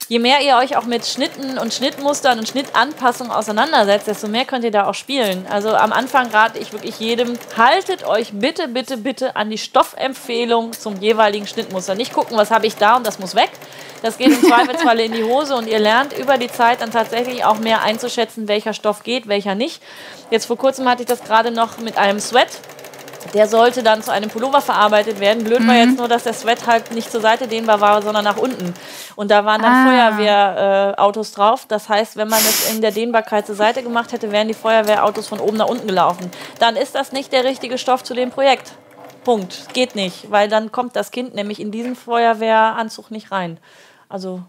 je mehr ihr euch auch mit Schnitten und Schnittmustern und Schnittanpassungen auseinandersetzt, desto mehr könnt ihr da auch spielen. Also am Anfang rate ich wirklich jedem, haltet euch bitte, bitte, bitte an die Stoffempfehlung zum jeweiligen Schnittmuster. Nicht gucken, was habe ich da und das muss weg. Das geht im (laughs) Zweifelsfalle in die Hose und ihr lernt über die Zeit dann tatsächlich auch mehr einzuschätzen, welcher Stoff geht, welcher nicht. Jetzt vor kurzem hatte ich das gerade noch mit einem Sweat der sollte dann zu einem Pullover verarbeitet werden. Blöd mhm. war jetzt nur, dass der Sweat halt nicht zur Seite dehnbar war, sondern nach unten. Und da waren dann ah. Feuerwehrautos äh, drauf. Das heißt, wenn man es in der Dehnbarkeit zur Seite gemacht hätte, wären die Feuerwehrautos von oben nach unten gelaufen. Dann ist das nicht der richtige Stoff zu dem Projekt. Punkt. Geht nicht, weil dann kommt das Kind nämlich in diesen Feuerwehranzug nicht rein. Also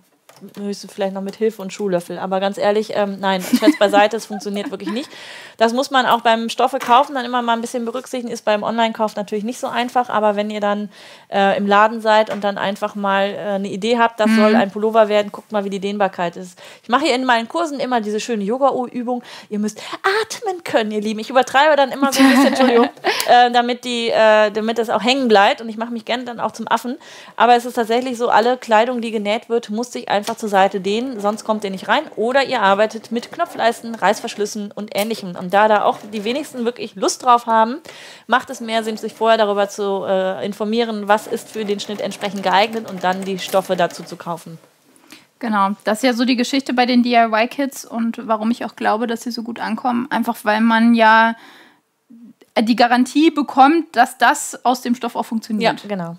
höchstens vielleicht noch mit Hilfe und Schuhlöffel. Aber ganz ehrlich, ähm, nein, Scherz beiseite, es funktioniert wirklich nicht. Das muss man auch beim Stoffe kaufen dann immer mal ein bisschen berücksichtigen. Ist beim Online-Kauf natürlich nicht so einfach, aber wenn ihr dann äh, im Laden seid und dann einfach mal äh, eine Idee habt, das mhm. soll ein Pullover werden, guckt mal, wie die Dehnbarkeit ist. Ich mache hier in meinen Kursen immer diese schöne Yoga-Übung. Ihr müsst atmen können, ihr Lieben. Ich übertreibe dann immer so ein bisschen, (laughs) Entschuldigung, äh, damit, die, äh, damit das auch hängen bleibt und ich mache mich gerne dann auch zum Affen. Aber es ist tatsächlich so, alle Kleidung, die genäht wird, muss sich einfach zur Seite dehnen, sonst kommt ihr nicht rein. Oder ihr arbeitet mit Knopfleisten, Reißverschlüssen und ähnlichem. Und da da auch die wenigsten wirklich Lust drauf haben, macht es mehr Sinn, sich vorher darüber zu äh, informieren, was ist für den Schnitt entsprechend geeignet und dann die Stoffe dazu zu kaufen. Genau, das ist ja so die Geschichte bei den DIY-Kits und warum ich auch glaube, dass sie so gut ankommen. Einfach weil man ja die Garantie bekommt, dass das aus dem Stoff auch funktioniert. Ja, genau.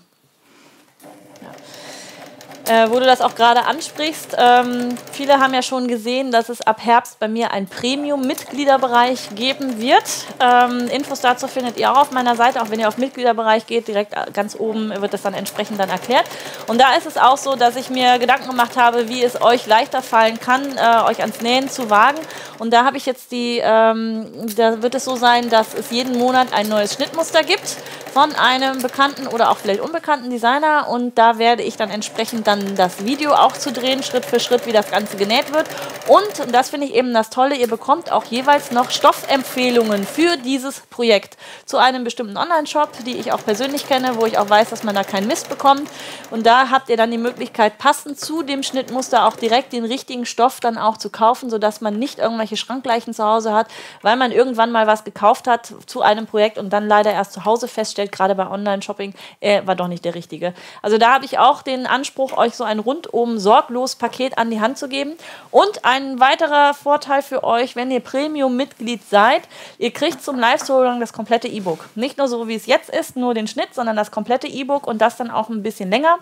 Äh, wo du das auch gerade ansprichst, ähm, viele haben ja schon gesehen, dass es ab Herbst bei mir einen Premium-Mitgliederbereich geben wird. Ähm, Infos dazu findet ihr auch auf meiner Seite, auch wenn ihr auf Mitgliederbereich geht, direkt äh, ganz oben wird das dann entsprechend dann erklärt. Und da ist es auch so, dass ich mir Gedanken gemacht habe, wie es euch leichter fallen kann, äh, euch ans Nähen zu wagen. Und da habe ich jetzt die, ähm, da wird es so sein, dass es jeden Monat ein neues Schnittmuster gibt von einem bekannten oder auch vielleicht unbekannten Designer und da werde ich dann entsprechend dann das Video auch zu drehen, Schritt für Schritt, wie das Ganze genäht wird. Und, und das finde ich eben das Tolle, ihr bekommt auch jeweils noch Stoffempfehlungen für dieses Projekt zu einem bestimmten Online-Shop, die ich auch persönlich kenne, wo ich auch weiß, dass man da keinen Mist bekommt. Und da habt ihr dann die Möglichkeit, passend zu dem Schnittmuster auch direkt den richtigen Stoff dann auch zu kaufen, sodass man nicht irgendwelche Schrankgleichen zu Hause hat, weil man irgendwann mal was gekauft hat zu einem Projekt und dann leider erst zu Hause feststellt, gerade bei Online-Shopping, äh, war doch nicht der richtige. Also da habe ich auch den Anspruch, euch so ein rundum sorglos Paket an die Hand zu geben. Und ein weiterer Vorteil für euch, wenn ihr Premium-Mitglied seid, ihr kriegt zum Live-Solang das komplette E-Book. Nicht nur so, wie es jetzt ist, nur den Schnitt, sondern das komplette E-Book und das dann auch ein bisschen länger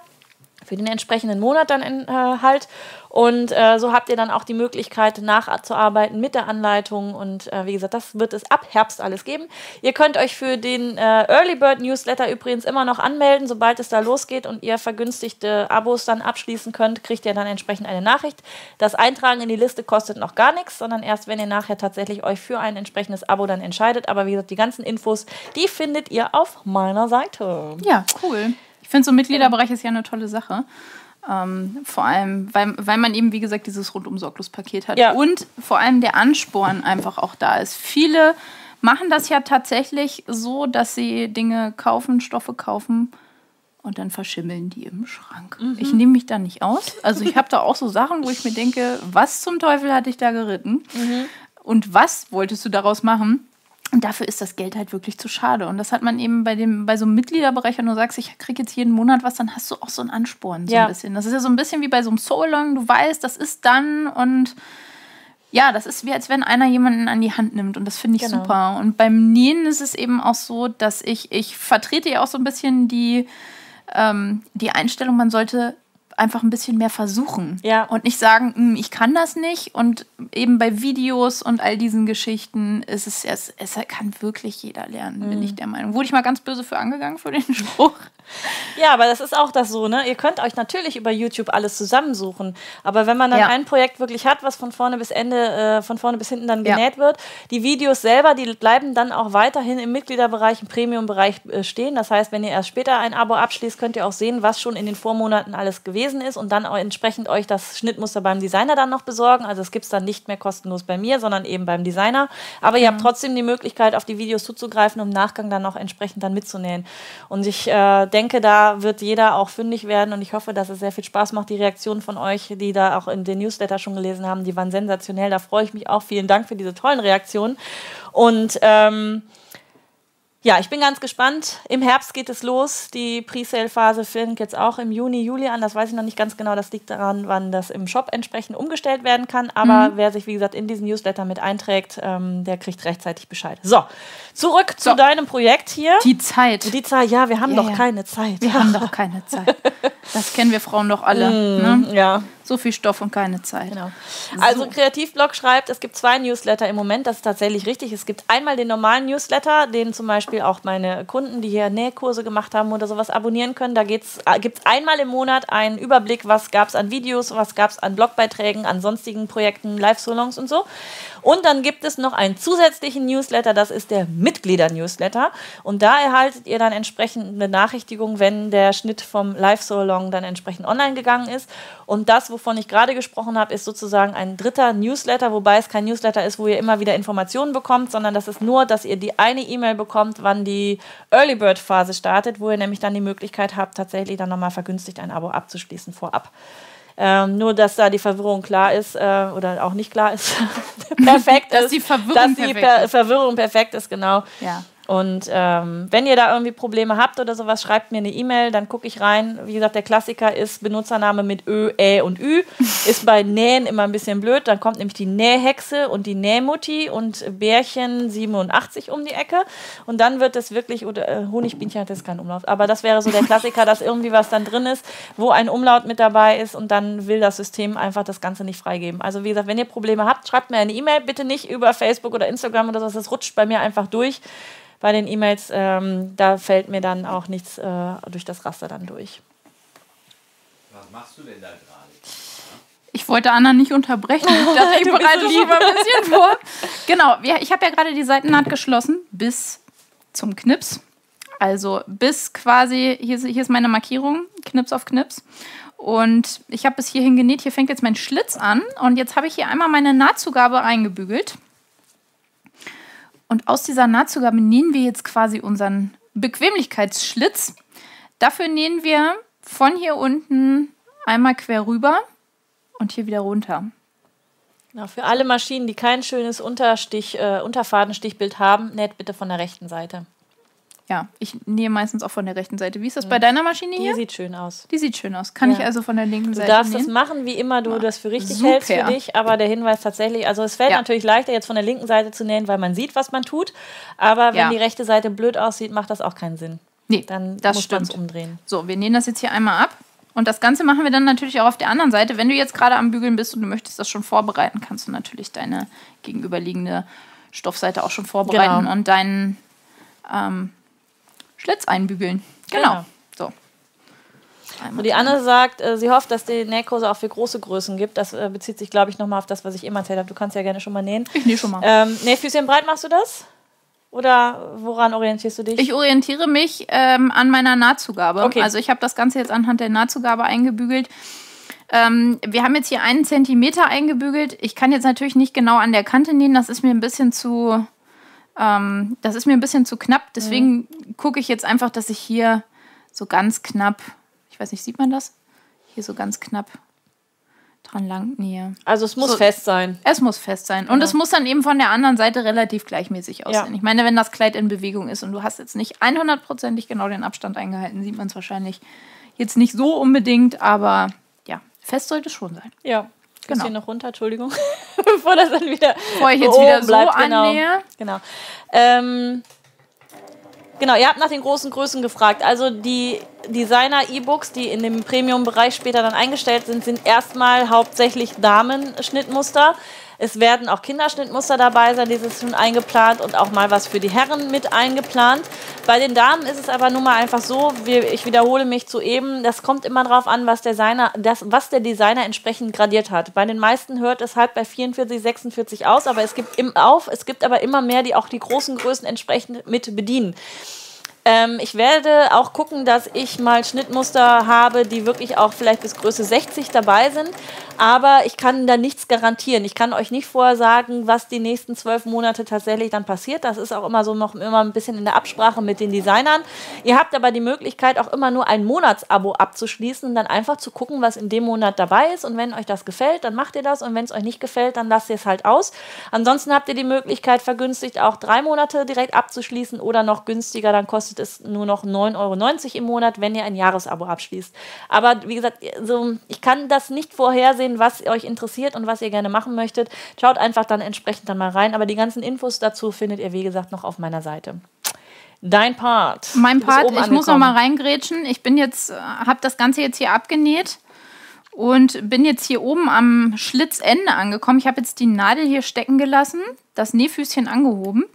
für den entsprechenden Monat dann in, äh, halt. Und äh, so habt ihr dann auch die Möglichkeit, nachzuarbeiten mit der Anleitung. Und äh, wie gesagt, das wird es ab Herbst alles geben. Ihr könnt euch für den äh, Early Bird Newsletter übrigens immer noch anmelden. Sobald es da losgeht und ihr vergünstigte Abos dann abschließen könnt, kriegt ihr dann entsprechend eine Nachricht. Das Eintragen in die Liste kostet noch gar nichts, sondern erst, wenn ihr nachher tatsächlich euch für ein entsprechendes Abo dann entscheidet. Aber wie gesagt, die ganzen Infos, die findet ihr auf meiner Seite. Ja, cool finde, so ein Mitgliederbereich ist ja eine tolle Sache. Ähm, vor allem, weil, weil man eben, wie gesagt, dieses rundum sorglos Paket hat. Ja. Und vor allem der Ansporn einfach auch da ist. Viele machen das ja tatsächlich so, dass sie Dinge kaufen, Stoffe kaufen und dann verschimmeln die im Schrank. Mhm. Ich nehme mich da nicht aus. Also ich habe da auch so Sachen, wo ich mir denke, was zum Teufel hatte ich da geritten? Mhm. Und was wolltest du daraus machen? Und dafür ist das Geld halt wirklich zu schade. Und das hat man eben bei dem, bei so einem Mitgliederbereich, wenn du sagst, ich kriege jetzt jeden Monat was, dann hast du auch so einen Ansporn, so ja. ein bisschen. Das ist ja so ein bisschen wie bei so einem Soul-Long, du weißt, das ist dann und ja, das ist wie als wenn einer jemanden an die Hand nimmt und das finde ich genau. super. Und beim Nähen ist es eben auch so, dass ich, ich vertrete ja auch so ein bisschen die, ähm, die Einstellung, man sollte einfach ein bisschen mehr versuchen. Ja. Und nicht sagen, hm, ich kann das nicht. Und eben bei Videos und all diesen Geschichten ist es, es, es kann wirklich jeder lernen, mhm. bin ich der Meinung. Wurde ich mal ganz böse für angegangen für den (laughs) Spruch. Ja, aber das ist auch das so, ne? Ihr könnt euch natürlich über YouTube alles zusammensuchen. Aber wenn man dann ja. ein Projekt wirklich hat, was von vorne bis Ende, äh, von vorne bis hinten dann genäht ja. wird, die Videos selber, die bleiben dann auch weiterhin im Mitgliederbereich, im Premium-Bereich äh, stehen. Das heißt, wenn ihr erst später ein Abo abschließt, könnt ihr auch sehen, was schon in den Vormonaten alles gewesen ist und dann auch entsprechend euch das Schnittmuster beim Designer dann noch besorgen. Also es gibt es dann nicht mehr kostenlos bei mir, sondern eben beim Designer. Aber mhm. ihr habt mhm. trotzdem die Möglichkeit, auf die Videos zuzugreifen, um im Nachgang dann noch entsprechend dann mitzunähen. Und ich äh, denke, da wird jeder auch fündig werden und ich hoffe, dass es sehr viel Spaß macht. Die Reaktionen von euch, die da auch in den Newsletter schon gelesen haben, die waren sensationell. Da freue ich mich auch. Vielen Dank für diese tollen Reaktionen. Und ähm, ja, ich bin ganz gespannt. Im Herbst geht es los. Die Presale-Phase fängt jetzt auch im Juni, Juli an. Das weiß ich noch nicht ganz genau. Das liegt daran, wann das im Shop entsprechend umgestellt werden kann. Aber mhm. wer sich, wie gesagt, in diesen Newsletter mit einträgt, ähm, der kriegt rechtzeitig Bescheid. So, zurück so. zu deinem Projekt hier. Die Zeit. Die Zeit, ja, wir haben ja, doch ja. keine Zeit. Wir haben (laughs) doch keine Zeit. Das kennen wir Frauen doch alle. Mm, ne? Ja. So viel Stoff und keine Zeit. Genau. Also so. Kreativblog schreibt, es gibt zwei Newsletter im Moment, das ist tatsächlich richtig. Es gibt einmal den normalen Newsletter, den zum Beispiel auch meine Kunden, die hier Nähkurse gemacht haben oder sowas abonnieren können. Da gibt es äh, einmal im Monat einen Überblick, was gab es an Videos, was gab es an Blogbeiträgen, an sonstigen Projekten, Live-Salons und so. Und dann gibt es noch einen zusätzlichen Newsletter, das ist der Mitglieder-Newsletter. Und da erhaltet ihr dann entsprechend eine Benachrichtigung, wenn der Schnitt vom Live-Salon dann entsprechend online gegangen ist. Und das, wovon ich gerade gesprochen habe, ist sozusagen ein dritter Newsletter, wobei es kein Newsletter ist, wo ihr immer wieder Informationen bekommt, sondern das ist nur, dass ihr die eine E-Mail bekommt, wann die Early Bird Phase startet, wo ihr nämlich dann die Möglichkeit habt, tatsächlich dann nochmal vergünstigt ein Abo abzuschließen vorab. Ähm, nur, dass da die Verwirrung klar ist äh, oder auch nicht klar ist. (laughs) (laughs) perfekt dass ist. Die Verwirrung dass die per Verwirrung perfekt ist, genau. Ja. Und ähm, wenn ihr da irgendwie Probleme habt oder sowas, schreibt mir eine E-Mail, dann gucke ich rein. Wie gesagt, der Klassiker ist Benutzername mit Ö, Ä und Ü. (laughs) Ist bei Nähen immer ein bisschen blöd. Dann kommt nämlich die Nähhexe und die Nähmutti und Bärchen 87 um die Ecke. Und dann wird es wirklich, oder äh, Honigbienchen hat jetzt keinen Umlaut, aber das wäre so der Klassiker, dass irgendwie was dann drin ist, wo ein Umlaut mit dabei ist und dann will das System einfach das Ganze nicht freigeben. Also wie gesagt, wenn ihr Probleme habt, schreibt mir eine E-Mail, bitte nicht über Facebook oder Instagram oder so, das rutscht bei mir einfach durch bei den E-Mails, ähm, da fällt mir dann auch nichts äh, durch das Raster dann durch. Was machst du denn da gerade? Ich wollte Anna nicht unterbrechen. Ich dachte, (laughs) ich bereite schon mal ein bisschen vor. (laughs) Genau, ich habe ja gerade die Seitennaht geschlossen bis zum Knips. Also bis quasi, hier ist, hier ist meine Markierung, Knips auf Knips. Und ich habe bis hierhin genäht. Hier fängt jetzt mein Schlitz an. Und jetzt habe ich hier einmal meine Nahtzugabe eingebügelt. Und aus dieser Nahtzugabe nähen wir jetzt quasi unseren Bequemlichkeitsschlitz. Dafür nähen wir von hier unten einmal quer rüber und hier wieder runter. Genau, für alle Maschinen, die kein schönes Unterstich, äh, Unterfadenstichbild haben, näht bitte von der rechten Seite. Ja, ich nähe meistens auch von der rechten Seite. Wie ist das bei deiner Maschine hier? Die sieht schön aus. Die sieht schön aus. Kann ja. ich also von der linken Seite Du darfst nähen? das machen, wie immer du das für richtig Super. hältst für dich. Aber der Hinweis tatsächlich, also es fällt ja. natürlich leichter, jetzt von der linken Seite zu nähen, weil man sieht, was man tut. Aber wenn ja. die rechte Seite blöd aussieht, macht das auch keinen Sinn. Nee, dann das muss man es umdrehen. So, wir nähen das jetzt hier einmal ab. Und das Ganze machen wir dann natürlich auch auf der anderen Seite. Wenn du jetzt gerade am Bügeln bist und du möchtest das schon vorbereiten, kannst du natürlich deine gegenüberliegende Stoffseite auch schon vorbereiten genau. und deinen ähm, Schlitz einbügeln. Genau. genau. So. Und die Anne sagt, äh, sie hofft, dass die Nähkurse auch für große Größen gibt. Das äh, bezieht sich, glaube ich, nochmal auf das, was ich immer erzählt habe. Du kannst ja gerne schon mal nähen. Ich nähe schon mal. Ähm, Nähfüßchen breit machst du das? Oder woran orientierst du dich? Ich orientiere mich ähm, an meiner Nahtzugabe. Okay. Also ich habe das Ganze jetzt anhand der Nahtzugabe eingebügelt. Ähm, wir haben jetzt hier einen Zentimeter eingebügelt. Ich kann jetzt natürlich nicht genau an der Kante nähen. Das ist mir ein bisschen zu ähm, das ist mir ein bisschen zu knapp. Deswegen mhm. gucke ich jetzt einfach, dass ich hier so ganz knapp, ich weiß nicht, sieht man das? Hier so ganz knapp dran lang nähe. Also es muss so, fest sein. Es muss fest sein. Und genau. es muss dann eben von der anderen Seite relativ gleichmäßig aussehen. Ja. Ich meine, wenn das Kleid in Bewegung ist und du hast jetzt nicht 100%ig genau den Abstand eingehalten, sieht man es wahrscheinlich jetzt nicht so unbedingt, aber ja, fest sollte es schon sein. Ja. Genau. Bisschen noch runter, Entschuldigung. (laughs) Bevor das dann wieder. Bevor ich jetzt wieder so bleibt. Genau. annähe. Genau. Ähm, genau, ihr habt nach den großen Größen gefragt. Also die Designer-E-Books, die in dem Premium-Bereich später dann eingestellt sind, sind erstmal hauptsächlich Damenschnittmuster. Es werden auch Kinderschnittmuster dabei sein, dieses schon eingeplant und auch mal was für die Herren mit eingeplant. Bei den Damen ist es aber nun mal einfach so, ich wiederhole mich zu eben, das kommt immer darauf an, was der, Designer, das, was der Designer entsprechend gradiert hat. Bei den meisten hört es halt bei 44, 46 aus, aber es gibt im auf, es gibt aber immer mehr, die auch die großen Größen entsprechend mit bedienen. Ähm, ich werde auch gucken, dass ich mal Schnittmuster habe, die wirklich auch vielleicht bis Größe 60 dabei sind. Aber ich kann da nichts garantieren. Ich kann euch nicht vorher sagen, was die nächsten zwölf Monate tatsächlich dann passiert. Das ist auch immer so noch immer ein bisschen in der Absprache mit den Designern. Ihr habt aber die Möglichkeit, auch immer nur ein Monatsabo abzuschließen und dann einfach zu gucken, was in dem Monat dabei ist. Und wenn euch das gefällt, dann macht ihr das. Und wenn es euch nicht gefällt, dann lasst ihr es halt aus. Ansonsten habt ihr die Möglichkeit, vergünstigt auch drei Monate direkt abzuschließen oder noch günstiger, dann kostet es nur noch 9,90 Euro im Monat, wenn ihr ein Jahresabo abschließt. Aber wie gesagt, so, ich kann das nicht vorhersehen, was euch interessiert und was ihr gerne machen möchtet. Schaut einfach dann entsprechend dann mal rein. Aber die ganzen Infos dazu findet ihr, wie gesagt, noch auf meiner Seite. Dein Part. Mein Part, ich muss noch mal reingrätschen. Ich bin jetzt, äh, habe das Ganze jetzt hier abgenäht und bin jetzt hier oben am Schlitzende angekommen. Ich habe jetzt die Nadel hier stecken gelassen, das Nähfüßchen angehoben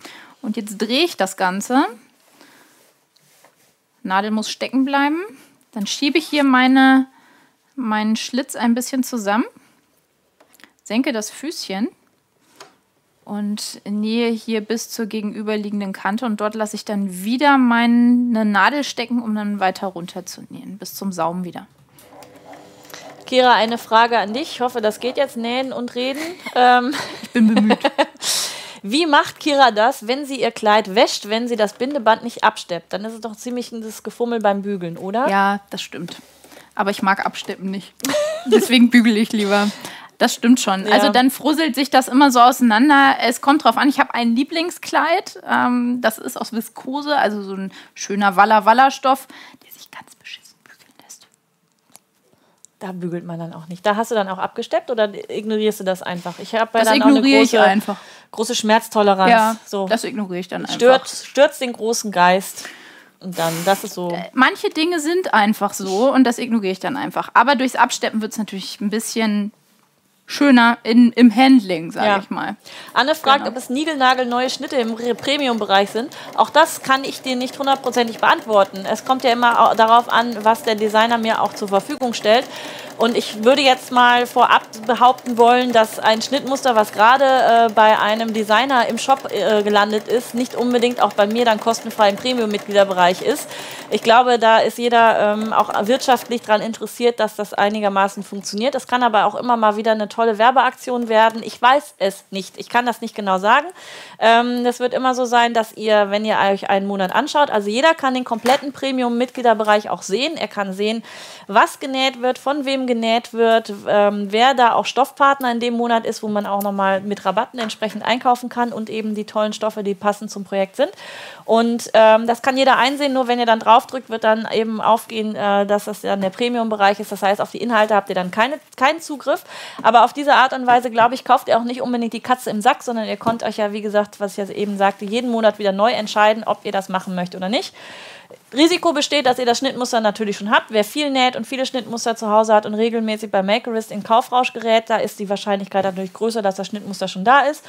und jetzt drehe ich das Ganze Nadel muss stecken bleiben. Dann schiebe ich hier meine, meinen Schlitz ein bisschen zusammen, senke das Füßchen und nähe hier bis zur gegenüberliegenden Kante und dort lasse ich dann wieder meine Nadel stecken, um dann weiter runter zu nähen, bis zum Saum wieder. Kira, eine Frage an dich. Ich hoffe, das geht jetzt nähen und reden. Ähm ich bin bemüht. (laughs) Wie macht Kira das, wenn sie ihr Kleid wäscht, wenn sie das Bindeband nicht absteppt? Dann ist es doch ziemlich ein Gefummel beim Bügeln, oder? Ja, das stimmt. Aber ich mag Absteppen nicht. (laughs) Deswegen bügele ich lieber. Das stimmt schon. Ja. Also dann frusselt sich das immer so auseinander. Es kommt drauf an, ich habe ein Lieblingskleid. Ähm, das ist aus Viskose, also so ein schöner Walla-Walla-Stoff, der sich ganz. Da bügelt man dann auch nicht. Da hast du dann auch abgesteppt oder ignorierst du das einfach? Ich habe das dann ignoriere auch eine große, ich einfach. große Schmerztoleranz. Ja, so. das ignoriere ich dann einfach. Stört, stört den großen Geist. Und dann, das ist so. Äh, manche Dinge sind einfach so und das ignoriere ich dann einfach. Aber durchs Absteppen wird es natürlich ein bisschen schöner in, im Handling, sage ja. ich mal. Anne fragt, genau. ob es niegelnagelneue Schnitte im Premium-Bereich sind. Auch das kann ich dir nicht hundertprozentig beantworten. Es kommt ja immer darauf an, was der Designer mir auch zur Verfügung stellt. Und ich würde jetzt mal vorab behaupten wollen, dass ein Schnittmuster, was gerade äh, bei einem Designer im Shop äh, gelandet ist, nicht unbedingt auch bei mir dann kostenfrei im Premium-Mitgliederbereich ist. Ich glaube, da ist jeder ähm, auch wirtschaftlich daran interessiert, dass das einigermaßen funktioniert. Das kann aber auch immer mal wieder eine tolle Werbeaktion werden. Ich weiß es nicht. Ich kann das nicht genau sagen. Ähm, das wird immer so sein, dass ihr, wenn ihr euch einen Monat anschaut, also jeder kann den kompletten Premium-Mitgliederbereich auch sehen. Er kann sehen, was genäht wird, von wem genäht wird, ähm, wer da auch Stoffpartner in dem Monat ist, wo man auch nochmal mit Rabatten entsprechend einkaufen kann und eben die tollen Stoffe, die passend zum Projekt sind. Und ähm, das kann jeder einsehen, nur wenn ihr dann draufdrückt, wird dann eben aufgehen, äh, dass das dann der Premium-Bereich ist. Das heißt, auf die Inhalte habt ihr dann keine, keinen Zugriff. Aber auf diese Art und Weise, glaube ich, kauft ihr auch nicht unbedingt die Katze im Sack, sondern ihr könnt euch ja, wie gesagt, was ich ja eben sagte, jeden Monat wieder neu entscheiden, ob ihr das machen möchtet oder nicht. Risiko besteht, dass ihr das Schnittmuster natürlich schon habt. Wer viel näht und viele Schnittmuster zu Hause hat und regelmäßig bei Makerist in Kaufrausch gerät, da ist die Wahrscheinlichkeit natürlich größer, dass das Schnittmuster schon da ist.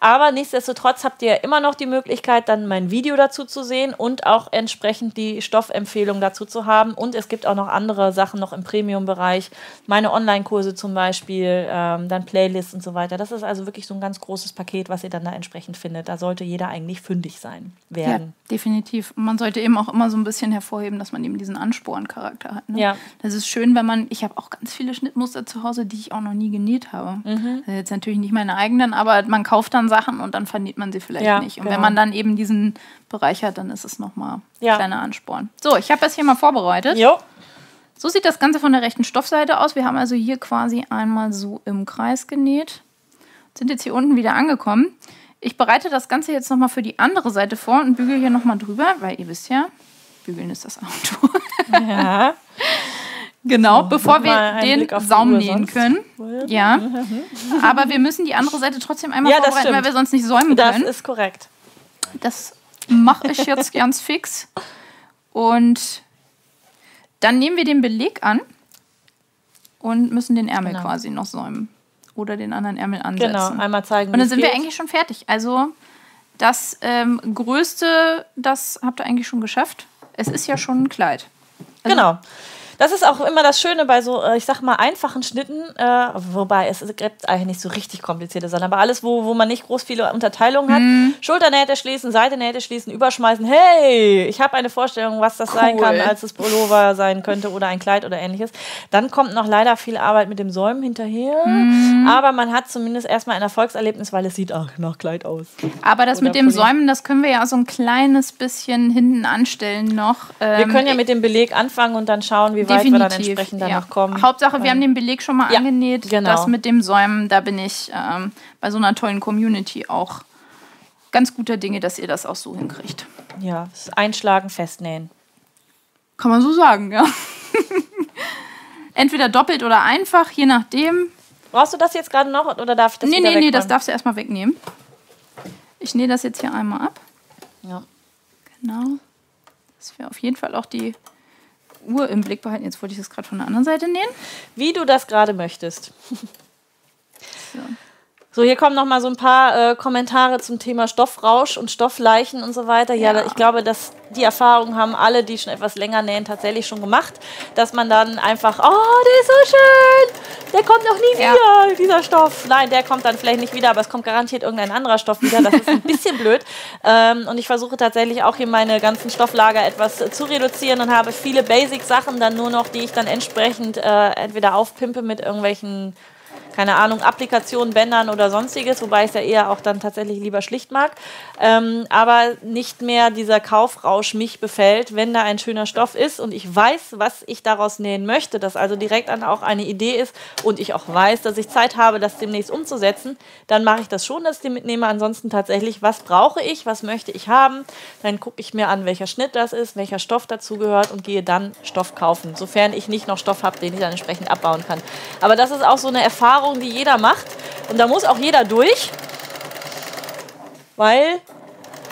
Aber nichtsdestotrotz habt ihr immer noch die Möglichkeit, dann mein Video dazu zu sehen und auch entsprechend die Stoffempfehlung dazu zu haben. Und es gibt auch noch andere Sachen noch im Premium-Bereich, meine Online-Kurse zum Beispiel, ähm, dann Playlists und so weiter. Das ist also wirklich so ein ganz großes Paket, was ihr dann da entsprechend findet. Da sollte jeder eigentlich fündig sein werden. Ja, definitiv. Und man sollte eben auch immer so ein bisschen hervorheben, dass man eben diesen Ansporncharakter hat. Ne? Ja. Das ist schön, wenn man, ich habe auch ganz viele Schnittmuster zu Hause, die ich auch noch nie genäht habe. Mhm. Jetzt natürlich nicht meine eigenen, aber man kauft dann Sachen und dann vernäht man sie vielleicht ja, nicht. Und genau. wenn man dann eben diesen Bereich hat, dann ist es nochmal ja. ein kleiner Ansporn. So, ich habe das hier mal vorbereitet. Jo. So sieht das Ganze von der rechten Stoffseite aus. Wir haben also hier quasi einmal so im Kreis genäht. Sind jetzt hier unten wieder angekommen. Ich bereite das Ganze jetzt nochmal für die andere Seite vor und bügel hier nochmal drüber, weil ihr wisst ja, bügeln ist das Auto. Ja. (laughs) Genau, so, bevor wir den Saum nähen können. Ja. (laughs) Aber wir müssen die andere Seite trotzdem einmal ja, vorbereiten, weil wir sonst nicht säumen können. Das ist korrekt. Das mache ich jetzt (laughs) ganz fix. Und dann nehmen wir den Beleg an und müssen den Ärmel genau. quasi noch säumen. Oder den anderen Ärmel ansetzen. Genau, einmal zeigen. Und dann sind geht. wir eigentlich schon fertig. Also das ähm, Größte, das habt ihr eigentlich schon geschafft. Es ist ja schon ein Kleid. Also genau. Das ist auch immer das Schöne bei so, äh, ich sag mal, einfachen Schnitten, äh, wobei es gibt eigentlich nicht so richtig komplizierte Sachen, aber alles, wo, wo man nicht groß viele Unterteilungen hat. Mhm. Schulternähte schließen, Seitenähte schließen, überschmeißen. Hey, ich habe eine Vorstellung, was das cool. sein kann, als es Pullover sein könnte oder ein Kleid oder ähnliches. Dann kommt noch leider viel Arbeit mit dem Säumen hinterher, mhm. aber man hat zumindest erstmal ein Erfolgserlebnis, weil es sieht auch nach Kleid aus. Aber das oder mit dem Pulli. Säumen, das können wir ja so ein kleines bisschen hinten anstellen noch. Ähm, wir können ja mit dem Beleg anfangen und dann schauen, wie Definitiv, wir dann entsprechend danach ja. kommen. Hauptsache, wir haben den Beleg schon mal ja, angenäht. Genau. Das mit dem Säumen, da bin ich ähm, bei so einer tollen Community auch ganz guter Dinge, dass ihr das auch so hinkriegt. Ja, einschlagen, festnähen. Kann man so sagen, ja. (laughs) Entweder doppelt oder einfach, je nachdem. Brauchst du das jetzt gerade noch oder darf ich das Nee, nee, nee, das darfst du erstmal wegnehmen. Ich nähe das jetzt hier einmal ab. Ja. Genau. Das wäre auf jeden Fall auch die Uhr im Blick behalten. Jetzt wollte ich das gerade von der anderen Seite nähen. Wie du das gerade möchtest. So. So, hier kommen noch mal so ein paar äh, Kommentare zum Thema Stoffrausch und Stoffleichen und so weiter. Ja, ja, ich glaube, dass die Erfahrung haben alle, die schon etwas länger nähen, tatsächlich schon gemacht, dass man dann einfach, oh, der ist so schön, der kommt noch nie ja. wieder, dieser Stoff. Nein, der kommt dann vielleicht nicht wieder, aber es kommt garantiert irgendein anderer Stoff wieder. Das ist ein (laughs) bisschen blöd. Ähm, und ich versuche tatsächlich auch hier meine ganzen Stofflager etwas zu reduzieren und habe viele Basic-Sachen dann nur noch, die ich dann entsprechend äh, entweder aufpimpe mit irgendwelchen keine Ahnung, Applikationen, Bändern oder sonstiges, wobei ich es ja eher auch dann tatsächlich lieber schlicht mag. Ähm, aber nicht mehr dieser Kaufrausch mich befällt, wenn da ein schöner Stoff ist und ich weiß, was ich daraus nähen möchte, dass also direkt dann auch eine Idee ist und ich auch weiß, dass ich Zeit habe, das demnächst umzusetzen, dann mache ich das schon, dass ich den mitnehme. Ansonsten tatsächlich, was brauche ich, was möchte ich haben, dann gucke ich mir an, welcher Schnitt das ist, welcher Stoff dazugehört und gehe dann Stoff kaufen, sofern ich nicht noch Stoff habe, den ich dann entsprechend abbauen kann. Aber das ist auch so eine Erfahrung, die jeder macht und da muss auch jeder durch weil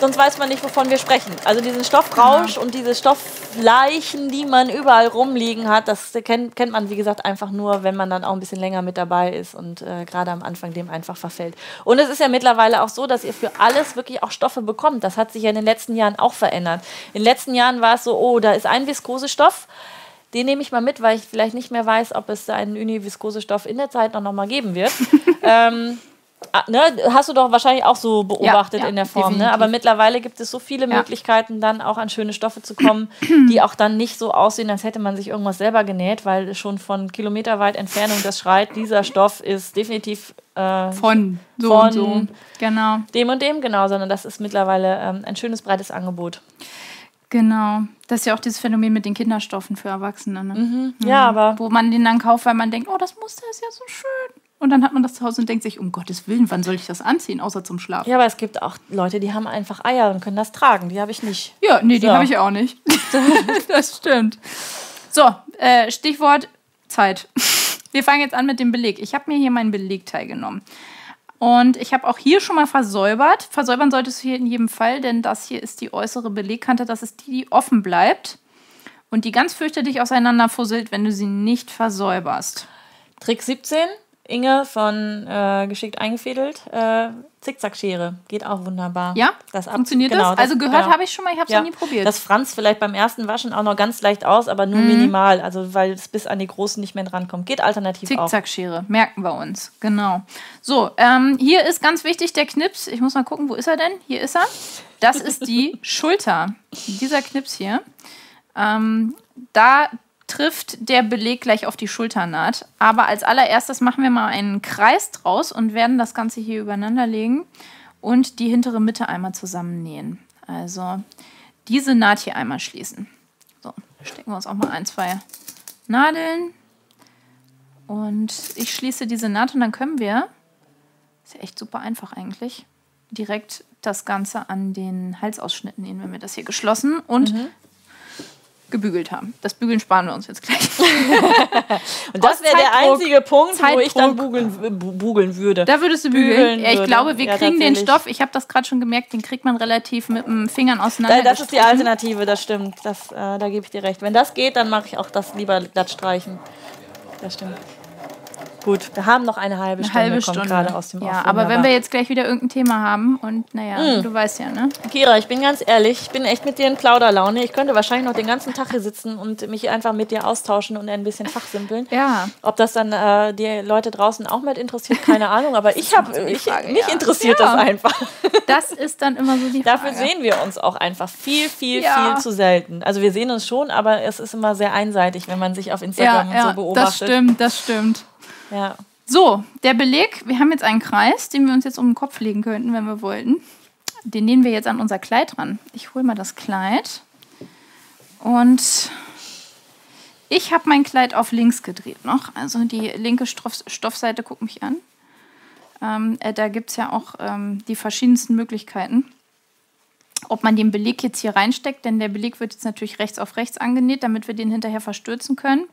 sonst weiß man nicht, wovon wir sprechen. Also diesen Stoffrausch genau. und diese Stoffleichen, die man überall rumliegen hat, das kennt, kennt man, wie gesagt, einfach nur, wenn man dann auch ein bisschen länger mit dabei ist und äh, gerade am Anfang dem einfach verfällt. Und es ist ja mittlerweile auch so, dass ihr für alles wirklich auch Stoffe bekommt. Das hat sich ja in den letzten Jahren auch verändert. In den letzten Jahren war es so, oh, da ist ein Viskosestoff. Den nehme ich mal mit, weil ich vielleicht nicht mehr weiß, ob es einen Uni-Viskosestoff in der Zeit noch, noch mal geben wird. (laughs) ähm, ne, hast du doch wahrscheinlich auch so beobachtet ja, ja, in der Form. Ne? Aber mittlerweile gibt es so viele ja. Möglichkeiten, dann auch an schöne Stoffe zu kommen, (clears throat) die auch dann nicht so aussehen, als hätte man sich irgendwas selber genäht, weil schon von kilometerweit Entfernung das schreit, dieser Stoff ist definitiv äh, von, so von und so. Genau. dem und dem, genau, sondern das ist mittlerweile ähm, ein schönes, breites Angebot. Genau. Das ist ja auch dieses Phänomen mit den Kinderstoffen für Erwachsene. Ne? Mhm. Ja, aber. Wo man den dann kauft, weil man denkt, oh, das Muster ist ja so schön. Und dann hat man das zu Hause und denkt sich, um Gottes Willen, wann soll ich das anziehen, außer zum Schlafen? Ja, aber es gibt auch Leute, die haben einfach Eier und können das tragen. Die habe ich nicht. Ja, nee, so. die habe ich auch nicht. (laughs) (laughs) das stimmt. So, äh, Stichwort Zeit. (laughs) Wir fangen jetzt an mit dem Beleg. Ich habe mir hier meinen Belegteil genommen. Und ich habe auch hier schon mal versäubert. Versäubern solltest du hier in jedem Fall, denn das hier ist die äußere Belegkante. Das ist die, die offen bleibt und die ganz fürchterlich auseinanderfusselt, wenn du sie nicht versäuberst. Trick 17. Inge von äh, Geschickt eingefädelt. Äh, Zickzackschere geht auch wunderbar. Ja, das funktioniert genau, das? Also gehört genau. habe ich schon mal, ich habe es ja. noch nie probiert. Das franz vielleicht beim ersten Waschen auch noch ganz leicht aus, aber nur mhm. minimal, also weil es bis an die großen nicht mehr drankommt. Geht alternativ Zickzackschere, auch. Zickzackschere, merken wir uns, genau. So, ähm, hier ist ganz wichtig der Knips. Ich muss mal gucken, wo ist er denn? Hier ist er. Das ist die (laughs) Schulter. Dieser Knips hier. Ähm, da trifft der Beleg gleich auf die Schulternaht. Aber als allererstes machen wir mal einen Kreis draus und werden das Ganze hier übereinander legen und die hintere Mitte einmal zusammennähen. Also diese Naht hier einmal schließen. So, stecken wir uns auch mal ein, zwei Nadeln. Und ich schließe diese Naht und dann können wir, ist ja echt super einfach eigentlich, direkt das Ganze an den Halsausschnitt nähen, wenn wir das hier geschlossen und mhm gebügelt haben. Das Bügeln sparen wir uns jetzt gleich. (laughs) und das wäre der einzige Punkt, Zeitdruck. wo ich dann bugeln, bugeln würde. Da würdest du bügeln. Ja, ich glaube, wir ja, kriegen den Stoff, ich habe das gerade schon gemerkt, den kriegt man relativ mit den Fingern auseinander. Das ist die Alternative, das stimmt. Das, äh, da gebe ich dir recht. Wenn das geht, dann mache ich auch das lieber glatt streichen. Das stimmt. Gut, wir haben noch eine halbe Stunde, eine halbe Stunde. gerade aus dem Ja, aber wenn wir jetzt gleich wieder irgendein Thema haben und naja, mm. du weißt ja, ne? Kira, ich bin ganz ehrlich, ich bin echt mit dir in Plauderlaune. Ich könnte wahrscheinlich noch den ganzen Tag hier sitzen und mich einfach mit dir austauschen und ein bisschen fachsimpeln. Ja. Ob das dann äh, die Leute draußen auch mit interessiert, keine (laughs) Ahnung, aber ich habe mich ja. interessiert ja. das einfach. (laughs) Das ist dann immer so die Frage. Dafür sehen wir uns auch einfach viel, viel, ja. viel zu selten. Also wir sehen uns schon, aber es ist immer sehr einseitig, wenn man sich auf Instagram und so beobachtet. Das stimmt, das stimmt. Ja. So, der Beleg, wir haben jetzt einen Kreis, den wir uns jetzt um den Kopf legen könnten, wenn wir wollten. Den nähen wir jetzt an unser Kleid ran. Ich hole mal das Kleid. Und ich habe mein Kleid auf links gedreht noch. Also die linke Stoff Stoffseite, guck mich an. Ähm, äh, da gibt es ja auch ähm, die verschiedensten Möglichkeiten. Ob man den Beleg jetzt hier reinsteckt, denn der Beleg wird jetzt natürlich rechts auf rechts angenäht, damit wir den hinterher verstürzen können.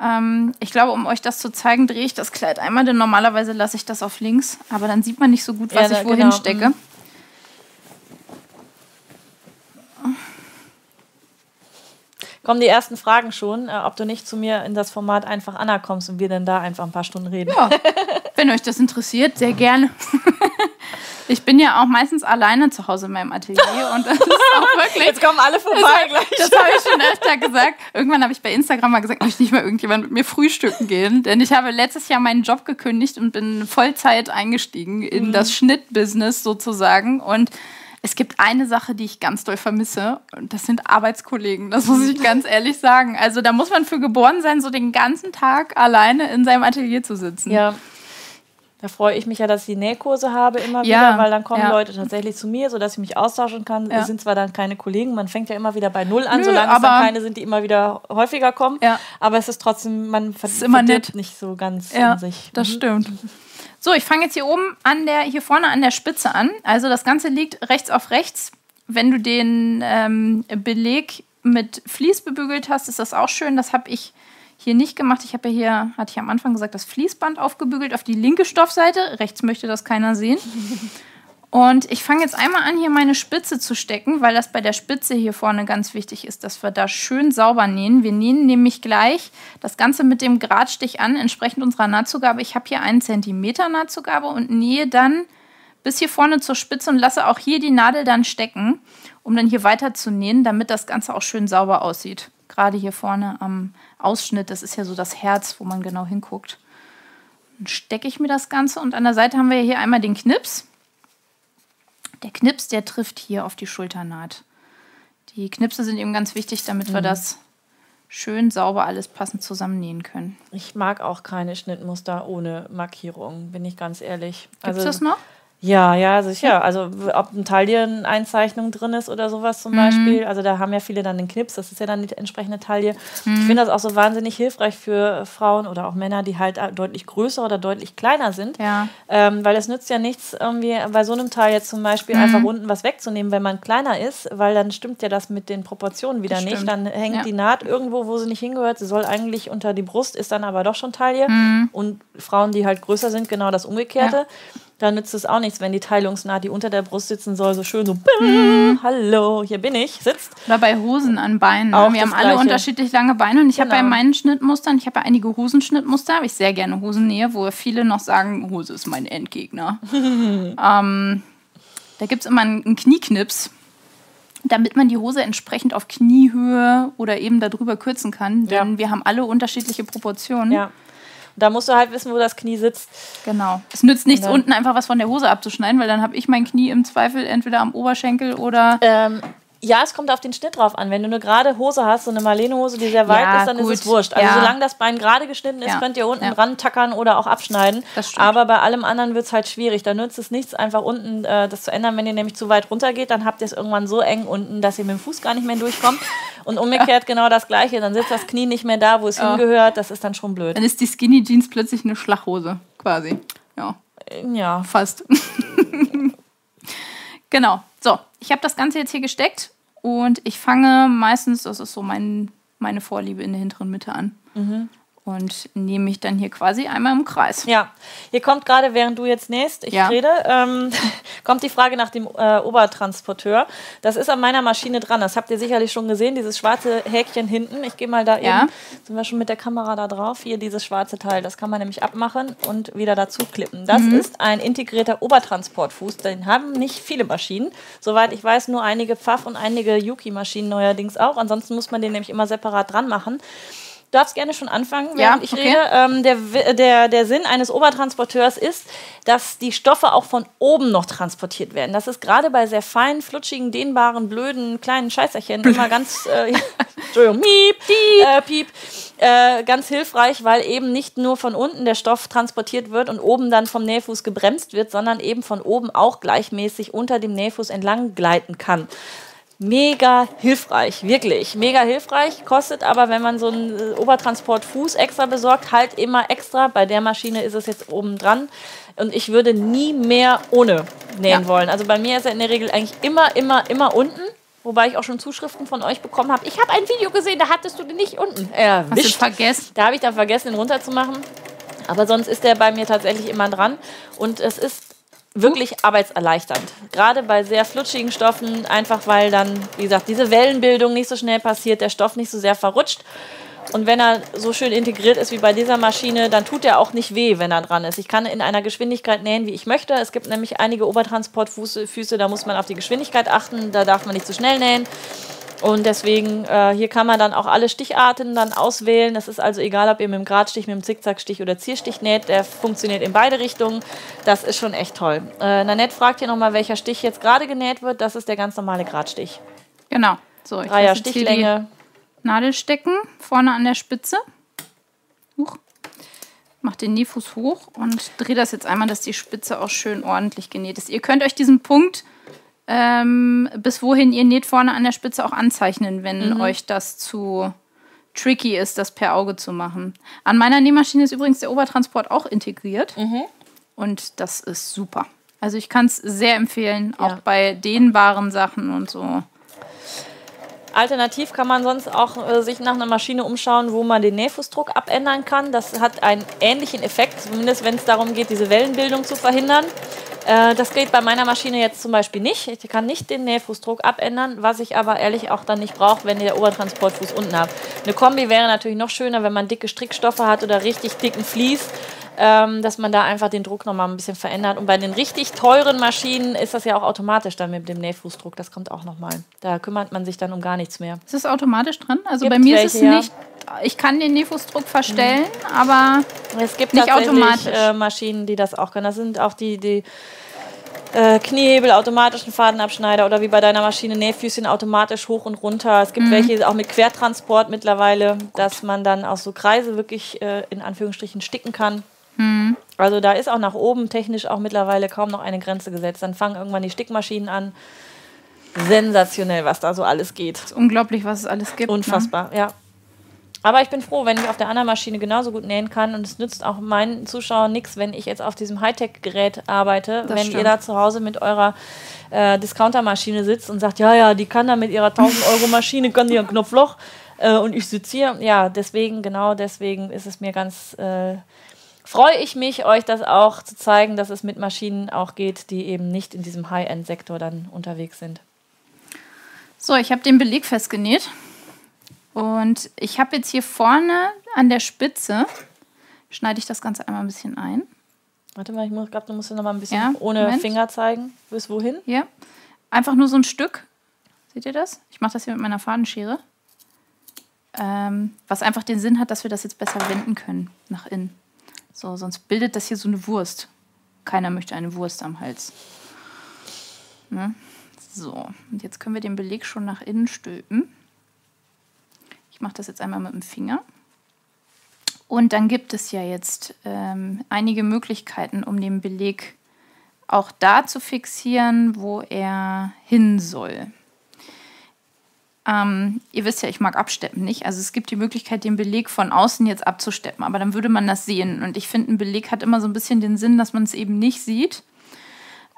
Ähm, ich glaube, um euch das zu zeigen, drehe ich das Kleid einmal, denn normalerweise lasse ich das auf links, aber dann sieht man nicht so gut, was ja, ich wohin genau. stecke. Mhm. Kommen die ersten Fragen schon, äh, ob du nicht zu mir in das Format einfach Anna kommst und wir dann da einfach ein paar Stunden reden. Ja, (laughs) wenn euch das interessiert, sehr gerne. (laughs) Ich bin ja auch meistens alleine zu Hause in meinem Atelier und das ist auch (laughs) wirklich. Jetzt kommen alle vorbei das, gleich. Das habe ich schon öfter gesagt. Irgendwann habe ich bei Instagram mal gesagt, möchte nicht mal irgendjemand mit mir frühstücken gehen. Denn ich habe letztes Jahr meinen Job gekündigt und bin Vollzeit eingestiegen in mhm. das Schnittbusiness sozusagen. Und es gibt eine Sache, die ich ganz doll vermisse, und das sind Arbeitskollegen. Das muss ich ganz (laughs) ehrlich sagen. Also da muss man für geboren sein, so den ganzen Tag alleine in seinem Atelier zu sitzen. Ja, Da freue ich mich ja, dass ich die Nähkurse habe immer Ja, wieder, weil dann kommen ja. Leute tatsächlich zu mir, sodass ich mich austauschen kann. Ja. Es sind zwar dann keine Kollegen, man fängt ja immer wieder bei Null an, Nö, solange es aber- dann keine sind, die immer wieder häufiger kommen. Aber es ist trotzdem, man ist immer verdirbt nett. nicht so ganz Ja, in sich. das Mhm. stimmt. So, ich fange jetzt hier oben an der, hier vorne an der Spitze an. Also das Ganze liegt rechts auf rechts. Wenn du den ähm, Beleg mit Vlies bebügelt hast, ist das auch schön. Das habe ich hier nicht gemacht. Ich habe ja hier, hatte ich am Anfang gesagt, das Fließband aufgebügelt auf die linke Stoffseite. Rechts möchte das keiner sehen. (laughs) Und ich fange jetzt einmal an, hier meine Spitze zu stecken, weil das bei der Spitze hier vorne ganz wichtig ist, dass wir da schön sauber nähen. Wir nähen nämlich gleich das Ganze mit dem Gradstich an, entsprechend unserer Nahtzugabe. Ich habe hier einen Zentimeter Nahtzugabe und nähe dann bis hier vorne zur Spitze und lasse auch hier die Nadel dann stecken, um dann hier weiter zu nähen, damit das Ganze auch schön sauber aussieht. Gerade hier vorne am Ausschnitt, das ist ja so das Herz, wo man genau hinguckt. Dann stecke ich mir das Ganze und an der Seite haben wir hier einmal den Knips. Der Knips, der trifft hier auf die Schulternaht. Die Knipse sind eben ganz wichtig, damit wir das schön sauber alles passend zusammennähen können. Ich mag auch keine Schnittmuster ohne Markierung, bin ich ganz ehrlich. Gibt es das noch? Ja, ja, sicher. Also w- ob eine Tailleneinzeichnung drin ist oder sowas Mhm. zum Beispiel. Also da haben ja viele dann den Knips, das ist ja dann die entsprechende Taille. Mhm. Ich finde das auch so wahnsinnig hilfreich für Frauen oder auch Männer, die halt äh, deutlich größer oder deutlich kleiner sind. Ja. Ähm, weil es nützt ja nichts, irgendwie bei so einem Teil jetzt zum Beispiel Mhm. einfach unten was wegzunehmen, wenn man kleiner ist, weil dann stimmt ja das mit den Proportionen wieder nicht. Dann hängt Ja. die Naht irgendwo, wo sie nicht hingehört. Sie soll eigentlich unter die Brust, ist dann aber doch schon Taille. Mhm. Und Frauen, die halt größer sind, genau das Umgekehrte. Da nützt es auch nichts, wenn die Teilungsnaht, die unter der Brust sitzen soll, so schön so, Mhm. hallo, hier bin ich, sitzt. Oder bei Hosen an Beinen. Auch wir haben alle Gleiche. unterschiedlich lange Beine und ich habe Genau. bei meinen Schnittmustern, ich habe ja einige Hosenschnittmuster, habe ich sehr gerne Hosennähe, wo viele noch sagen, Hose ist mein Endgegner. (laughs) ähm, da gibt es immer einen, einen Knieknips, damit man die Hose entsprechend auf Kniehöhe oder eben darüber kürzen kann, denn Ja. wir haben alle unterschiedliche Proportionen. Ja. Da musst du halt wissen, wo das Knie sitzt. Genau. Es nützt nichts, unten einfach was von der Hose abzuschneiden, weil dann habe ich mein Knie im Zweifel entweder am Oberschenkel oder Ähm, ja, es kommt auf den Schnitt drauf an. Wenn du eine gerade Hose hast, so eine Marlene-Hose, die sehr weit Ja, ist, dann gut. ist es wurscht. Also Ja. solange das Bein gerade geschnitten ist, Ja. könnt ihr unten Ja. dran tackern oder auch abschneiden. Aber bei allem anderen wird es halt schwierig. Da nützt es nichts, einfach unten äh, das zu ändern. Wenn ihr nämlich zu weit runter geht, dann habt ihr es irgendwann so eng unten, dass ihr mit dem Fuß gar nicht mehr durchkommt. Und (laughs) umgekehrt genau das Gleiche. Dann sitzt das Knie nicht mehr da, wo es hingehört. Das ist dann schon blöd. dann ist die Skinny Jeans plötzlich eine Schlachhose, quasi. Ja, Ja. fast. (laughs) genau. So, ich habe das Ganze jetzt hier gesteckt und ich fange meistens, das ist so mein, meine Vorliebe, in der hinteren Mitte an. Und nehme mich dann hier quasi einmal im Kreis. Ja, hier kommt gerade, während du jetzt nähst, ich Ja. rede, ähm, (laughs) kommt die Frage nach dem äh, Obertransporteur. Das ist an meiner Maschine dran. Das habt ihr sicherlich schon gesehen, dieses schwarze Häkchen hinten. Ich gehe mal da Ja. eben, sind wir schon mit der Kamera da drauf. Hier dieses schwarze Teil, das kann man nämlich abmachen und wieder dazu klippen. Das Mhm. ist ein integrierter Obertransportfuß. Den haben nicht viele Maschinen. Soweit ich weiß, nur einige Pfaff und einige Yuki-Maschinen neuerdings auch. Ansonsten muss man den nämlich immer separat dran machen. Du darfst gerne schon anfangen, Ja, während ich okay. rede. Ähm, der, der, der Sinn eines Obertransporteurs ist, dass die Stoffe auch von oben noch transportiert werden. Das ist gerade bei sehr feinen, flutschigen, dehnbaren, blöden, kleinen Scheißerchen immer (laughs) ganz, äh, (laughs) Entschuldigung, miep, äh, piep, äh, ganz hilfreich, weil eben nicht nur von unten der Stoff transportiert wird und oben dann vom Nähfuß gebremst wird, sondern eben von oben auch gleichmäßig unter dem Nähfuß entlang gleiten kann. Mega hilfreich, wirklich. Mega hilfreich. Kostet aber, wenn man so einen äh, Obertransportfuß extra besorgt, halt immer extra. Bei der Maschine ist es jetzt oben dran. Und ich würde nie mehr ohne nähen Ja. wollen. Also bei mir ist er in der Regel eigentlich immer, immer, immer unten. Wobei ich auch schon Zuschriften von euch bekommen habe. Ich habe ein Video gesehen, da hattest du den nicht unten Hast du erwischt. vergessen? Da habe ich dann vergessen, ihn runterzumachen. Aber sonst ist der bei mir tatsächlich immer dran. Und es ist wirklich arbeitserleichternd. Gerade bei sehr flutschigen Stoffen, einfach weil dann, wie gesagt, diese Wellenbildung nicht so schnell passiert, der Stoff nicht so sehr verrutscht. Und wenn er so schön integriert ist wie bei dieser Maschine, dann tut er auch nicht weh, wenn er dran ist. Ich kann in einer Geschwindigkeit nähen, wie ich möchte. Es gibt nämlich einige Obertransportfüße, Füße, da muss man auf die Geschwindigkeit achten, da darf man nicht zu schnell nähen. Und deswegen, äh, hier kann man dann auch alle Sticharten dann auswählen. Das ist also egal, ob ihr mit dem Gradstich, mit dem Zickzackstich oder Zierstich näht. Der funktioniert in beide Richtungen. Das ist schon echt toll. Äh, Nanette fragt hier nochmal, welcher Stich jetzt gerade genäht wird. Das ist der ganz normale Gradstich. Genau. So, ich Dreier Stichlänge. die Nadel stecken, vorne an der Spitze. Huch. Mach den Nähfuß hoch und drehe das jetzt einmal, dass die Spitze auch schön ordentlich genäht ist. Ihr könnt euch diesen Punkt, ähm, bis wohin ihr näht, vorne an der Spitze auch anzeichnen, wenn mhm. euch das zu tricky ist, das per Auge zu machen. An meiner Nähmaschine ist übrigens der Obertransport auch integriert. Mhm. Und das ist super. Also ich kann es sehr empfehlen, auch ja. bei dehnbaren Sachen und so. Alternativ kann man sonst auch äh, sich nach einer Maschine umschauen, wo man den Nähfußdruck abändern kann. Das hat einen ähnlichen Effekt, zumindest wenn es darum geht, diese Wellenbildung zu verhindern. Äh, das geht bei meiner Maschine jetzt zum Beispiel nicht. Ich kann nicht den Nähfußdruck abändern, was ich aber ehrlich auch dann nicht brauche, wenn ihr der Obertransportfuß unten habt. Eine Kombi wäre natürlich noch schöner, wenn man dicke Strickstoffe hat oder richtig dicken Vlies ähm, dass man da einfach den Druck nochmal ein bisschen verändert. Und bei den richtig teuren Maschinen ist das ja auch automatisch dann mit dem Nähfußdruck. Das kommt auch nochmal. Da kümmert man sich dann um gar nichts mehr. Ist das automatisch dran? Also gibt bei mir welche, ist es ja. nicht. Ich kann den Nähfußdruck verstellen, mhm. aber es gibt nicht automatisch äh, Maschinen, die das auch können. Das sind auch die, die äh, Kniehebel, automatischen Fadenabschneider oder wie bei deiner Maschine Nähfüßchen automatisch hoch und runter. Es gibt mhm. welche auch mit Quertransport mittlerweile, dass man dann auch so Kreise wirklich äh, in Anführungsstrichen sticken kann. Mhm. Also da ist auch nach oben technisch auch mittlerweile kaum noch eine Grenze gesetzt. Dann fangen irgendwann die Stickmaschinen an. Sensationell, was da so alles geht. unglaublich, was es alles gibt. Ne? Unfassbar, ne? ja. Aber ich bin froh, wenn ich auf der anderen Maschine genauso gut nähen kann. Und es nützt auch meinen Zuschauern nichts, wenn ich jetzt auf diesem Hightech-Gerät arbeite. Das wenn stimmt. ihr da zu Hause mit eurer äh, Discounter-Maschine sitzt und sagt, ja, ja, die kann da mit ihrer 1000 Euro Maschine, kann die ein Knopfloch. Äh, und ich sitze hier. Ja, deswegen, genau deswegen ist es mir ganz äh, freue ich mich, euch das auch zu zeigen, dass es mit Maschinen auch geht, die eben nicht in diesem High-End-Sektor dann unterwegs sind. So, ich habe den Beleg festgenäht. Und ich habe jetzt hier vorne an der Spitze, schneide ich das Ganze einmal ein bisschen ein. Warte mal, ich glaube, du musst noch mal ein bisschen ja, ohne Moment. Finger zeigen. Bis wohin? Ja. Einfach nur so ein Stück. Seht ihr das? Ich mache das hier mit meiner Fadenschere. Ähm, was einfach den Sinn hat, dass wir das jetzt besser wenden können nach innen. So, sonst bildet das hier so eine Wurst. Keiner möchte eine Wurst am Hals. Ne? So, und jetzt können wir den Beleg schon nach innen stülpen. Ich mache das jetzt einmal mit dem Finger. Und dann gibt es ja jetzt ähm, einige Möglichkeiten, um den Beleg auch da zu fixieren, wo er hin soll. Ähm, ihr wisst ja, ich mag absteppen nicht. Also es gibt die Möglichkeit, den Beleg von außen jetzt abzusteppen, aber dann würde man das sehen. Und ich finde, ein Beleg hat immer so ein bisschen den Sinn, dass man es eben nicht sieht.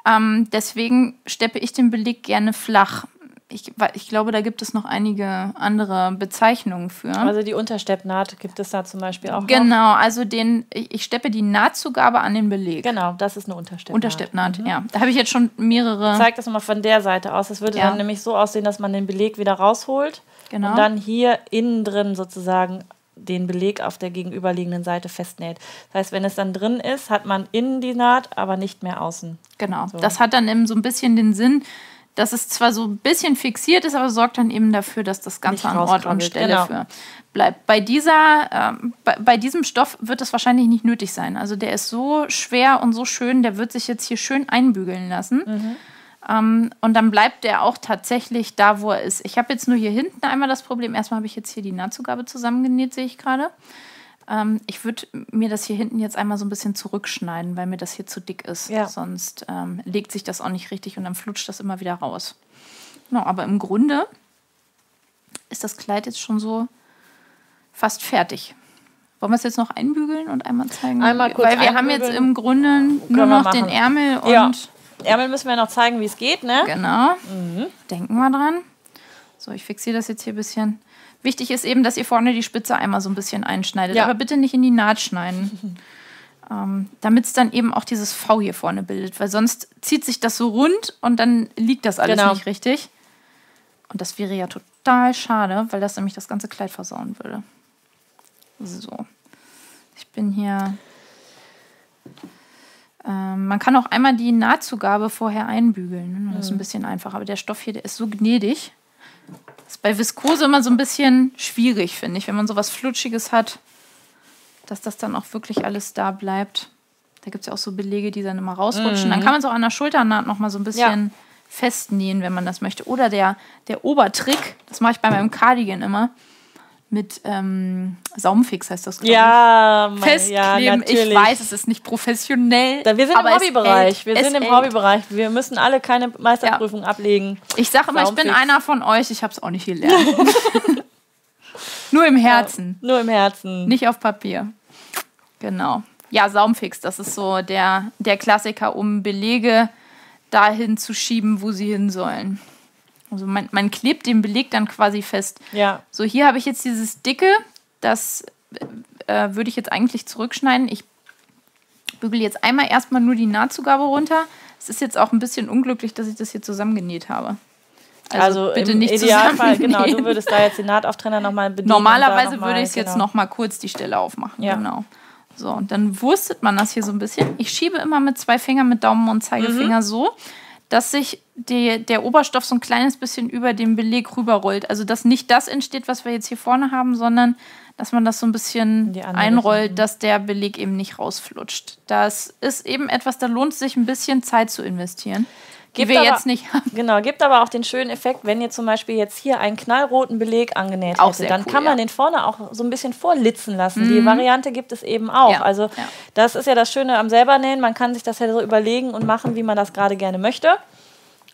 Ähm, deswegen steppe ich den Beleg gerne flach ich, ich glaube, da gibt es noch einige andere Bezeichnungen für. Also die Untersteppnaht gibt es da zum Beispiel auch. Genau, noch. also den, ich steppe die Nahtzugabe an den Beleg. Genau, das ist eine Untersteppnaht. Untersteppnaht, mhm. ja. Da habe ich jetzt schon mehrere. Zeig das mal von der Seite aus. Das würde ja. dann nämlich so aussehen, dass man den Beleg wieder rausholt genau. und dann hier innen drin sozusagen den Beleg auf der gegenüberliegenden Seite festnäht. Das heißt, wenn es dann drin ist, hat man innen die Naht, aber nicht mehr außen. Genau. So. Das hat dann eben so ein bisschen den Sinn, dass es zwar so ein bisschen fixiert ist, aber sorgt dann eben dafür, dass das Ganze an Ort und Stelle genau. für bleibt. Bei, dieser, ähm, bei, bei, diesem Stoff wird es wahrscheinlich nicht nötig sein. Also der ist so schwer und so schön, der wird sich jetzt hier schön einbügeln lassen. Mhm. Ähm, und dann bleibt der auch tatsächlich da, wo er ist. Ich habe jetzt nur hier hinten einmal das Problem. Erstmal habe ich jetzt hier die Nahtzugabe zusammengenäht, sehe ich gerade. Ähm, ich würde mir das hier hinten jetzt einmal so ein bisschen zurückschneiden, weil mir das hier zu dick ist. Ja. Sonst ähm, legt sich das auch nicht richtig und dann flutscht das immer wieder raus. Genau, aber im Grunde ist das Kleid jetzt schon so fast fertig. Wollen wir es jetzt noch einbügeln und einmal zeigen? Einmal kurz Weil wir haben jetzt im Grunde nur noch den Ärmel und. Ja. Ärmel müssen wir noch zeigen, wie es geht, ne? Genau. Mhm. Denken wir dran. So, ich fixiere das jetzt hier ein bisschen. Wichtig ist eben, dass ihr vorne die Spitze einmal so ein bisschen einschneidet, ja. aber bitte nicht in die Naht schneiden. (laughs) ähm, Damit es dann eben auch dieses V hier vorne bildet, weil sonst zieht sich das so rund und dann liegt das alles genau. nicht richtig. Und das wäre ja total schade, weil das nämlich das ganze Kleid versauen würde. So. Ich bin hier. Ähm, man kann auch einmal die Nahtzugabe vorher einbügeln. Ne? Das ist ein mhm. bisschen einfacher. Aber der Stoff hier, der ist so gnädig. Das ist bei Viskose immer so ein bisschen schwierig, finde ich, wenn man so was Flutschiges hat, dass das dann auch wirklich alles da bleibt. Da gibt es ja auch so Belege, die dann immer rausrutschen. Mhm. Dann kann man es auch an der Schulternaht noch mal so ein bisschen ja. festnähen, wenn man das möchte. Oder der, der Obertrick, das mache ich bei meinem Cardigan immer. Mit ähm, Saumfix heißt das, ja, ich. Festkleben. Ja, ich weiß, es ist nicht professionell. Da, wir sind im Hobbybereich. Wir sind im hält. Hobbybereich. Wir müssen alle keine Meisterprüfung ja. ablegen. Ich sage immer, ich bin einer von euch. Ich habe es auch nicht gelernt. (laughs) Nur im Herzen. Ja, nur im Herzen. Nicht auf Papier. Genau. Ja, Saumfix, das ist so der, der Klassiker, um Belege dahin zu schieben, wo sie hin sollen. Also man, man klebt den Beleg dann quasi fest. Ja. So, hier habe ich jetzt dieses dicke, das äh, würde ich jetzt eigentlich zurückschneiden. Ich bügel jetzt einmal erstmal nur die Nahtzugabe runter. Es ist jetzt auch ein bisschen unglücklich, dass ich das hier zusammengenäht habe. Also, also bitte nicht Idealfall, genau, du würdest da jetzt den Nahtauftrenner nochmal bedienen. Normalerweise noch mal, würde ich genau. jetzt nochmal kurz die Stelle aufmachen. Ja. Genau. So, und dann wurstet man das hier so ein bisschen. Ich schiebe immer mit zwei Fingern, mit Daumen und Zeigefinger mhm. so, dass sich die, der Oberstoff so ein kleines bisschen über den Beleg rüberrollt. Also, dass nicht das entsteht, was wir jetzt hier vorne haben, sondern dass man das so ein bisschen einrollt, Richtung. dass der Beleg eben nicht rausflutscht. Das ist eben etwas, da lohnt es sich ein bisschen Zeit zu investieren. Die gibt wir aber, jetzt nicht haben. Genau, gibt aber auch den schönen Effekt, wenn ihr zum Beispiel jetzt hier einen knallroten Beleg angenäht auch hättet, dann cool, kann man ja. den vorne auch so ein bisschen vorlitzen lassen. Mhm. Die Variante gibt es eben auch. Ja, also ja. das ist ja das Schöne am selber nähen. Man kann sich das ja so überlegen und machen, wie man das gerade gerne möchte.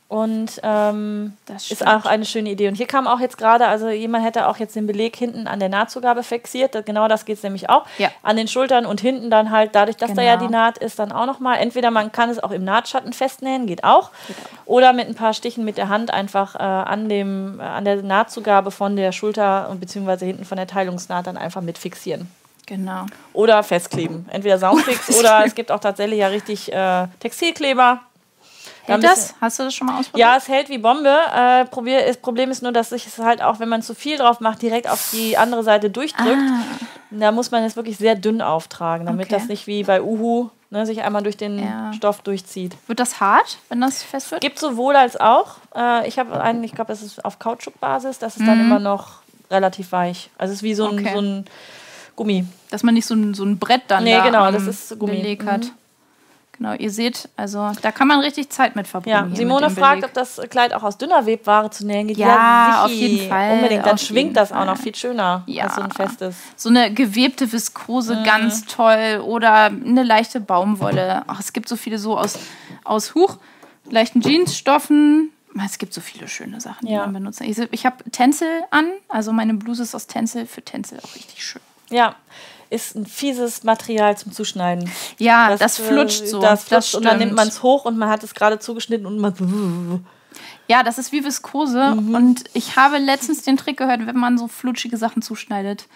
Und ähm, das ist auch eine schöne Idee. Und hier kam auch jetzt gerade, also jemand hätte auch jetzt den Beleg hinten an der Nahtzugabe fixiert. Genau das geht es nämlich auch. Ja. An den Schultern und hinten dann halt, dadurch, dass genau. da ja genau. die Naht ist, dann auch nochmal. Entweder man kann es auch im Nahtschatten festnähen, geht auch. Geht auch. Oder mit ein paar Stichen mit der Hand einfach äh, an, dem, äh, an der Nahtzugabe von der Schulter und beziehungsweise hinten von der Teilungsnaht dann einfach mit fixieren. Genau. Oder festkleben. Entweder Soundfix (laughs) oder es gibt auch tatsächlich ja richtig äh, Textilkleber Hält das? Hast du das schon mal ausprobiert? Ja, es hält wie Bombe. Äh, probier, das Problem ist nur, dass sich es halt auch, wenn man zu viel drauf macht, direkt auf die andere Seite durchdrückt. Ah. Da muss man es wirklich sehr dünn auftragen, damit okay. das nicht wie bei Uhu ne, sich einmal durch den ja. Stoff durchzieht. Wird das hart, wenn das fest wird? Gibt sowohl als auch. Äh, ich habe einen, ich glaube, das ist auf Kautschukbasis, das ist mhm. dann immer noch relativ weich. Also es ist wie so ein, okay. so ein Gummi. Dass man nicht so ein, so ein Brett dann nee, da genau, das ist Gummi. Beleg hat. Mhm. Genau, ihr seht, also da kann man richtig Zeit mit verbringen. Ja, Simone fragt, ob das Kleid auch aus dünner Webware zu nähen geht. Ja, ja auf jeden Fall. Unbedingt, dann schwingt das Fall. auch noch viel schöner ja. als so ein festes. So eine gewebte Viskose, mhm. ganz toll. Oder eine leichte Baumwolle. Ach, es gibt so viele so aus, aus Huch, leichten Jeansstoffen. Es gibt so viele schöne Sachen, die ja. man benutzen Ich, ich habe Tänzel an, also meine Bluse ist aus Tänzel, für Tänzel auch richtig schön. Ja, ist ein fieses Material zum Zuschneiden. Ja, das, das flutscht äh, so. Das flutscht das und dann nimmt man es hoch und man hat es gerade zugeschnitten und man. Ja, das ist wie Viskose. Mhm. Und ich habe letztens den Trick gehört, wenn man so flutschige Sachen zuschneidet.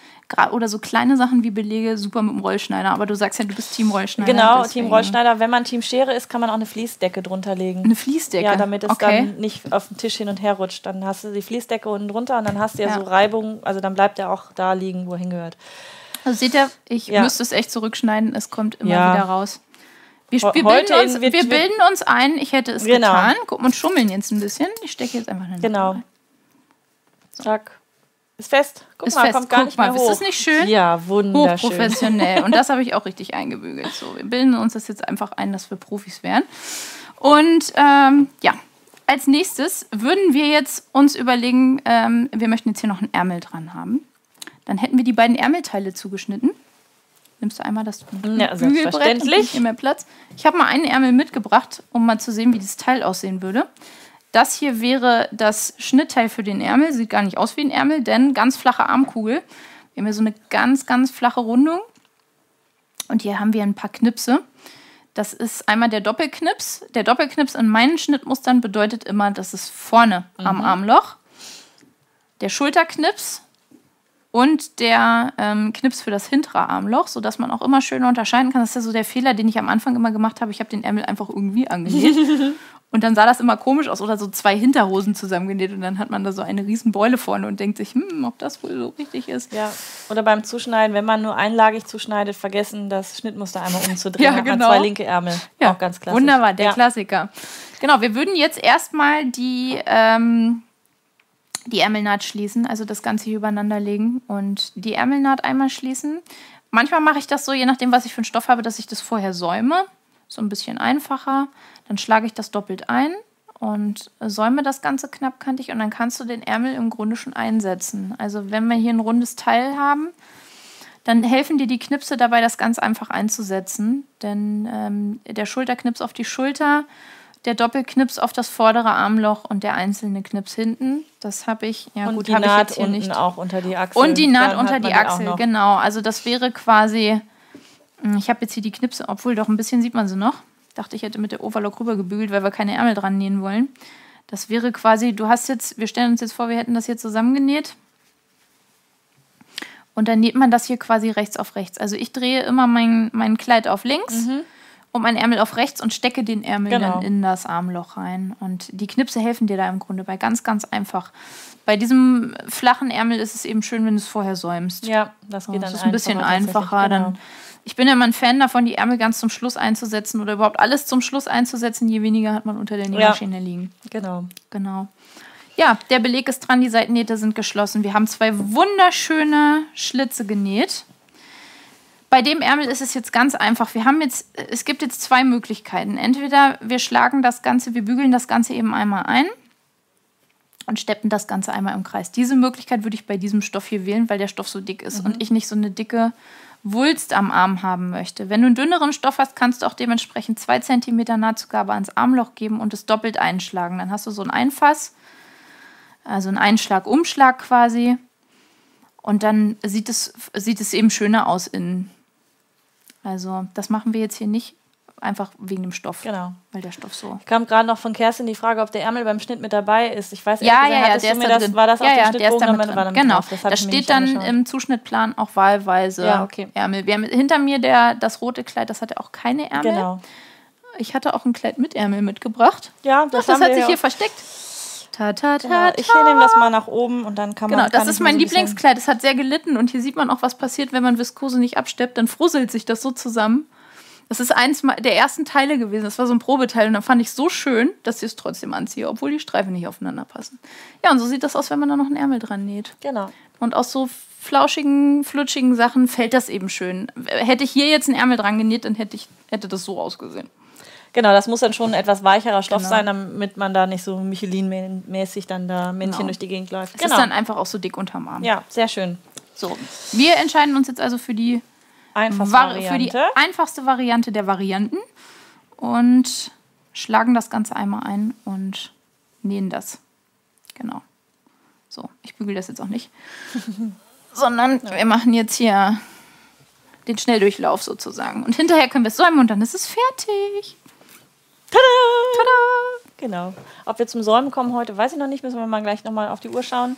Oder so kleine Sachen wie Belege, super mit dem Rollschneider. Aber du sagst ja, du bist Team Rollschneider. Genau, deswegen. Team Rollschneider. Wenn man Team Schere ist, kann man auch eine Fließdecke drunter legen. Eine Fließdecke? Ja, damit es okay. dann nicht auf den Tisch hin und her rutscht. Dann hast du die Fließdecke unten drunter und dann hast du ja, ja. so Reibung. Also dann bleibt er auch da liegen, wo er hingehört. Also seht ihr, ich ja. müsste es echt zurückschneiden, es kommt immer ja. wieder raus. Wir, wir, bilden uns, wir, bilden uns, ein, ich hätte es genau. getan. Guck mal, schummeln jetzt ein bisschen. Ich stecke jetzt einfach eine Genau. So. Zack. Ist fest. Guck ist mal, fest. kommt gar Guck nicht mal, mehr hoch. Ist das nicht schön? Ja, wunderschön. Hochprofessionell. Und das habe ich auch richtig eingebügelt. So, wir bilden uns das jetzt einfach ein, dass wir Profis wären. Und ähm, ja, als nächstes würden wir jetzt uns überlegen, ähm, wir möchten jetzt hier noch einen Ärmel dran haben. Dann hätten wir die beiden Ärmelteile zugeschnitten. Nimmst du einmal das ja, selbstverständlich. mehr Platz. Ich habe mal einen Ärmel mitgebracht, um mal zu sehen, wie dieses Teil aussehen würde. Das hier wäre das Schnittteil für den Ärmel. Sieht gar nicht aus wie ein Ärmel, denn ganz flache Armkugel. Wir haben hier so eine ganz, ganz flache Rundung. Und hier haben wir ein paar Knipse. Das ist einmal der Doppelknips. Der Doppelknips in meinen Schnittmustern bedeutet immer, dass es vorne mhm. am Armloch. Der Schulterknips und der ähm, Knips für das hintere Armloch, sodass man auch immer schön unterscheiden kann. Das ist ja so der Fehler, den ich am Anfang immer gemacht habe. Ich habe den Ärmel einfach irgendwie angenäht. (laughs) und dann sah das immer komisch aus oder so zwei Hinterhosen zusammengenäht und dann hat man da so eine riesen Beule vorne und denkt sich, hm, ob das wohl so richtig ist. Ja. Oder beim Zuschneiden, wenn man nur einlagig zuschneidet, vergessen, das Schnittmuster einmal umzudrehen. (laughs) ja, genau. zwei linke Ärmel. Ja, auch ganz klassisch. Wunderbar, der ja. Klassiker. Genau, wir würden jetzt erstmal die ähm, die Ärmelnaht schließen, also das Ganze hier übereinander legen und die Ärmelnaht einmal schließen. Manchmal mache ich das so, je nachdem, was ich für einen Stoff habe, dass ich das vorher säume. So ein bisschen einfacher. Dann schlage ich das doppelt ein und säume das Ganze knappkantig und dann kannst du den Ärmel im Grunde schon einsetzen. Also wenn wir hier ein rundes Teil haben, dann helfen dir die Knipse dabei, das ganz einfach einzusetzen. Denn ähm, der Schulterknips auf die Schulter, der Doppelknips auf das vordere Armloch und der einzelne Knips hinten. Das habe ich, ja und gut, die habe ich Naht jetzt hier unten nicht. auch unter die Achsel. Und die Naht Dann unter die Achsel, genau. Also das wäre quasi, hm, ich habe jetzt hier die Knipse, obwohl doch ein bisschen sieht man sie noch. Dachte, ich hätte mit der Overlock rübergebügelt, weil wir keine Ärmel dran nähen wollen. Das wäre quasi, du hast jetzt, wir stellen uns jetzt vor, wir hätten das hier zusammengenäht. Und dann näht man das hier quasi rechts auf rechts. Also ich drehe immer mein, mein Kleid auf links und mein Ärmel auf rechts und stecke den Ärmel. Genau. dann in das Armloch rein. Und die Knipse helfen dir da im Grunde bei. Ganz, ganz einfach. Bei diesem flachen Ärmel ist es eben schön, wenn du es vorher säumst. Ja, das geht dann das ist ein bisschen einfacher. genau. Dann, ich bin ja immer ein Fan davon, die Ärmel ganz zum Schluss einzusetzen oder überhaupt alles zum Schluss einzusetzen. Je weniger hat man unter der Nähmaschine liegen. Genau. Genau. Ja, der Beleg ist dran, die Seitennähte sind geschlossen. Wir haben zwei wunderschöne Schlitze genäht. Bei dem Ärmel ist es jetzt ganz einfach. Wir haben jetzt, es gibt jetzt zwei Möglichkeiten. Entweder wir schlagen das Ganze, wir bügeln das Ganze eben einmal ein und steppen das Ganze einmal im Kreis. Diese Möglichkeit würde ich bei diesem Stoff hier wählen, weil der Stoff so dick ist und ich nicht so eine dicke Wulst am Arm haben möchte. Wenn du einen dünneren Stoff hast, kannst du auch dementsprechend zwei Zentimeter Nahtzugabe ans Armloch geben und es doppelt einschlagen. Dann hast du so ein Einfass, also ein Einschlag-Umschlag quasi. Und dann sieht es, sieht es eben schöner aus innen. Also das machen wir jetzt hier nicht, einfach wegen dem Stoff. Genau. Weil der Stoff so. Kam gerade noch von Kerstin die Frage, ob der Ärmel beim Schnitt mit dabei ist. Ich weiß Ja, ja, gesagt, ja, hattest der ist da das. War das auf ja, dem ja, der ist da mit war drin. Genau. drauf. Das hab Da ich mir steht dann angeschaut. im Zuschnittplan auch wahlweise Ja, okay. Ärmel. Wir haben hinter mir der, das rote Kleid, das hatte auch keine Ärmel. Genau. Ich hatte auch ein Kleid mit Ärmel mitgebracht. Ja, Ach, das, das haben hat sich ja hier versteckt. Ta, ta, ta, Genau. Ich nehme das mal nach oben und dann kann man. Genau, das ist mein so Lieblingskleid. Es hat sehr gelitten und hier sieht man auch, was passiert, wenn man Viskose nicht absteppt. Dann frusselt sich das so zusammen. Das ist eins der ersten Teile gewesen. Das war so ein Probeteil und dann fand ich es so schön, dass ich es trotzdem anziehe, obwohl die Streifen nicht aufeinander passen. Ja, und so sieht das aus, wenn man da noch einen Ärmel dran näht. Genau. Und aus so flauschigen, flutschigen Sachen fällt das eben schön. Hätte ich hier jetzt einen Ärmel dran genäht, dann hätte, ich, hätte das so ausgesehen. Genau, das muss dann schon ein etwas weicherer Stoff Genau. sein, damit man da nicht so Michelin-mäßig dann da Männchen Genau. durch die Gegend läuft. Es ist dann einfach auch so dick unterm Arm. ja, sehr schön. So. Wir entscheiden uns jetzt also für die Einfach Var für die einfachste Variante der Varianten und schlagen das Ganze einmal ein und nähen das. Genau. So, ich bügel das jetzt auch nicht. (laughs) Sondern wir machen jetzt hier den Schnelldurchlauf sozusagen. Und hinterher können wir es säumen und dann ist es fertig. Tada! Genau. Ob wir zum Säumen kommen heute, weiß ich noch nicht. Müssen wir mal gleich nochmal auf die Uhr schauen.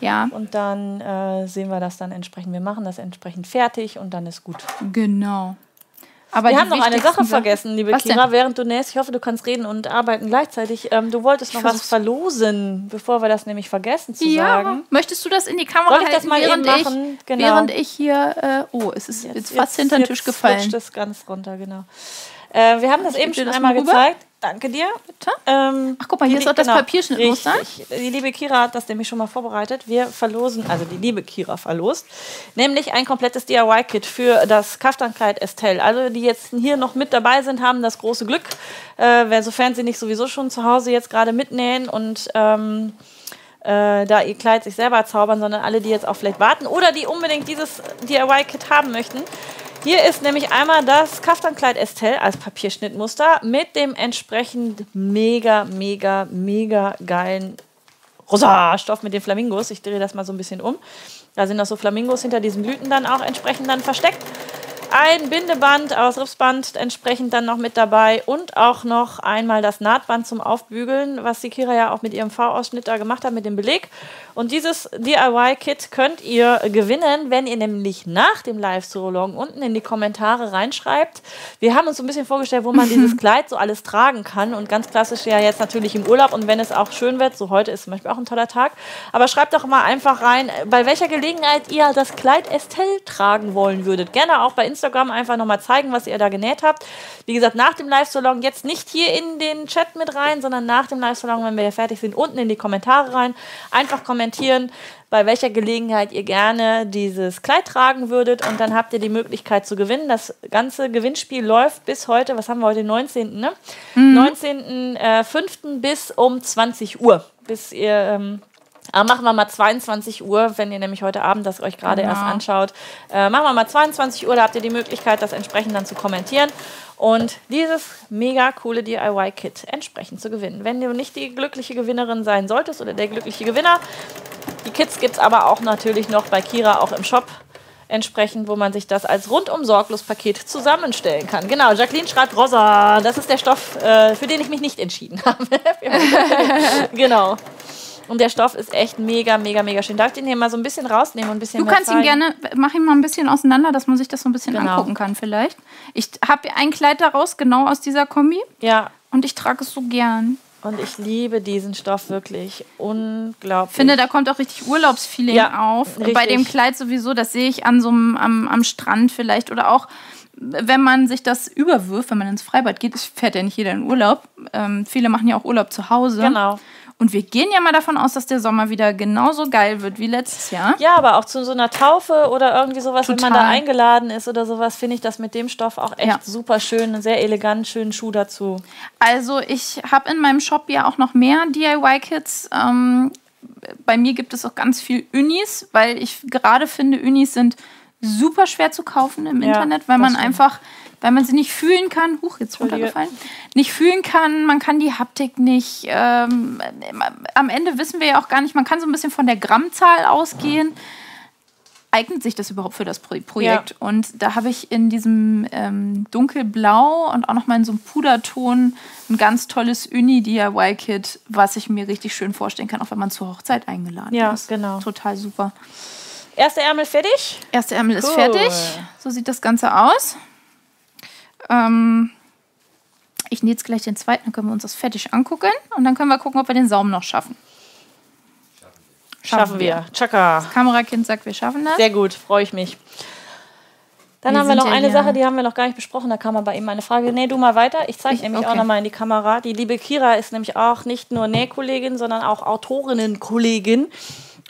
Ja, Und dann äh, sehen wir das dann entsprechend. Wir machen das entsprechend fertig und dann ist gut. genau. Aber Wir haben noch eine Sache vergessen, liebe Was denn? Kira, während du nähst. Ich hoffe, du kannst reden und arbeiten gleichzeitig. Ähm, du wolltest noch was verlosen, bevor wir das nämlich vergessen zu Ja, sagen. möchtest du das in die Kamera Soll ich das mal während, ich, machen? Genau. während ich hier... Äh, oh, es ist jetzt, fast hinter den Tisch jetzt gefallen. rutscht es ganz runter, genau. Äh, wir haben das eben geb dir schon das einmal gezeigt. Danke dir. Bitte? Ähm, Ach, guck mal, hier ist auch das Papierschnittmuster. Richtig. Die liebe Kira hat das nämlich schon mal vorbereitet. Wir verlosen, also die liebe Kira verlost, nämlich ein komplettes DIY-Kit für das Kaftankleid Estelle. Also die jetzt hier noch mit dabei sind, haben das große Glück, äh, wenn, sofern sie nicht sowieso schon zu Hause jetzt gerade mitnähen und ähm, äh, da ihr Kleid sich selber zaubern, sondern alle, die jetzt auch vielleicht warten oder die unbedingt dieses DIY-Kit haben möchten. Hier ist nämlich einmal das Kaftankleid Estelle als Papierschnittmuster mit dem entsprechend mega, mega, mega geilen rosa Stoff mit den Flamingos. Ich drehe das mal so ein bisschen um. Da sind noch so Flamingos hinter diesen Blüten dann auch entsprechend dann versteckt. Ein Bindeband aus Ripsband entsprechend dann noch mit dabei und auch noch einmal das Nahtband zum Aufbügeln, was die Kira ja auch mit ihrem V-Ausschnitt da gemacht hat mit dem Beleg. Und dieses DIY-Kit könnt ihr gewinnen, wenn ihr nämlich nach dem Live-Solong unten in die Kommentare reinschreibt. Wir haben uns so ein bisschen vorgestellt, wo man dieses (laughs) Kleid so alles tragen kann und ganz klassisch ja jetzt natürlich im Urlaub und wenn es auch schön wird, so heute ist zum Beispiel auch ein toller Tag. Aber schreibt doch mal einfach rein, bei welcher Gelegenheit ihr das Kleid Estelle tragen wollen würdet. Gerne auch bei Instagram Instagram einfach nochmal zeigen, was ihr da genäht habt. Wie gesagt, nach dem Live-Salon jetzt nicht hier in den Chat mit rein, sondern nach dem Live-Salon, wenn wir hier fertig sind, unten in die Kommentare rein. Einfach kommentieren, bei welcher Gelegenheit ihr gerne dieses Kleid tragen würdet und dann habt ihr die Möglichkeit zu gewinnen. Das ganze Gewinnspiel läuft bis heute, was haben wir heute, den 19., ne? Mhm. 19.05. Äh, bis um 20 Uhr, bis ihr... Ähm, aber machen wir mal 22 Uhr, wenn ihr nämlich heute Abend das euch gerade genau. erst anschaut. Äh, machen wir mal 22 Uhr, da habt ihr die Möglichkeit, das entsprechend dann zu kommentieren und dieses mega coole DIY-Kit entsprechend zu gewinnen. Wenn du nicht die glückliche Gewinnerin sein solltest oder der glückliche Gewinner, die Kits gibt es aber auch natürlich noch bei Kira auch im Shop entsprechend, wo man sich das als rundum sorglos Paket zusammenstellen kann. Genau, Jacqueline schreibt rosa. Das ist der Stoff, äh, für den ich mich nicht entschieden (laughs) habe. (laughs) genau. Und der Stoff ist echt mega, mega, mega schön. Darf ich den hier mal so ein bisschen rausnehmen und ein bisschen Du kannst ihn gerne, mach ihn mal ein bisschen auseinander, dass man sich das so ein bisschen genau. angucken kann vielleicht. Ich habe ein Kleid daraus, genau aus dieser Kombi. Ja. Und ich trage es so gern. Und ich liebe diesen Stoff wirklich. Unglaublich. Ich finde, da kommt auch richtig Urlaubsfeeling ja, auf. Richtig. Bei dem Kleid sowieso, das sehe ich an so einem, am, am Strand vielleicht oder auch wenn man sich das überwirft, wenn man ins Freibad geht, fährt ja nicht jeder in Urlaub. Ähm, viele machen ja auch Urlaub zu Hause. Genau. Und wir gehen ja mal davon aus, dass der Sommer wieder genauso geil wird wie letztes Jahr. Ja, aber auch zu so einer Taufe oder irgendwie sowas, Total. wenn man da eingeladen ist oder sowas, finde ich das mit dem Stoff auch echt ja. super schön, sehr elegant, schönen Schuh dazu. Also ich habe in meinem Shop ja auch noch mehr DIY-Kits. Ähm, bei mir gibt es auch ganz viel Unis, weil ich gerade finde, Unis sind super schwer zu kaufen im ja, Internet, weil man stimmt. einfach weil man sie nicht fühlen kann. Huch, jetzt runtergefallen. Nicht fühlen kann, man kann die Haptik nicht. Ähm, am Ende wissen wir ja auch gar nicht, man kann so ein bisschen von der Grammzahl ausgehen. Eignet sich das überhaupt für das Projekt? Ja. Und da habe ich in diesem ähm, dunkelblau und auch nochmal in so einem Puderton ein ganz tolles Uni-DIY-Kit, was ich mir richtig schön vorstellen kann, auch wenn man zur Hochzeit eingeladen ja, ist. Ja, genau. Total super. Erster Ärmel fertig? Erster Ärmel cool. ist fertig. So sieht das Ganze aus. Ähm, ich nähe jetzt gleich den zweiten, dann können wir uns das fertig angucken und dann können wir gucken, ob wir den Saum noch schaffen. Schaffen, schaffen wir. Chaka. Das Kamerakind sagt, wir schaffen das. Sehr gut, freue ich mich. Dann wir haben wir noch ja eine Sache, die haben wir noch gar nicht besprochen. Da kam aber eben eine Frage. Nee, du mal weiter. Ich zeige nämlich okay. auch noch mal in die Kamera. Die liebe Kira ist nämlich auch nicht nur Nähkollegin, sondern auch Autorinnenkollegin.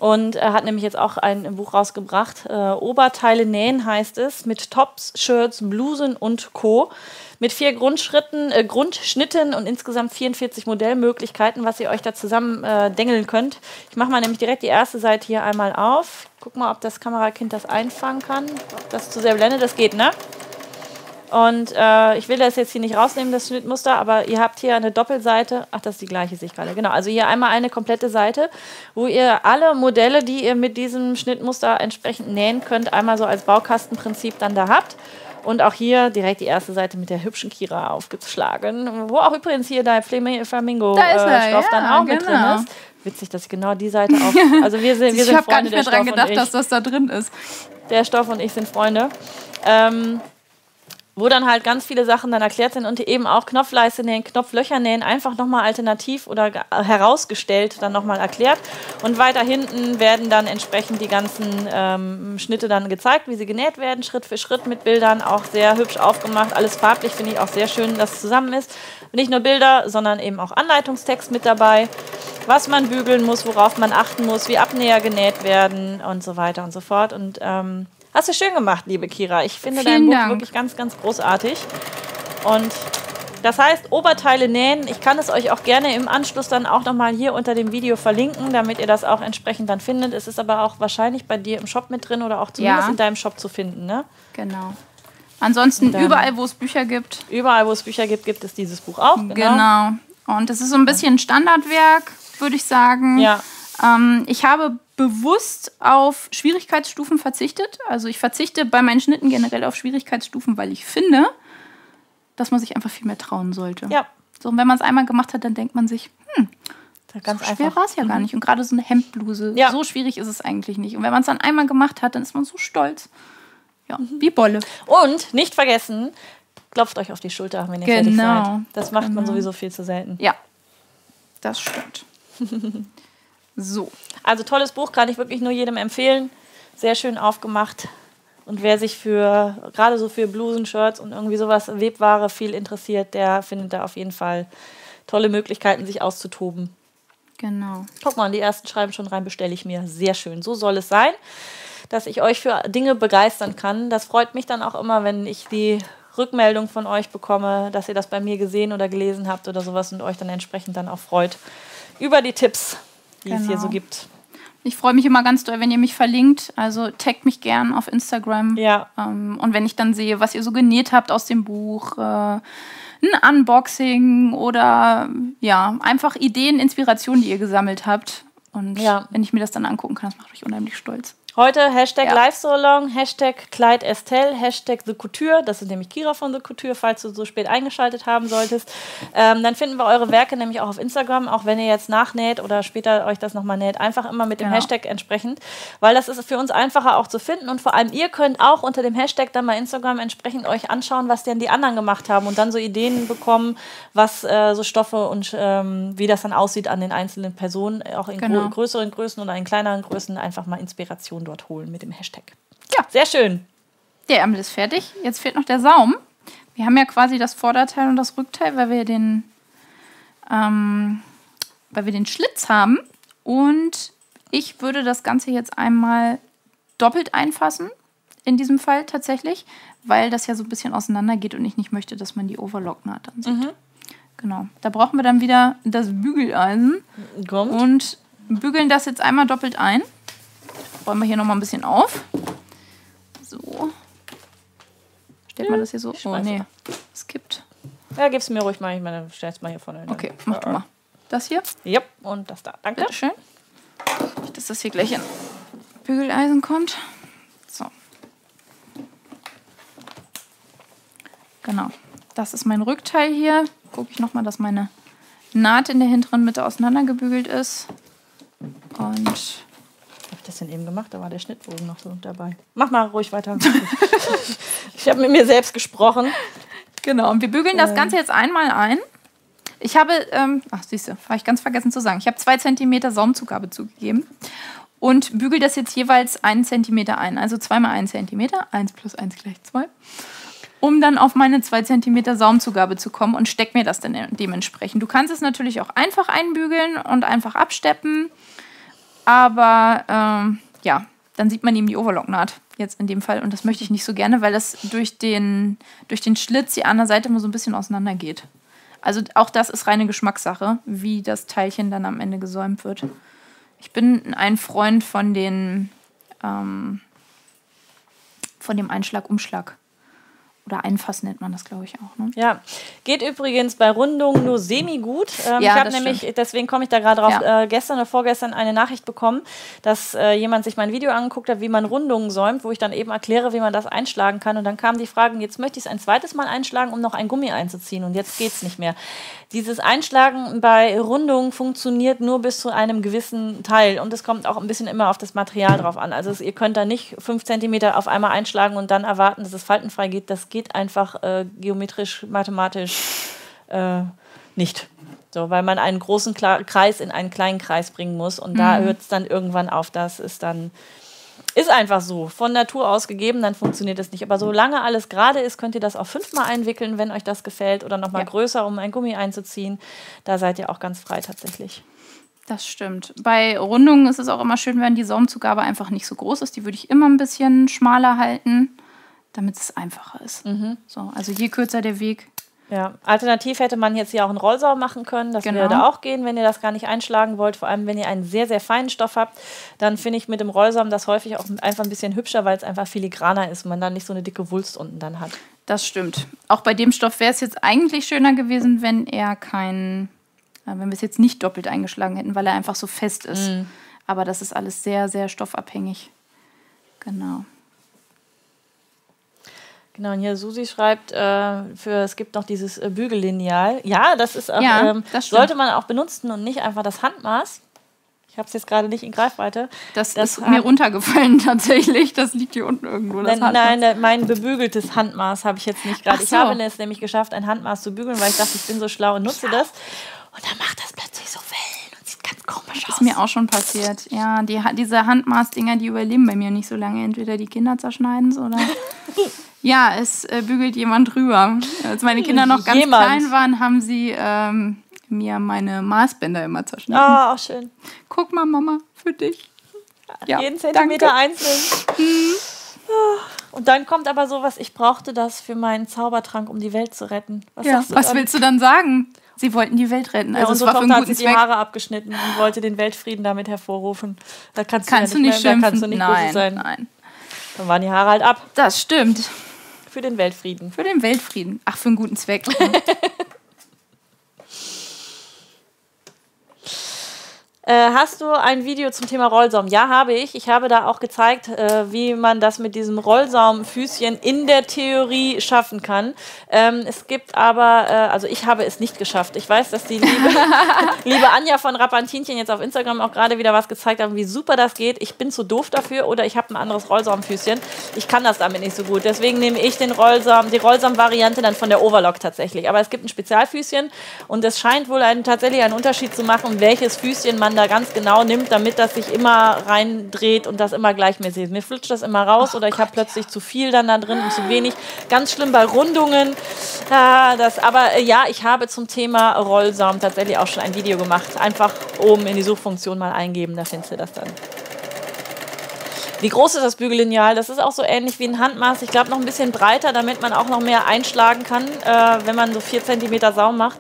Und er hat nämlich jetzt auch ein Buch rausgebracht. Äh, Oberteile nähen heißt es, mit Tops, Shirts, Blusen und Co. Mit vier Grundschritten, äh, Grundschnitten und insgesamt 44 Modellmöglichkeiten, was ihr euch da zusammen äh, dengeln könnt. Ich mache mal nämlich direkt die erste Seite hier einmal auf. Guck mal, ob das Kamerakind das einfangen kann. Ob das zu sehr blendet, das geht, ne? Und äh, ich will das jetzt hier nicht rausnehmen, das Schnittmuster, aber ihr habt hier eine Doppelseite. Ach, das ist die gleiche, sehe ich gerade. Genau, also hier einmal eine komplette Seite, wo ihr alle Modelle, die ihr mit diesem Schnittmuster entsprechend nähen könnt, einmal so als Baukastenprinzip dann da habt. Und auch hier direkt die erste Seite mit der hübschen Kira aufgeschlagen, wo auch übrigens hier der Flamingo-Stoff äh, ja, dann auch genau. mit drin genau. ist. Witzig, dass genau die Seite auf. (laughs) Also wir sind, wir sind ich habe gar nicht mehr dran gedacht, dass das da drin ist. Der Stoff und ich sind Freunde. Ähm, wo dann halt ganz viele Sachen dann erklärt sind und eben auch Knopfleiste nähen, Knopflöcher nähen, einfach nochmal alternativ oder herausgestellt dann nochmal erklärt. Und weiter hinten werden dann entsprechend die ganzen ähm, Schnitte dann gezeigt, wie sie genäht werden, Schritt für Schritt mit Bildern, auch sehr hübsch aufgemacht, alles farblich, finde ich auch sehr schön, dass es zusammen ist. Nicht nur Bilder, sondern eben auch Anleitungstext mit dabei, was man bügeln muss, worauf man achten muss, wie Abnäher genäht werden und so weiter und so fort. Und ähm, Hast du schön gemacht, liebe Kira. Ich finde Vielen dein Buch Dank. wirklich ganz, ganz großartig. Und das heißt, Oberteile nähen. Ich kann es euch auch gerne im Anschluss dann auch nochmal hier unter dem Video verlinken, damit ihr das auch entsprechend dann findet. Es ist aber auch wahrscheinlich bei dir im Shop mit drin oder auch zumindest ja. in deinem Shop zu finden, ne? Genau. Ansonsten überall, wo es Bücher gibt. Überall, wo es Bücher gibt, gibt es dieses Buch auch. Genau. genau. Und es ist so ein bisschen Standardwerk, würde ich sagen. Ja. Ähm, ich habe bewusst auf Schwierigkeitsstufen verzichtet. Also ich verzichte bei meinen Schnitten generell auf Schwierigkeitsstufen, weil ich finde, dass man sich einfach viel mehr trauen sollte. Ja. So, und wenn man es einmal gemacht hat, dann denkt man sich, hm, ganz so schwer war es ja mhm. gar nicht. Und gerade so eine Hemdbluse, ja. so schwierig ist es eigentlich nicht. Und wenn man es dann einmal gemacht hat, dann ist man so stolz. Ja, mhm. wie Bolle. Und nicht vergessen, klopft euch auf die Schulter, wenn ihr genau. fertig seid. Das macht genau. man sowieso viel zu selten. Ja, das stimmt. (laughs) so. Also tolles Buch, kann ich wirklich nur jedem empfehlen. Sehr schön aufgemacht. Und wer sich für, gerade so für Blusen, Shirts und irgendwie sowas, Webware viel interessiert, der findet da auf jeden Fall tolle Möglichkeiten, sich auszutoben. Genau. Guck mal, die ersten schreiben schon rein, bestelle ich mir. Sehr schön. So soll es sein, dass ich euch für Dinge begeistern kann. Das freut mich dann auch immer, wenn ich die Rückmeldung von euch bekomme, dass ihr das bei mir gesehen oder gelesen habt oder sowas und euch dann entsprechend dann auch freut über die Tipps, die genau. es hier so genau. gibt. Ich freue mich immer ganz doll, wenn ihr mich verlinkt. Also taggt mich gern auf Instagram. Ja. Ähm, und wenn ich dann sehe, was ihr so genäht habt aus dem Buch, äh, ein Unboxing oder ja, einfach Ideen, Inspirationen, die ihr gesammelt habt. Und ja. wenn ich mir das dann angucken kann, das macht euch unheimlich stolz. Heute Hashtag ja. Live so long, Hashtag Kleid Estelle, Hashtag The Couture, das ist nämlich Kira von The Couture, falls du so spät eingeschaltet haben solltest. Ähm, dann finden wir eure Werke nämlich auch auf Instagram, auch wenn ihr jetzt nachnäht oder später euch das nochmal näht, einfach immer mit dem genau. Hashtag entsprechend, weil das ist für uns einfacher auch zu finden und vor allem ihr könnt auch unter dem Hashtag dann mal Instagram entsprechend euch anschauen, was denn die anderen gemacht haben und dann so Ideen bekommen, was äh, so Stoffe und ähm, wie das dann aussieht an den einzelnen Personen, auch in genau. größeren Größen oder in kleineren Größen, einfach mal Inspiration dort holen mit dem Hashtag. Ja. Sehr schön. Der Ärmel ist fertig. Jetzt fehlt noch der Saum. Wir haben ja quasi das Vorderteil und das Rückteil, weil wir den, ähm, weil wir den Schlitz haben. Und ich würde das Ganze jetzt einmal doppelt einfassen. In diesem Fall tatsächlich, weil das ja so ein bisschen auseinander geht und ich nicht möchte, dass man die Overlocknaht dann sieht. Mhm. Genau. Da brauchen wir dann wieder das Bügeleisen Kommt. und bügeln das jetzt einmal doppelt ein. Räumen wir hier nochmal ein bisschen auf. So. Stellt man das hier so? Oh, nee. Es kippt. Ja, gib's mir ruhig mal. Ich meine, stell's mal hier vorne. Okay, mach du mal. Das hier? Ja, und das da. Danke. Bitteschön. Dass das hier gleich in Bügeleisen kommt. So. Genau. Das ist mein Rückteil hier. Gucke ich nochmal, dass meine Naht in der hinteren Mitte auseinandergebügelt ist. Und ich das denn eben gemacht? Da war der Schnittbogen noch so dabei. Mach mal ruhig weiter. (laughs) ich habe mit mir selbst gesprochen. Genau, und wir bügeln das Ganze jetzt einmal ein. Ich habe, ähm, ach siehst du, habe ich ganz vergessen zu sagen. Ich habe zwei Zentimeter Saumzugabe zugegeben und bügel das jetzt jeweils einen Zentimeter ein. Also zweimal einen Zentimeter, eins plus eins gleich zwei, um dann auf meine zwei Zentimeter Saumzugabe zu kommen und steck mir das dann dementsprechend. Du kannst es natürlich auch einfach einbügeln und einfach absteppen. Aber ähm, ja, dann sieht man eben die Overlocknaht jetzt in dem Fall. Und das möchte ich nicht so gerne, weil das durch den, durch den Schlitz die andere Seite immer so ein bisschen auseinander geht. Also auch das ist reine Geschmackssache, wie das Teilchen dann am Ende gesäumt wird. Ich bin ein Freund von den ähm, von dem Einschlag-Umschlag. Oder Einfassen nennt man das, glaube ich, auch. Ne? Ja, geht übrigens bei Rundungen nur semi-gut. Ähm, ja, ich habe nämlich, stimmt. deswegen komme ich da gerade drauf, ja. äh, gestern oder vorgestern eine Nachricht bekommen, dass äh, jemand sich mein Video angeguckt hat, wie man Rundungen säumt, wo ich dann eben erkläre, wie man das einschlagen kann. Und dann kam die Frage, jetzt möchte ich es ein zweites Mal einschlagen, um noch ein Gummi einzuziehen. Und jetzt geht es nicht mehr. Dieses Einschlagen bei Rundungen funktioniert nur bis zu einem gewissen Teil. Und es kommt auch ein bisschen immer auf das Material drauf an. Also ihr könnt da nicht fünf Zentimeter auf einmal einschlagen und dann erwarten, dass es faltenfrei geht. Das geht einfach äh, geometrisch, mathematisch äh, nicht. So, weil man einen großen Kla Kreis in einen kleinen Kreis bringen muss und mhm. da hört es dann irgendwann auf. Das ist dann ist einfach so. Von Natur aus gegeben, dann funktioniert es nicht. Aber solange alles gerade ist, könnt ihr das auch fünfmal einwickeln, wenn euch das gefällt. Oder nochmal ja. größer, um ein Gummi einzuziehen. Da seid ihr auch ganz frei tatsächlich. Das stimmt. Bei Rundungen ist es auch immer schön, wenn die Saumzugabe einfach nicht so groß ist. Die würde ich immer ein bisschen schmaler halten damit es einfacher ist. Mhm. So, also je kürzer der Weg. Ja, alternativ hätte man jetzt hier auch einen Rollsaum machen können. Das genau. würde auch gehen, wenn ihr das gar nicht einschlagen wollt. Vor allem, wenn ihr einen sehr, sehr feinen Stoff habt, dann finde ich mit dem Rollsaum das häufig auch einfach ein bisschen hübscher, weil es einfach filigraner ist und man dann nicht so eine dicke Wulst unten dann hat. Das stimmt. Auch bei dem Stoff wäre es jetzt eigentlich schöner gewesen, wenn er kein, äh, wenn wir es jetzt nicht doppelt eingeschlagen hätten, weil er einfach so fest ist. Mhm. Aber das ist alles sehr, sehr stoffabhängig. Genau. Genau, und hier Susi schreibt, äh, für, es gibt noch dieses äh, Bügellineal. Ja, das ist auch, ja, ähm, das sollte man auch benutzen und nicht einfach das Handmaß. Ich habe es jetzt gerade nicht in Greifweite. Das, das ist mir runtergefallen (laughs) tatsächlich. Das liegt hier unten irgendwo. Nein, nein, mein bebügeltes Handmaß habe ich jetzt nicht gerade. So. Ich habe es nämlich geschafft, ein Handmaß zu bügeln, weil ich dachte, ich bin so schlau und nutze das. Und dann macht das plötzlich so Wellen ganz komisch Ist mir auch schon passiert. Ja, die, diese Handmaßdinger, die überleben bei mir nicht so lange. Entweder die Kinder zerschneiden oder. (laughs) ja, es äh, bügelt jemand drüber. Als meine Kinder noch ganz jemand. klein waren, haben sie ähm, mir meine Maßbänder immer zerschnitten. Ah, oh, auch schön. Guck mal, Mama, für dich. Ja, Jeden Zentimeter danke. einzeln. Mhm. Und dann kommt aber sowas, ich brauchte das für meinen Zaubertrank, um die Welt zu retten. Was, ja, was willst du dann sagen? Sie wollten die Welt retten. Also ja, unsere es war Tochter hat sich die Haare abgeschnitten und wollte den Weltfrieden damit hervorrufen. Da kannst, kannst du, ja nicht, mehr, da kannst du nicht nein, sein. Nein. Dann waren die Haare halt ab. Das stimmt. Für den Weltfrieden. Für den Weltfrieden. Ach, für einen guten Zweck. (laughs) hast du ein Video zum Thema Rollsaum? Ja, habe ich. Ich habe da auch gezeigt, äh, wie man das mit diesem Rollsaumfüßchen in der Theorie schaffen kann. Ähm, es gibt aber, äh, also ich habe es nicht geschafft. Ich weiß, dass die liebe, (laughs) liebe Anja von Rappantinchen jetzt auf Instagram auch gerade wieder was gezeigt hat, wie super das geht. Ich bin zu doof dafür oder ich habe ein anderes Rollsaumfüßchen. Ich kann das damit nicht so gut. Deswegen nehme ich den Rollsaum, die Rollsaum-Variante dann von der Overlock tatsächlich. Aber es gibt ein Spezialfüßchen und es scheint wohl einen, tatsächlich einen Unterschied zu machen, welches Füßchen man da ganz genau nimmt, damit das sich immer reindreht und das immer gleichmäßig ist. Mir flutscht das immer raus oh oder ich habe plötzlich zu viel dann da drin und zu wenig. Ganz schlimm bei Rundungen. Ah, das, aber äh, ja, ich habe zum Thema Rollsaum tatsächlich auch schon ein Video gemacht. Einfach oben in die Suchfunktion mal eingeben, da findest du das dann. Wie groß ist das Bügellineal? Das ist auch so ähnlich wie ein Handmaß. Ich glaube, noch ein bisschen breiter, damit man auch noch mehr einschlagen kann, äh, wenn man so 4 cm Saum macht.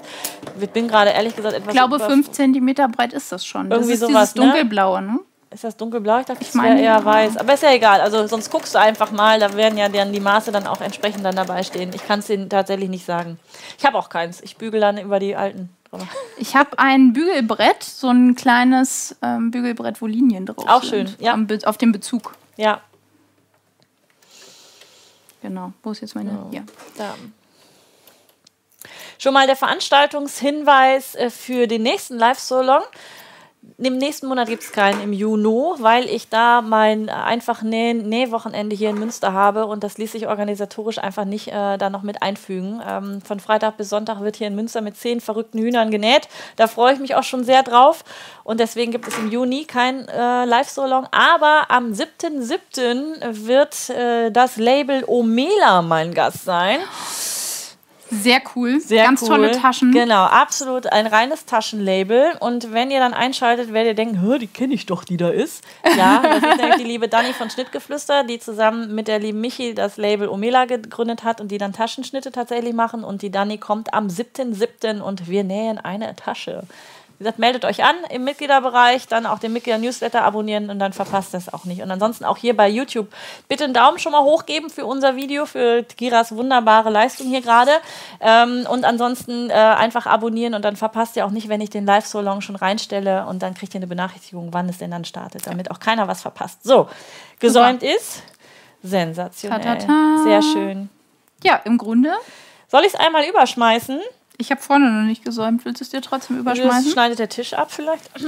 Ich bin gerade ehrlich gesagt etwas. Ich glaube, 5 cm breit ist das schon. Irgendwie das ist sowas, dieses ne? dunkelblaue, ne? Ist das dunkelblau? Ich dachte, ich meine eher ja. weiß. Aber ist ja egal. Also sonst guckst du einfach mal. Da werden ja dann die Maße dann auch entsprechend dann dabei stehen. Ich kann es dir tatsächlich nicht sagen. Ich habe auch keins. Ich bügel dann über die alten drüber. Ich habe ein Bügelbrett, so ein kleines ähm, Bügelbrett, wo Linien drauf Auch sind. schön, ja. auf dem Bezug. Ja. Genau. Wo ist jetzt meine? Ja. Hier. Da. Schon mal der Veranstaltungshinweis äh, für den nächsten Live-Salon. Im nächsten Monat gibt es keinen im Juni, weil ich da mein einfach Nähwochenende hier in Münster habe und das ließ sich organisatorisch einfach nicht äh, da noch mit einfügen. Ähm, von Freitag bis Sonntag wird hier in Münster mit zehn verrückten Hühnern genäht. Da freue ich mich auch schon sehr drauf und deswegen gibt es im Juni kein äh, Live-Salon. Aber am 7.7. wird äh, das Label Omela mein Gast sein. Sehr cool. Sehr Ganz cool. tolle Taschen. Genau, absolut ein reines Taschenlabel. Und wenn ihr dann einschaltet, werdet ihr denken, die kenne ich doch, die da ist. Ja, (laughs) das ist nämlich die liebe Dani von Schnittgeflüster, die zusammen mit der lieben Michi das Label Omela gegründet hat und die dann Taschenschnitte tatsächlich machen. Und die Dani kommt am 7.7. und wir nähen eine Tasche. Gesagt, meldet euch an im Mitgliederbereich, dann auch den Mitglieder-Newsletter abonnieren und dann verpasst das auch nicht. Und ansonsten auch hier bei YouTube bitte einen Daumen schon mal hochgeben für unser Video, für Giras wunderbare Leistung hier gerade. Ähm, und ansonsten äh, einfach abonnieren und dann verpasst ihr auch nicht, wenn ich den Live-Solong schon reinstelle und dann kriegt ihr eine Benachrichtigung, wann es denn dann startet, damit auch keiner was verpasst. So, gesäumt Super. ist sensationell. Ta -ta -ta. Sehr schön. Ja, im Grunde. Soll ich es einmal überschmeißen? Ich habe vorne noch nicht gesäumt. Willst du es dir trotzdem überschmeißen? Schneidet der Tisch ab vielleicht? (laughs)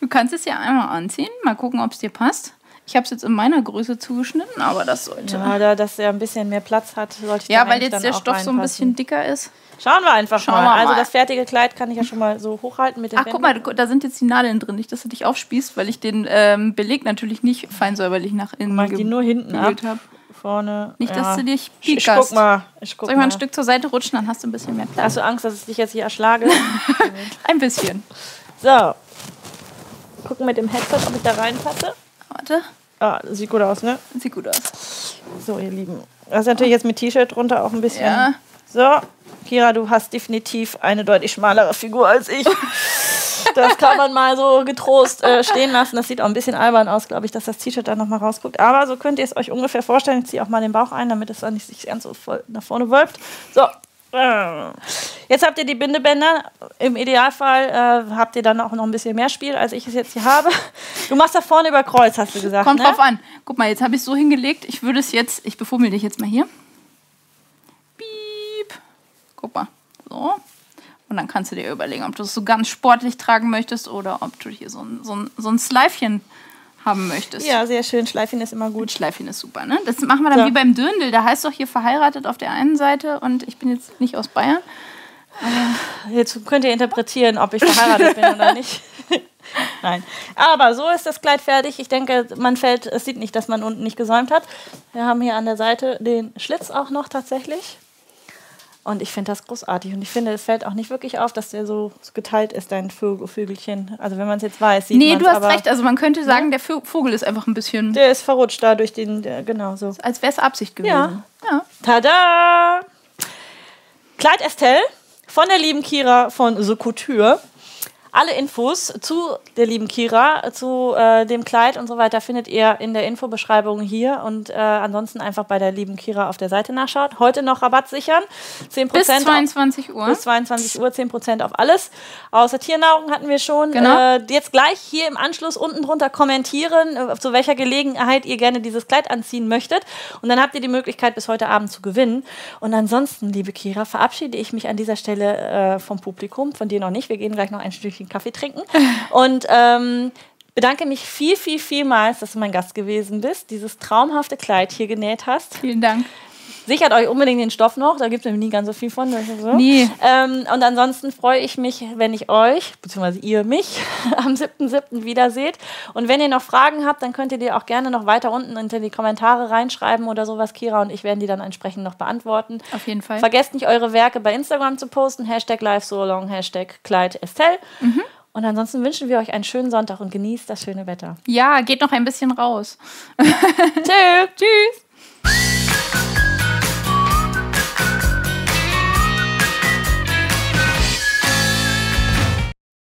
du kannst es ja einmal anziehen. Mal gucken, ob es dir passt. Ich habe es jetzt in meiner Größe zugeschnitten, aber das sollte. Ja, da, dass er ein bisschen mehr Platz hat, sollte ich Ja, weil jetzt der Stoff so ein bisschen dicker ist. Schauen wir einfach Schauen mal. Wir also mal. Also das fertige Kleid kann ich ja schon mal so hochhalten mit den Ach, Bänden. guck mal, da sind jetzt die Nadeln drin. Nicht, dass du dich aufspießt, weil ich den ähm, Beleg natürlich nicht feinsäuberlich nach innen Mach die nur hinten ab. habe vorne. Nicht, dass ja. du dich piekst. Ich, guck mal. Ich guck Soll ich mal ein Stück zur Seite rutschen, dann hast du ein bisschen mehr Platz. Hast du Angst, dass ich dich jetzt hier erschlage? (laughs) ein bisschen. So. Gucken mit dem Headset, ob ich da reinpasse. Warte. Ah, sieht gut aus, ne? Sieht gut aus. So, ihr Lieben. Das ist natürlich jetzt mit T-Shirt drunter auch ein bisschen. Ja. So, Kira, du hast definitiv eine deutlich schmalere Figur als ich. (laughs) Das kann man mal so getrost äh, stehen lassen. Das sieht auch ein bisschen albern aus, glaube ich, dass das T-Shirt dann nochmal rausguckt. Aber so könnt ihr es euch ungefähr vorstellen. Ich ziehe auch mal den Bauch ein, damit es dann nicht sich ganz so voll nach vorne wölbt. So. Jetzt habt ihr die Bindebänder. Im Idealfall äh, habt ihr dann auch noch ein bisschen mehr Spiel, als ich es jetzt hier habe. Du machst da vorne über Kreuz, hast du gesagt. Kommt ne? drauf an. Guck mal, jetzt habe ich es so hingelegt. Ich würde es jetzt, ich befummel dich jetzt mal hier. Piep. Guck mal. So. Und dann kannst du dir überlegen, ob du es so ganz sportlich tragen möchtest oder ob du hier so ein, so ein, so ein Schleifchen haben möchtest. Ja, sehr schön. Schleifchen ist immer gut. Schleifchen ist super, ne? Das machen wir dann so. wie beim Dürndl. Da heißt doch hier verheiratet auf der einen Seite und ich bin jetzt nicht aus Bayern. Jetzt könnt ihr interpretieren, ob ich verheiratet bin oder nicht. (laughs) Nein. Aber so ist das Kleid fertig. Ich denke, man fällt, es sieht nicht, dass man unten nicht gesäumt hat. Wir haben hier an der Seite den Schlitz auch noch tatsächlich. Und ich finde das großartig. Und ich finde, es fällt auch nicht wirklich auf, dass der so geteilt ist, dein Vögelchen. Also wenn man es jetzt weiß, sieht Nee, man's, du hast aber recht. Also man könnte sagen, der Vö- Vogel ist einfach ein bisschen, Der ist verrutscht da durch den, der, genau so. als wäre es Absicht gewesen. Ja. ja. Tada! Kleid Estelle von der lieben Kira von The Couture. Alle Infos zu der lieben Kira, zu äh, dem Kleid und so weiter findet ihr in der Infobeschreibung hier und äh, ansonsten einfach bei der lieben Kira auf der Seite nachschaut. Heute noch Rabatt sichern. 10% Bis auf- 22 Uhr. bis 22 Uhr 10% auf alles. Außer Tiernahrung hatten wir schon. Genau. Äh, jetzt gleich hier im Anschluss unten drunter kommentieren, äh, zu welcher Gelegenheit ihr gerne dieses Kleid anziehen möchtet. Und dann habt ihr die Möglichkeit, bis heute Abend zu gewinnen. Und ansonsten, liebe Kira, verabschiede ich mich an dieser Stelle äh, vom Publikum, von dir noch nicht. Wir gehen gleich noch ein Stückchen Kaffee trinken. (laughs) Und ähm, bedanke mich viel, viel, vielmals, dass du mein Gast gewesen bist, dieses traumhafte Kleid hier genäht hast. Vielen Dank. Sichert euch unbedingt den Stoff noch, da gibt es nämlich nie ganz so viel von. So. Nee. Ähm, und ansonsten freue ich mich, wenn ich euch, beziehungsweise ihr mich, (laughs) am 7.7. wiederseht. Und wenn ihr noch Fragen habt, dann könnt ihr die auch gerne noch weiter unten unter die Kommentare reinschreiben oder sowas. Kira und ich werden die dann entsprechend noch beantworten. Auf jeden Fall. Vergesst nicht, eure Werke bei Instagram zu posten. Hashtag live so long, Hashtag Kleid Estelle. Mhm. Und ansonsten wünschen wir euch einen schönen Sonntag und genießt das schöne Wetter. Ja, geht noch ein bisschen raus. (laughs) Tschö. Tschüss.